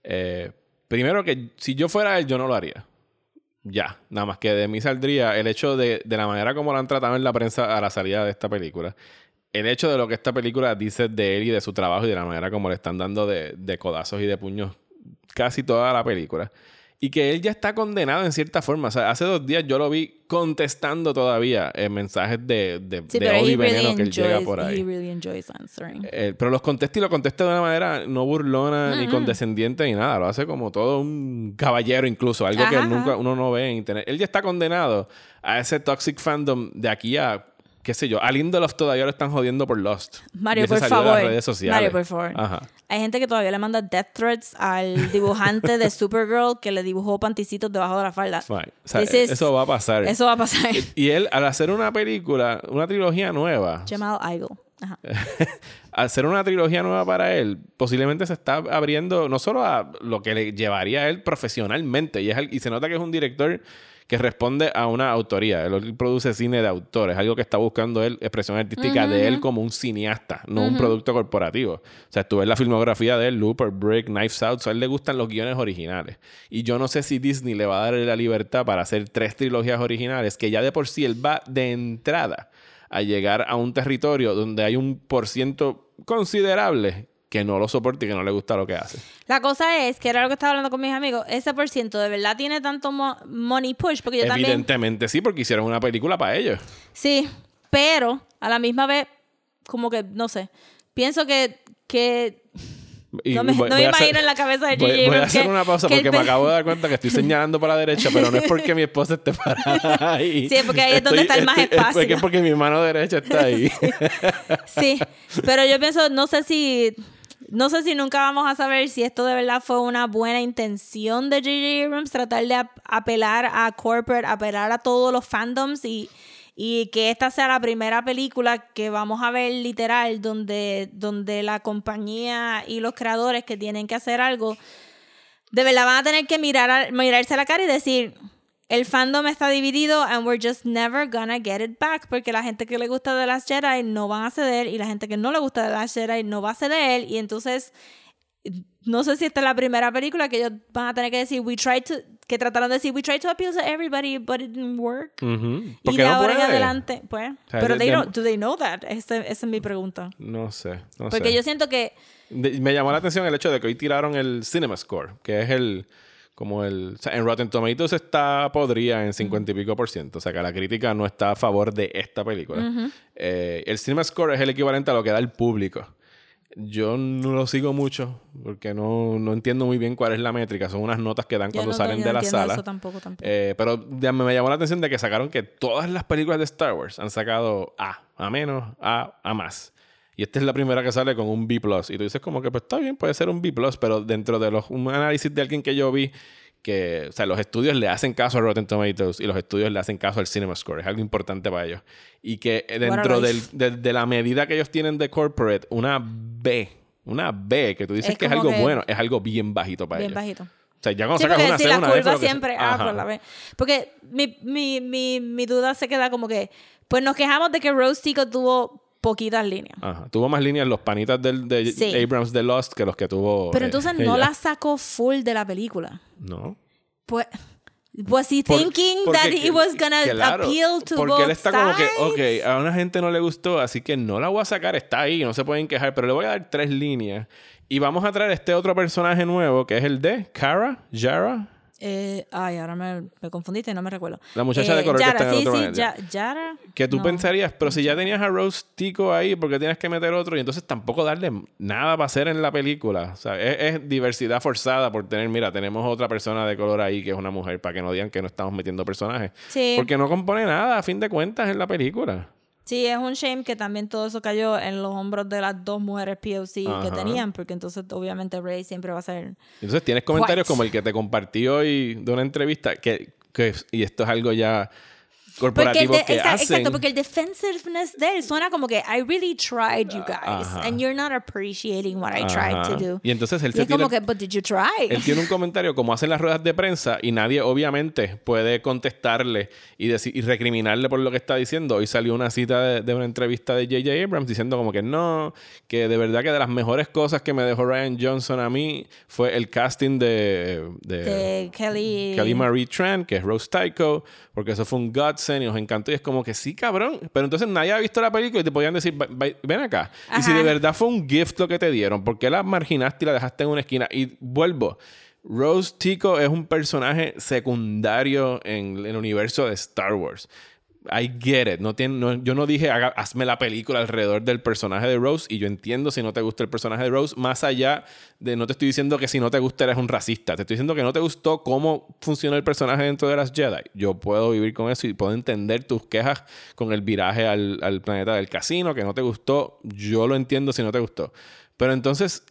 Eh, primero que si yo fuera él, yo no lo haría. Ya, nada más que de mí saldría el hecho de, de la manera como lo han tratado en la prensa a la salida de esta película el hecho de lo que esta película dice de él y de su trabajo y de la manera como le están dando de, de codazos y de puños casi toda la película. Y que él ya está condenado en cierta forma. O sea, hace dos días yo lo vi contestando todavía en mensajes de, de, Sí, de odio he y veneno really, que él llega enjoys, por ahí. really. Eh, pero los contesta y lo contesta de una manera no burlona ni condescendiente ni nada. Lo hace como todo un caballero incluso. Algo que nunca ajá. uno no ve en internet. Él ya está condenado a ese toxic fandom de aquí a, qué sé yo. A Lindelof todavía lo están jodiendo por Lost. Mario, por de favor. las redes sociales. Mario, por favor. Ajá. Hay gente que todavía le manda death threats al dibujante de *laughs* Supergirl que le dibujó panticitos debajo de la falda. Right. O sea, is- eso va a pasar. Eso va a pasar. Y él, al hacer una película, una trilogía nueva, Jamal Igle. Ajá. *laughs* al hacer una trilogía nueva para él, posiblemente se está abriendo no solo a lo que le llevaría a él profesionalmente, y, es, al- y se nota que es un director que responde a una autoría. Él, produce cine de autores, algo que está buscando él, expresión artística de él como un cineasta, no un producto corporativo. O sea, tú ves la filmografía de él, Looper, Brick, Knives Out, a él le gustan los guiones originales. Y yo no sé si Disney le va a dar la libertad para hacer tres trilogías originales, que ya de por sí él va de entrada a llegar a un territorio donde hay un por ciento considerable que no lo soporta y que no le gusta lo que hace. La cosa es, que era lo que estaba hablando con mis amigos, ese por ciento de verdad tiene tanto mo- money push, porque yo también... Evidentemente sí, porque hicieron una película para ellos. Sí, pero a la misma vez, como que, no sé, pienso que... que Y no me, voy- no voy me hacer- imagino en la cabeza de Voy, J.J. voy a hacer una pausa el porque me acabo de dar cuenta que estoy señalando para la derecha, pero no es porque mi esposa esté parada ahí. Sí, es porque ahí es donde está el más estoy- es porque- espacio. Es porque mi mano derecha está ahí. *laughs* Sí, pero yo pienso, no sé si... No sé si nunca vamos a saber si esto de verdad fue una buena intención de J.J. Abrams, tratar de ap- apelar a corporate, apelar a todos los fandoms y, y que esta sea la primera película que vamos a ver literal donde, donde la compañía y los creadores que tienen que hacer algo, de verdad van a tener que mirar mirarse a la cara y decir, el fandom está dividido and we're just never gonna get it back porque la gente que le gusta de Last Jedi no van a ceder y la gente que no le gusta de Last Jedi no va a ceder y entonces no sé si esta es la primera película que ellos van a tener que decir we tried to que trataron de decir we tried to appeal to everybody but it didn't work Ujú. y Porque de no ahora en adelante pues sea, pero they don't- do they know that Ese- esa es mi pregunta No sé, no porque sé. yo siento que De- me llamó la atención el hecho de que hoy tiraron el Cinema Score, que es el como el o sea, en Rotten Tomatoes está podría en 50 y pico por ciento, o sea que la crítica no está a favor de esta película. Eh, el Cinema Score es el equivalente a lo que da el público. Yo no lo sigo mucho porque no, no entiendo muy bien cuál es la métrica. Son unas notas que dan yo cuando no, salen yo de no la sala. eso tampoco tampoco Eh, pero me, me llamó la atención de que sacaron que todas las películas de Star Wars han sacado A, A menos, A, A más. Y esta es la primera que sale con un B+. Y tú dices como que pues está bien, puede ser un B+, pero dentro de los, un análisis de alguien que yo vi que, o sea, los estudios le hacen caso a Rotten Tomatoes y los estudios le hacen caso al Cinema Score. Es algo importante para ellos. Y que eh, dentro del, de, de la medida que ellos tienen de corporate, una B, una B, que tú dices Es que es algo que- bueno, es algo bien bajito para bien ellos. bajito O sea, ya cuando Sí, sacas una si C, la una F, curva que siempre ah, por la B. Porque mi, mi, mi, mi duda se queda como que, pues nos quejamos de que Rose Tico tuvo poquitas líneas. Ajá. Tuvo más líneas los panitas del, de Sí. Abrams de Lost que los que tuvo. Pero eh, entonces no ella. la sacó full de la película. No. Pues, was he Por- thinking porque that he was gonna claro, appeal to Porque both él está como que, ok, a una gente no le gustó, así que no la voy a sacar, está ahí, no se pueden quejar, pero le voy a dar tres líneas. Y vamos a traer este otro personaje nuevo, que es el de Cara, Yara. Eh, ay, ahora me, me confundiste, no me recuerdo. La muchacha de Eh, color que Yara, está en sí, otro sí. Ya- Yara. Que tú No. pensarías, pero si ya tenías a Rose Tico ahí, ¿por qué tienes que meter otro? Y entonces tampoco darle nada para hacer en la película. O sea, es, es diversidad forzada por tener, mira, tenemos otra persona de color ahí que es una mujer, para que no digan que no estamos metiendo personajes. Sí. Porque no compone nada, a fin de cuentas, en la película. Sí, es un shame que también todo eso cayó en los hombros de las dos mujeres POC que Ajá. tenían, porque entonces obviamente Rey siempre va a ser... Entonces tienes comentarios What? como el que te compartí hoy de una entrevista, que, que y esto es algo ya corporativo de- que exa- hacen. exacto, porque el defensiveness de él suena como que I really tried you guys Ajá. and you're not appreciating what I tried Ajá. to do. Y entonces él Y se es como tira- que, but did you try? Él tiene un comentario como hacen las ruedas de prensa y nadie obviamente puede contestarle y, decir, y recriminarle por lo que está diciendo. Hoy salió una cita de, de una entrevista de J.J. Abrams diciendo como que no, que de verdad que de las mejores cosas que me dejó Ryan Johnson a mí fue el casting de, de, de Kelly... Kelly Marie Tran, que es Rose Tycho, porque eso fue un guts proscenio, os encantó y es como que sí, cabrón. Pero entonces nadie ha visto la película y te podían decir, "Va- va- ven acá. Y si de verdad fue un gift lo que te dieron, ¿por qué la marginaste y la dejaste en una esquina? Y vuelvo. Rose Tico es un personaje secundario en el universo de Star Wars. I get it. No tiene, yo no dije hazme la película alrededor del personaje de Rose y yo entiendo si no te gusta el personaje de Rose, más allá de no te estoy diciendo que si no te gusta eres un racista, te estoy diciendo que no te gustó cómo funciona el personaje dentro de las Jedi. Yo puedo vivir con eso y puedo entender tus quejas con el viraje al, al planeta del casino, que no te gustó, yo lo entiendo si no te gustó. Pero entonces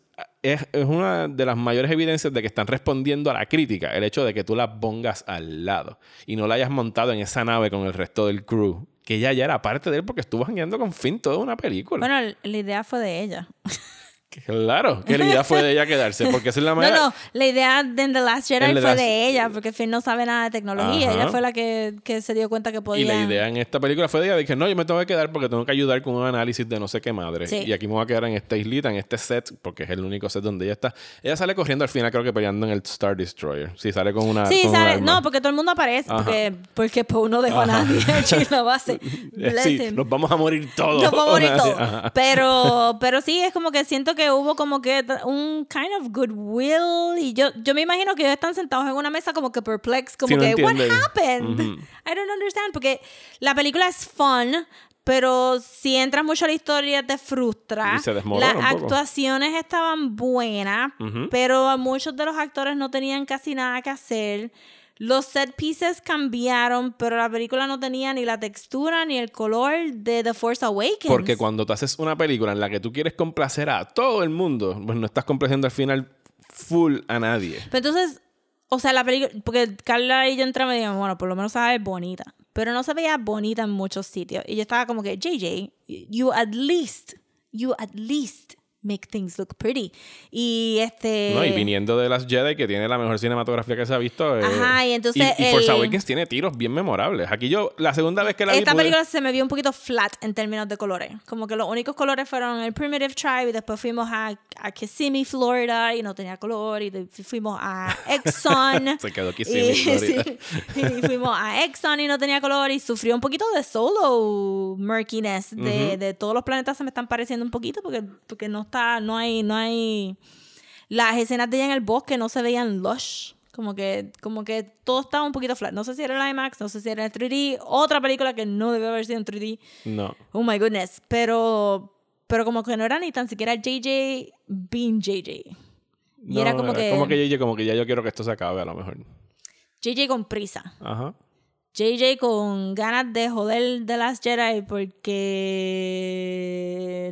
es, una de las mayores evidencias de que están respondiendo a la crítica, el hecho de que tú la pongas al lado y no la hayas montado en esa nave con el resto del crew, que ella ya era parte de él porque estuvo jangueando con Finn toda una película. Bueno, la idea fue de ella. *laughs* claro, que la idea fue de ella quedarse, porque esa es la No, manera... no, la idea de The Last Jedi fue Last- de ella, porque Finn no sabe nada de tecnología. Ajá. Ella fue la que, que se dio cuenta que Y podía. la idea en esta película fue de ella, dije, no, yo me tengo que quedar porque tengo que ayudar con un análisis de no sé qué madre. Sí. Y aquí me voy a quedar en esta islita, en este set, porque es el único set donde ella está. Ella sale corriendo al final, creo que peleando en el Star Destroyer. Sí, sale con una... Sí, con sale, no, porque todo el mundo aparece, Ajá. porque, porque Poe no dejó a nadie *laughs* en la base. Bless Sí, nos vamos a morir todos. Nos vamos a morir *laughs* todos. Ajá. Pero, pero sí, es como que siento que hubo como que un kind of goodwill. Y yo, yo me imagino que ellos están sentados en una mesa como que perplexed, como Sí, no que, what entienden. happened? Ujú. I don't understand. Porque la película es fun, pero si entras mucho a la historia te frustra. Y se Las actuaciones estaban buenas, Ujú. pero muchos de los actores no tenían casi nada que hacer. Los set pieces cambiaron, pero la película no tenía ni la textura ni el color de The Force Awakens. Porque cuando tú haces una película en la que tú quieres complacer a todo el mundo, pues no estás complaciendo al final full a nadie. Pero entonces, o sea, la película, porque Carla y yo entramos y dijimos, bueno, por lo menos ve bonita. Pero no se veía bonita en muchos sitios. Y yo estaba como que, JJ, you at least, you at least make things look pretty. Y este... ¿no? Y viniendo de las Jedi, que tiene la mejor cinematografía que se ha visto. eh, Ajá, y entonces Y, el- Awakens tiene tiros bien memorables. Aquí yo, la segunda vez que la vi. Esta pude- película se me vio un poquito flat en términos de colores. Como que los únicos colores fueron el Primitive Tribe y después fuimos a, a Kissimmee, Florida y no tenía color. Y fuimos a *laughs* Exxon. Se quedó Kissimmee, y, *laughs* Florida. sí, y fuimos a Exxon y no tenía color y sufrió un poquito de solo murkiness. De, de todos los planetas se me están pareciendo un poquito porque, porque no está, no hay, no hay... Las escenas de ella en el bosque no se veían lush. Como que, como que todo estaba un poquito flat. No sé si era el IMAX, no sé si era el 3D. Otra película que no debe haber sido en 3D. No. Oh my goodness. Pero, pero como que no era ni tan siquiera JJ being JJ. Y No, era como que, Como que, yo, como que ya yo quiero que esto se acabe a lo mejor. JJ con prisa. Ajá. JJ con ganas de joder de las Jedi porque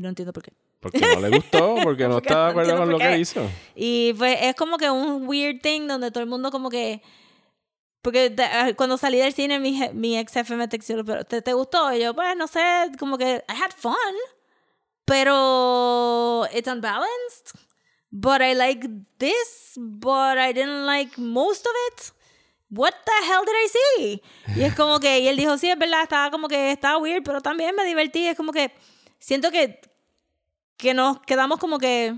no entiendo por qué. Porque no le gustó, *laughs* porque no está de acuerdo con lo que hizo. Y pues es como que un weird thing donde todo el mundo como que... Porque de- ah, cuando salí del cine mi, mi ex jefe me textó, pero ¿te, ¿te gustó? Y yo, pues no sé, como que I had fun, pero it's unbalanced. But I like this, but I didn't like most of it. What the hell did I see? Y es como que, y él dijo, sí, es verdad, estaba como que estaba weird, pero también me divertí. Es como que siento que, que nos quedamos como que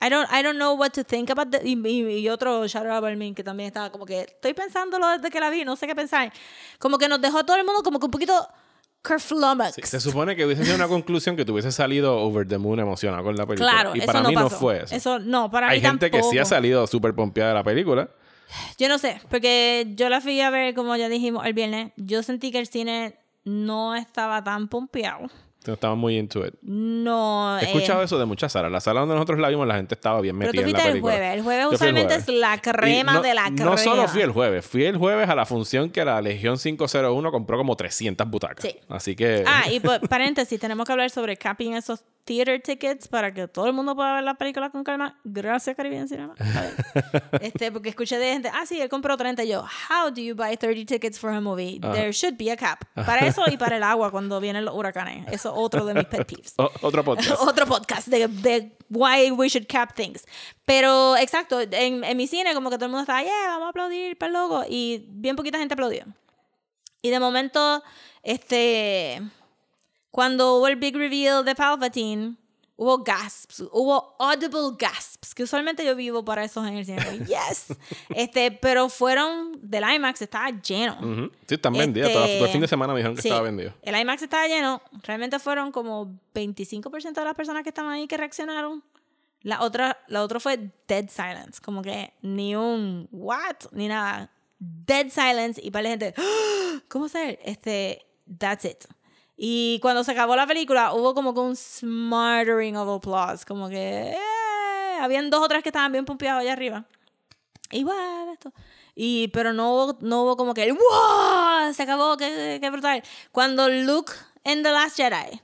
I don't, I don't know what to think about the, y, y- otro shout out a Balmin que también estaba como que estoy pensándolo desde que la vi, no sé qué pensar. Como que nos dejó a todo el mundo como que un poquito. Sí, se supone que hubiese sido una conclusión que tuviese salido over the moon emocionado con la película. Claro, y eso para no mí pasó. no fue eso. no, para Hay mí gente que sí ha salido súper pompeada de la película. Yo no sé, porque yo la fui a ver, como ya dijimos, el viernes. Yo sentí que el cine no estaba tan pompeado. No estaba muy into it. No. He eh, escuchado eso de muchas salas. La sala donde nosotros la vimos, la gente estaba bien pero metida tú en la fuiste el película. jueves. El jueves Yo fui el usualmente jueves. es la crema no- de la crema. No solo fui el jueves, fui el jueves a la función que la Legión 501 compró como 300 butacas. Sí. Así que. Ah, y por- paréntesis, tenemos que hablar sobre capping esos theater tickets para que todo el mundo pueda ver la película con calma. Gracias, Caribbean Cinema. *laughs* Este, porque escuché de gente, ah, sí, él compró 30. Y yo, how do you buy 30 tickets for a movie? There should be a cap. Para eso y para el *laughs* agua cuando vienen los huracanes. Eso es otro de mis pet peeves. O- otro podcast. *laughs* Otro podcast de, de why we should cap things. Pero, exacto, en, en mi cine como que todo el mundo estaba, yeah, vamos a aplaudir, para logo. Y bien poquita gente aplaudió. Y de momento, este, cuando hubo el big reveal de Palpatine, Hubo gasps, hubo audible gasps, que usualmente yo vivo para esos en el cine. *laughs* Yes. Este, pero fueron del IMAX, estaba lleno. Ujú. Sí, están vendidas. Este, Todo, el fin de semana me dijeron que sí, estaba vendido. El IMAX estaba lleno. Realmente fueron como 25% de las personas que estaban ahí que reaccionaron. La otra, la otra fue dead silence. Como que ni un what, ni nada. Dead silence y para la gente, "¡Ah! *gasps* ¿cómo ser? Este, that's it. Y cuando se acabó la película, hubo como que un smattering of applause. Como que, eh, habían dos o tres que estaban bien pompeados allá arriba. Wow, esto. Y, pero no hubo, no hubo como que el wow, se acabó, qué, qué brutal. Cuando Luke en The Last Jedi,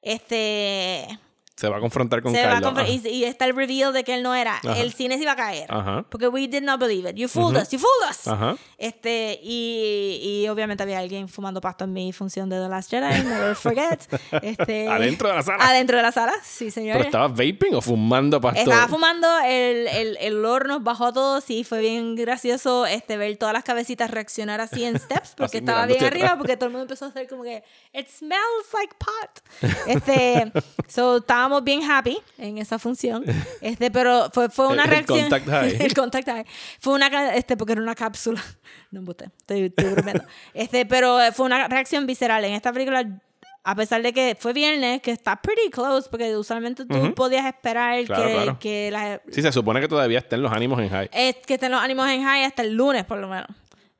este, Se va a confrontar con se va a Kylo. confr- Ajá. y, y está el reveal de que él no era, Ajá. el cine se iba a caer. Ajá. Porque we did not believe it. You fooled us, you fooled us. Ajá. Este, y, y obviamente había alguien fumando pasto en mi función de The Last Jedi, never forget. *laughs* Este, Adentro de la sala. Adentro de la sala, sí, señor. ¿Pero estabas vaping o fumando pasto? Estaba fumando, el, el, el olor nos bajó a todos y fue bien gracioso este, ver todas las cabecitas reaccionar así en steps *laughs* porque Así estaba bien arriba atrás. porque todo el mundo empezó a hacer como que it smells like pot. *laughs* Este, so estábamos bien happy en esa función. *laughs* Este, pero fue, fue una El- *laughs* el reacción. contact high. el contact high. Fue una este porque era una cápsula. *laughs* No embuste, estoy, estoy bromeando. Este, pero fue una reacción visceral en esta película a pesar de que fue viernes, que está pretty close, porque usualmente tú podías esperar Claro, que, claro. que la, Sí, se supone que todavía estén los ánimos en high. es que estén los ánimos en high hasta el lunes, por lo menos.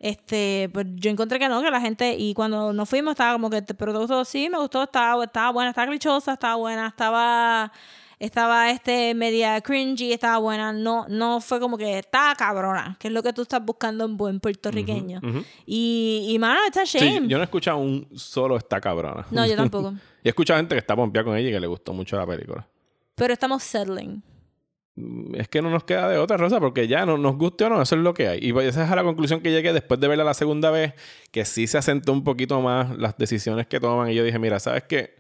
Este, pues yo encontré que no, que la gente, y cuando nos fuimos estaba como que, pero te gustó, sí, me gustó, estaba, estaba buena, estaba clichosa, estaba buena, estaba, estaba este, media cringy, estaba buena, no, no fue como que estaba cabrona, que es lo que tú estás buscando en buen puertorriqueño. Y, y mano, it's a Sí, shame. yo no he escuchado un solo esta cabrona. No, yo tampoco. *laughs* y he escuchado gente que está pompeada con ella y que le gustó mucho la película. Pero estamos settling. Mm, Es que no nos queda de otra, Rosa, porque ya no nos guste o no, eso es lo que hay. Y esa es a la conclusión que llegué después de verla la segunda vez, que sí se asentó un poquito más las decisiones que toman. Y yo dije, mira, ¿sabes qué?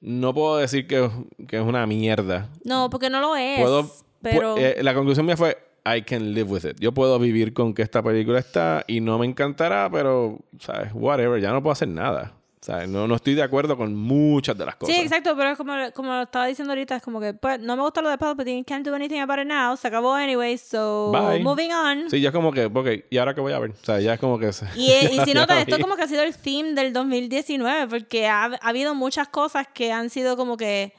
No puedo decir que, que es una mierda. No, porque no lo es. Puedo, pero... pu- eh, la conclusión mía fue, I can live with it. Yo puedo vivir con que esta película está y no me encantará, pero, ¿sabes? Whatever, ya no puedo hacer nada. ¿Sabes? No, no estoy de acuerdo con muchas de las cosas. Sí, exacto, pero es como, como lo estaba diciendo ahorita, es como que pues, no me gusta lo de Palpatine, can't do anything about it now, se acabó anyway, so Bye. moving on. Sí, ya es como que, ok, ¿y ahora qué voy a ver? O sea, ya es como que... Y, *laughs* eh, y si ya notas, vi. esto como que ha sido el theme del 2019, porque ha, ha habido muchas cosas que han sido como que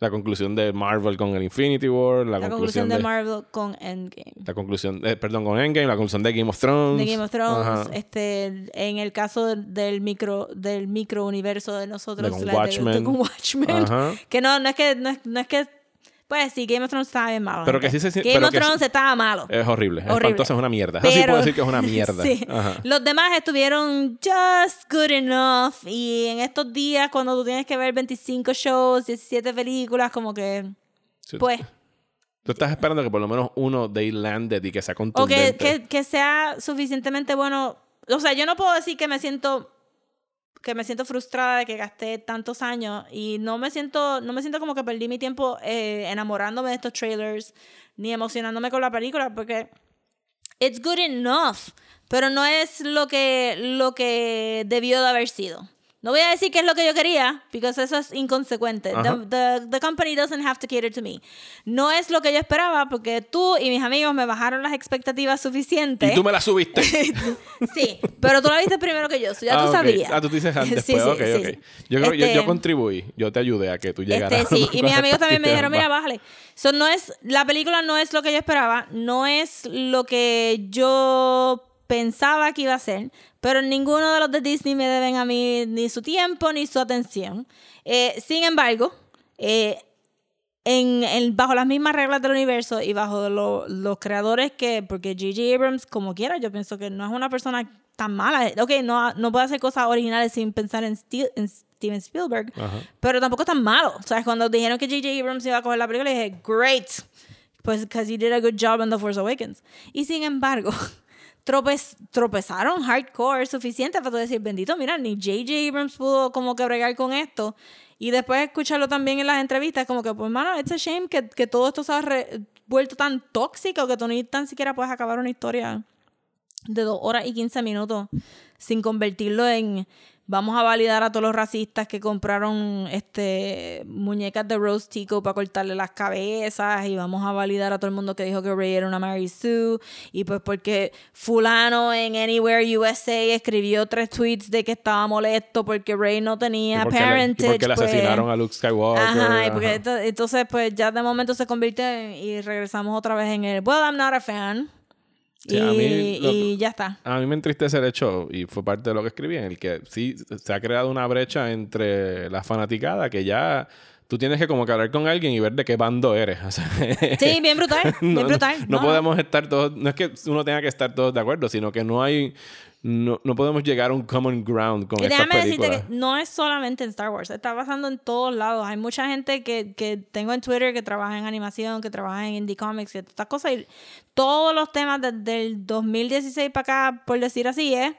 La conclusión de Marvel con el Infinity War, la, la conclusión de Marvel con Endgame. La conclusión, eh, perdón, con Endgame, la conclusión de Game of Thrones. De Game of Thrones, Ajá. este, en el caso del micro, del micro universo de nosotros, De con la- Watchmen. de con Watchmen. Ajá. Que no, no es que, no es, no es que, pues sí, Game of Thrones estaba bien malo. Pero que sí se- Game pero of que sí- Thrones estaba malo. Es horrible. Horrible. es una mierda. Así Pero- puedo decir que es una *laughs* mierda. sí. Los demás estuvieron just good enough. Y en estos días, cuando tú tienes que ver 25 shows, 17 películas, como que, Sí. pues, Tú estás esperando que por lo menos uno de landed y que sea o que, contundente. que, que sea suficientemente bueno. O sea, yo no puedo decir que me siento que me siento frustrada de que gasté tantos años y no me siento no me siento como que perdí mi tiempo eh, enamorándome de estos trailers ni emocionándome con la película porque it's good enough pero no es lo que lo que debió de haber sido no voy a decir que es lo que yo quería, porque eso es inconsecuente. The, the- the company doesn't have to cater to me. No es lo que yo esperaba, porque tú y mis amigos me bajaron las expectativas suficientes. Y tú me la subiste. *laughs* Sí, pero tú la viste primero que yo, so ya Ah, tú ok. sabías. Ah, tú dices *laughs* antes. Sí, pues, sí, ok, sí. Yo creo que yo, Este, yo contribuí. Yo te ayudé a que tú llegaras. Este, sí, y mis las amigos también me dijeron, mira, bájale. So, no es, la película no es lo que yo esperaba, no es lo que yo pensaba que iba a ser, pero ninguno de los de Disney me deben a mí ni su tiempo ni su atención. Eh, sin embargo, eh, en, en- bajo las mismas reglas del universo y bajo lo- los creadores que, porque J.J. Abrams, como quiera, yo pienso que no es una persona tan mala. Ok, no, no puede hacer cosas originales sin pensar en, Steve- en Steven Spielberg, Ajá. pero tampoco es tan malo. O sea, cuando dijeron que J.J. Abrams iba a coger la película, dije, great, pues because he did a good job in The Force Awakens. Y sin embargo, *laughs* tropez, tropezaron hardcore suficiente para tú decir, bendito, mira, ni J.J. Abrams pudo como que bregar con esto. Y después escucharlo también en las entrevistas, como que, pues, mano, it's a shame que, que todo esto se ha vuelto tan tóxico que tú ni tan siquiera puedes acabar una historia de dos horas y 15 minutos sin convertirlo en vamos a validar a todos los racistas que compraron este muñecas de Rose Tico para cortarle las cabezas y vamos a validar a todo el mundo que dijo que Ray era una Mary Sue y pues porque fulano en Anywhere USA escribió tres tweets de que estaba molesto porque Ray no tenía le- parentage porque le pues, asesinaron a Luke Skywalker. Ajá, y porque ajá. ento- entonces pues ya de momento se convierte en- y regresamos otra vez en el well I'm not a fan Sí, y, a mí lo- y ya está. A mí me entristece el hecho, y fue parte de lo que escribí, en el que sí se ha creado una brecha entre la fanaticada que ya tú tienes que como que hablar con alguien y ver de qué bando eres. *laughs* O sea, Sí, bien brutal, *laughs* bien no, no- brutal. No, podemos estar todos, no es que uno tenga que estar todos de acuerdo, sino que no hay, no, no podemos llegar a un common ground con Y estas déjame decirte que no es solamente en Star Wars, está pasando en todos lados. Hay mucha gente que, que tengo en Twitter que trabaja en animación, que trabaja en indie comics, y estas cosas. Y todos los temas desde el 2016 para acá, por decir así, es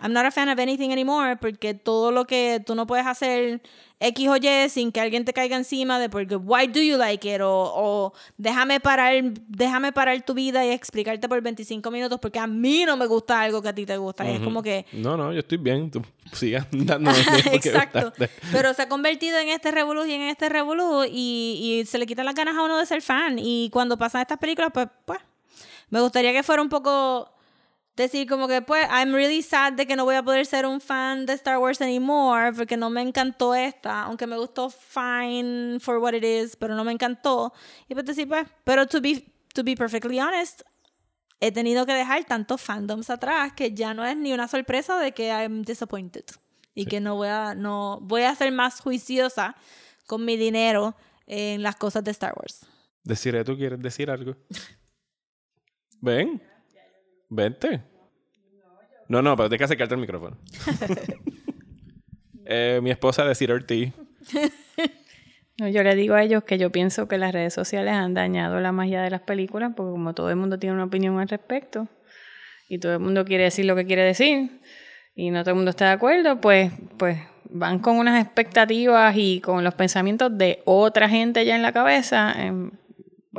I'm not a fan of anything anymore, porque todo lo que tú no puedes hacer X o Y sin que alguien te caiga encima de porque why do you like it o, o déjame parar déjame parar tu vida y explicarte por 25 minutos porque a mí no me gusta algo que a ti te gusta. Y es como que No, no, yo estoy bien. Tú sigas dándome *laughs* Exacto. Pero se ha convertido en este revolú y en este revolú y, y se le quitan las ganas a uno de ser fan. Y cuando pasan estas películas, pues, pues, me gustaría que fuera un poco decir como que, pues, I'm really sad de que no voy a poder ser un fan de Star Wars anymore porque no me encantó esta, aunque me gustó fine for what it is, pero no me encantó. Y pues decir, pues, pero to be, to be perfectly honest, he tenido que dejar tantos fandoms atrás que ya no es ni una sorpresa de que I'm disappointed y que no voy a no voy a ser más juiciosa con mi dinero en las cosas de Star Wars. Deciré, ¿tú quieres decir algo? *laughs* Ven. Vente. No, no, pero tienes que acercarte al micrófono. *laughs* Eh, mi esposa decir Ortiz. No, yo le digo a ellos que yo pienso que las redes sociales han dañado la magia de las películas porque como todo el mundo tiene una opinión al respecto y todo el mundo quiere decir lo que quiere decir y no todo el mundo está de acuerdo, pues, pues van con unas expectativas y con los pensamientos de otra gente ya en la cabeza. em,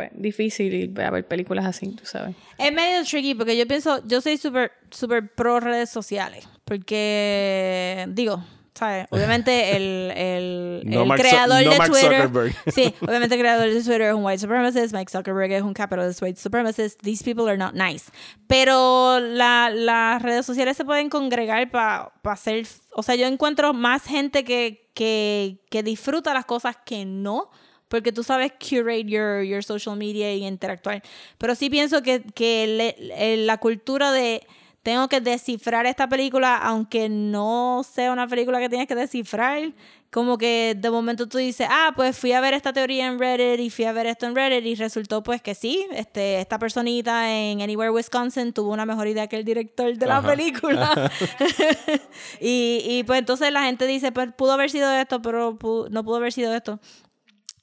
bueno, difícil ir a ver películas así, tú sabes. Es medio tricky porque yo pienso, yo soy súper súper pro redes sociales porque digo, ¿sabes? *laughs* Obviamente el, el, No el Mark creador no de Mark Twitter. Zuckerberg. *laughs* Sí, *laughs* obviamente el creador de Twitter es un white supremacist, Mike Zuckerberg es un capitalist white supremacist. These people are not nice. Pero la- las redes sociales se pueden congregar para hacer. O sea, yo encuentro más gente que, que, que disfruta las cosas que no. Porque tú sabes curate your, your social media y interactuar. Pero sí pienso que, que le- la cultura de tengo que descifrar esta película, aunque no sea una película que tienes que descifrar. Como que de momento tú dices, ah, pues fui a ver esta teoría en Reddit y fui a ver esto en Reddit y resultó pues que sí, este, esta personita en Anywhere Wisconsin tuvo una mejor idea que el director de la Ajá. película. *laughs* *laughs* y, y pues entonces la gente dice, pues pudo haber sido esto, pero pu- no pudo haber sido esto.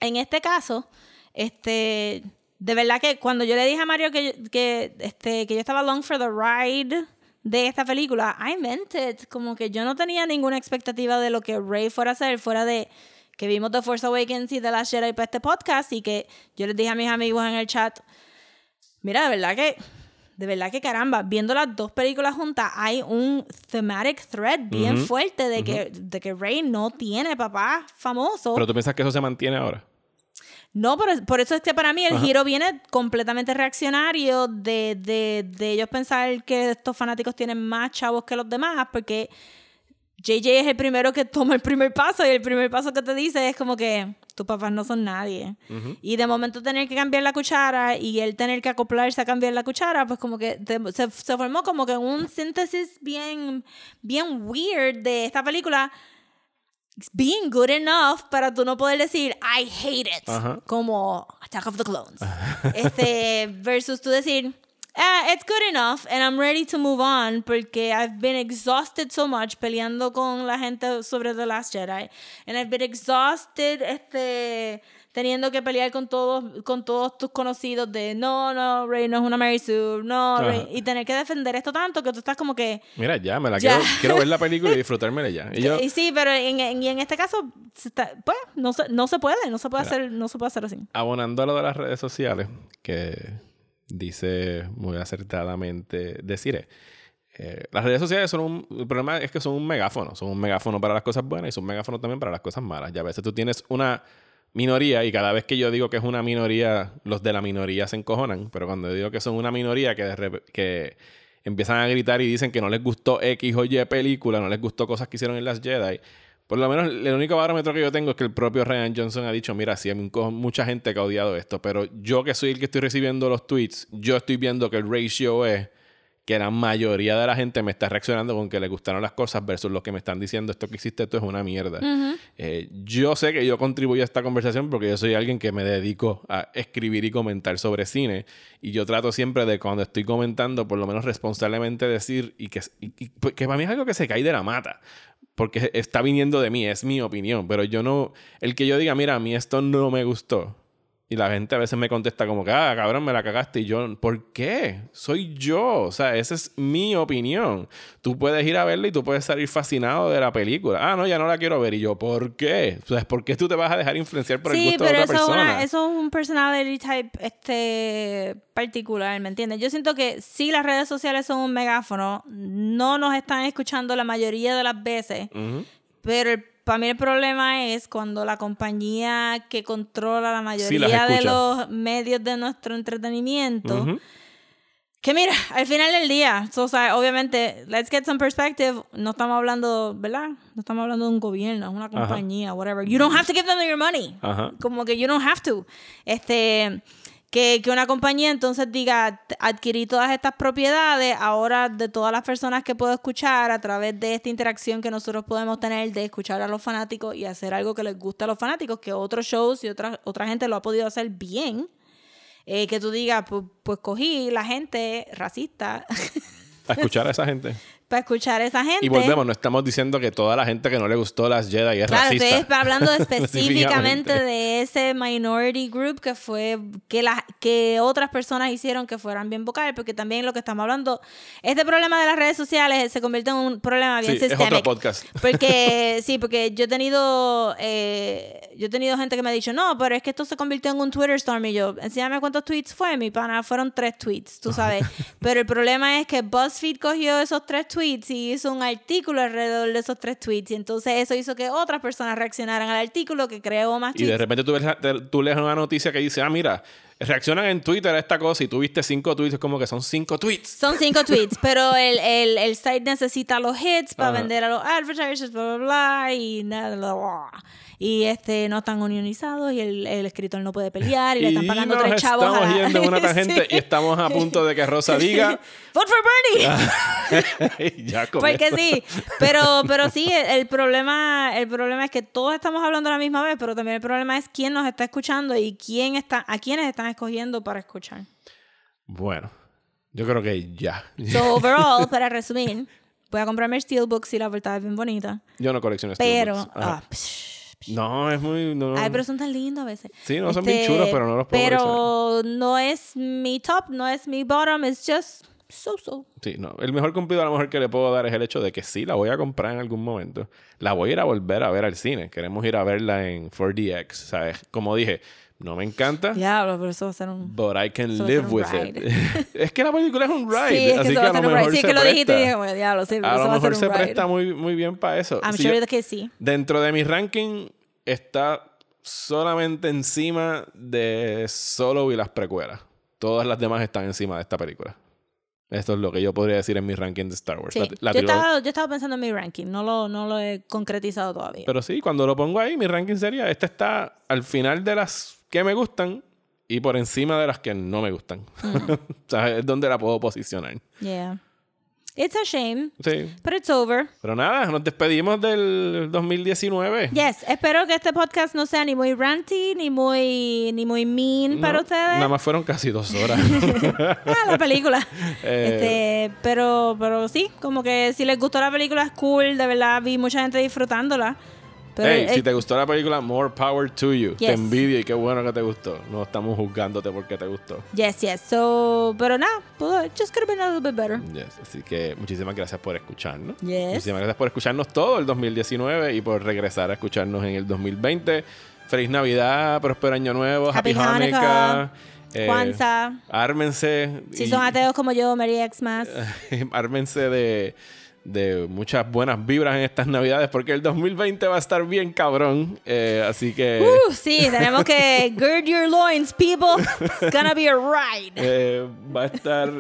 En este caso, este, de verdad que cuando yo le dije a Mario que, yo- que, este, que yo estaba along for the ride de esta película, I meant it. Como que yo no tenía ninguna expectativa de lo que Rey fuera a hacer, fuera de que vimos The Force Awakens y The Last Jedi para este podcast y que yo les dije a mis amigos en el chat, mira, de verdad que, de verdad que caramba, viendo las dos películas juntas hay un thematic thread bien fuerte de, que, de que Rey no tiene papá famoso. Pero tú piensas que eso se mantiene ahora. No, por, por eso es que para mí el giro viene completamente reaccionario de, de, de ellos pensar que estos fanáticos tienen más chavos que los demás, porque JJ es el primero que toma el primer paso y el primer paso que te dice es como que tus papás no son nadie. Y de momento tener que cambiar la cuchara y él tener que acoplarse a cambiar la cuchara, pues como que te- se, se formó como que un síntesis bien, bien weird de esta película being good enough para tú no poder decir I hate it Ajá. como Attack of the Clones *laughs* este versus tú decir ah, it's good enough and I'm ready to move on porque I've been exhausted so much peleando con la gente sobre The Last Jedi and I've been exhausted este teniendo que pelear con todos con todos tus conocidos de no no Rey no es una Mary Sue no. Rey", y tener que defender esto tanto que tú estás como que Mira, ya, me la Ya. quiero, quiero ver la *laughs* película y disfrutármela ya. Y yo, y sí, pero en, en- y en este caso, está- pues, no se, no se puede, no se puede hacer, no se puede hacer así. abonando a lo de las redes sociales, que dice muy acertadamente Desiree, eh, las redes sociales son un... El problema es que son un megáfono. Son un megáfono para las cosas buenas y son un megáfono también para las cosas malas. Y a veces tú tienes una minoría y cada vez que yo digo que es una minoría, los de la minoría se encojonan. Pero cuando digo que son una minoría que, que empiezan a gritar y dicen que no les gustó X o Y película, no les gustó cosas que hicieron en las Jedi. Por lo menos el único barómetro que yo tengo es que el propio Ryan Johnson ha dicho, mira, sí, hay mucha gente que ha odiado esto, pero yo que soy el que estoy recibiendo los tweets, yo estoy viendo que el ratio es que la mayoría de la gente me está reaccionando con que le gustaron las cosas versus los que me están diciendo esto que hiciste esto es una mierda. Eh, yo sé que yo contribuyo a esta conversación porque yo soy alguien que me dedico a escribir y comentar sobre cine y yo trato siempre de cuando estoy comentando por lo menos responsablemente decir y que, y- y- pues, que para mí es algo que se cae de la mata porque está viniendo de mí, es mi opinión, pero yo no, el que yo diga, mira, a mí esto no me gustó. Y la gente a veces me contesta como que, ah, cabrón, me la cagaste. Y yo, ¿por qué? Soy yo. O sea, esa es mi opinión. Tú puedes ir a verla y tú puedes salir fascinado de la película. Ah, no, ya no la quiero ver. Y yo, ¿por qué? O sea, ¿por qué tú te vas a dejar influenciar por el gusto pero de eso otra es, persona? una- eso es un personality type este, particular, ¿me entiendes? Yo siento que sí las redes sociales son un megáfono, no nos están escuchando la mayoría de las veces, Ujú. pero el- para mí el problema es cuando la compañía que controla la mayoría de los medios de nuestro entretenimiento, que mira, al final del día, so, o sea, obviamente, let's get some perspective. No estamos hablando, ¿verdad? No estamos hablando de un gobierno, es una compañía, whatever. You don't have to give them your money. Ajá. Como que you don't have to. Este, que, que una compañía entonces diga, "T- adquirí todas estas propiedades, ahora de todas las personas que puedo escuchar a través de esta interacción que nosotros podemos tener de escuchar a los fanáticos y hacer algo que les guste a los fanáticos, que otros shows y otra, otra gente lo ha podido hacer bien. Eh, que tú digas, pues, pues cogí la gente racista A escuchar a esa gente. *laughs* para escuchar a esa gente. Y volvemos, no estamos diciendo que toda la gente que no le gustó las Jedi es Claro, racista. estoy hablando *laughs* específicamente de ese minority group que fue que las que otras personas hicieron que fueran bien vocales, porque también lo que estamos hablando, este problema de las redes sociales se convierte en un problema bien Sí, es otro podcast. *laughs* Porque sí, porque yo he tenido eh, yo he tenido gente que me ha dicho, no, pero es que esto se convirtió en un Twitter storm y yo, enséñame cuántos tweets fue, mi pana, fueron tres tweets, tú sabes. *laughs* pero el problema es que BuzzFeed cogió esos tres tweets y hizo un artículo alrededor de esos tres tweets y entonces eso hizo que otras personas reaccionaran al artículo que creó más Y de tweets. repente tú, ves tú lees una noticia que dice, ah, mira, reaccionan en Twitter a esta cosa y tú viste cinco tweets, es como que son cinco tweets. Son cinco *laughs* tweets, pero el, el, el site necesita los hits para Ajá. vender a los advertisers, bla, bla, bla, y nada, bla, bla. Y este, no están unionizados y el, el escritor no puede pelear y, le están pagando nos tres chavos a estamos la- yendo en una *laughs* tangente Sí. y estamos a punto de que Rosa *laughs* diga, Vote for Bernie. ya Porque sí, pero, pero sí, el, el problema, el problema es que todos estamos hablando a la misma vez, pero también el problema es quién nos está escuchando y quién está, a quiénes están escogiendo para escuchar. Bueno, yo creo que ya. So, *laughs* overall, para resumir, voy a comprarme el Steelbook si la portada es bien bonita, Yo no colecciono pero... Steelbooks. Ajá. ah, psh, psh. No, es muy... No, Ay, pero son tan lindos a veces. Este, Sí, no, son bien chulos, pero no los puedo Pero no es mi top, no es mi bottom, it's just so-so. Sí, no. El mejor cumplido a lo mejor que le puedo dar es el hecho de que sí, la voy a comprar en algún momento. La voy a ir a volver a ver al cine. Queremos ir a verla en 4DX, ¿sabes? Como dije, no me encanta, Diablo, pero eso va a ser un... but I can live with ride. it. *laughs* es que la película es un ride, Sí, es que así eso que a lo un mejor ride. Sí, se es que lo dijiste y presta. a lo mejor se presta muy, muy bien para eso. I'm Si sure yo- que sí. Dentro de mi ranking está solamente encima de Solo y las precuelas. Todas las demás están encima de esta película. Esto es lo que yo podría decir en mi ranking de Star Wars. Sí. La- la yo, estaba, yo estaba pensando en mi ranking, no lo, no lo he concretizado todavía. Pero sí, cuando lo pongo ahí, mi ranking sería, este está al final de las que me gustan y por encima de las que no me gustan. Mm. *laughs* o sea, es donde la puedo posicionar. yeah. It's a shame, Sí. but it's over. Pero nada, nos despedimos del 2019. Yes, espero que este podcast no sea ni muy ranty, ni muy, ni muy mean No, para ustedes. Nada más fueron casi dos horas. *laughs* Ah, la película. *laughs* Eh. Este, pero, pero sí, como que si les gustó la película es cool, de verdad vi mucha gente disfrutándola. Pero hey, eh, si te gustó la película, more power to you. Te Yes. envidio y qué bueno que te gustó. No estamos juzgándote porque te gustó. yes, yes. So, pero nada, just could have been a little bit better. Yes, Así que muchísimas gracias por escucharnos. Yes. Muchísimas gracias por escucharnos todo el 2019 y por regresar a escucharnos en el 2020. Feliz Navidad, próspero año nuevo, Happy, Happy Hanukkah. Hanukkah. Eh, Kwanzaa. Ármense. Si y- son ateos como yo, Mary X más. *laughs* ármense de, de muchas buenas vibras en estas navidades porque el 2020 va a estar bien cabrón. Eh, así que Uh, sí, tenemos que gird your loins, people. It's gonna be a ride. *laughs* eh, va a estar...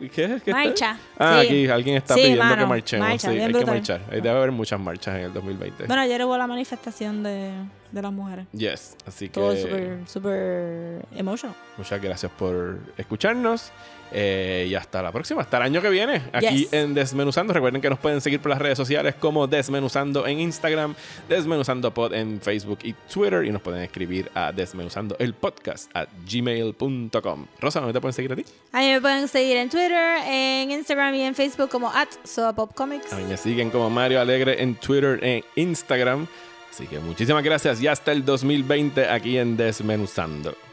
¿Qué? ¿Qué está? Marcha. Ah, Sí. aquí alguien está Sí, pidiendo que mano, marchemos. marcha, sí, hay que brutal. marchar. Ahí debe haber muchas marchas en el 2020. Bueno, ayer hubo la manifestación de, de las mujeres. yes, así que... Todo súper, súper emotional. Muchas gracias por escucharnos. Eh, y hasta la próxima, hasta el año que viene, aquí Yes. en Desmenuzando. Recuerden que nos pueden seguir por las redes sociales como Desmenuzando en Instagram, Desmenuzando Pod en Facebook y Twitter. Y nos pueden escribir a Desmenuzando el podcast a gmail.com. Rosa, ¿dónde te pueden seguir a ti? A mí me pueden seguir en Twitter, en Instagram y en Facebook como at Comics. A mí me siguen como Mario Alegre en Twitter e Instagram. Así que muchísimas gracias y hasta el 2020 aquí en Desmenuzando.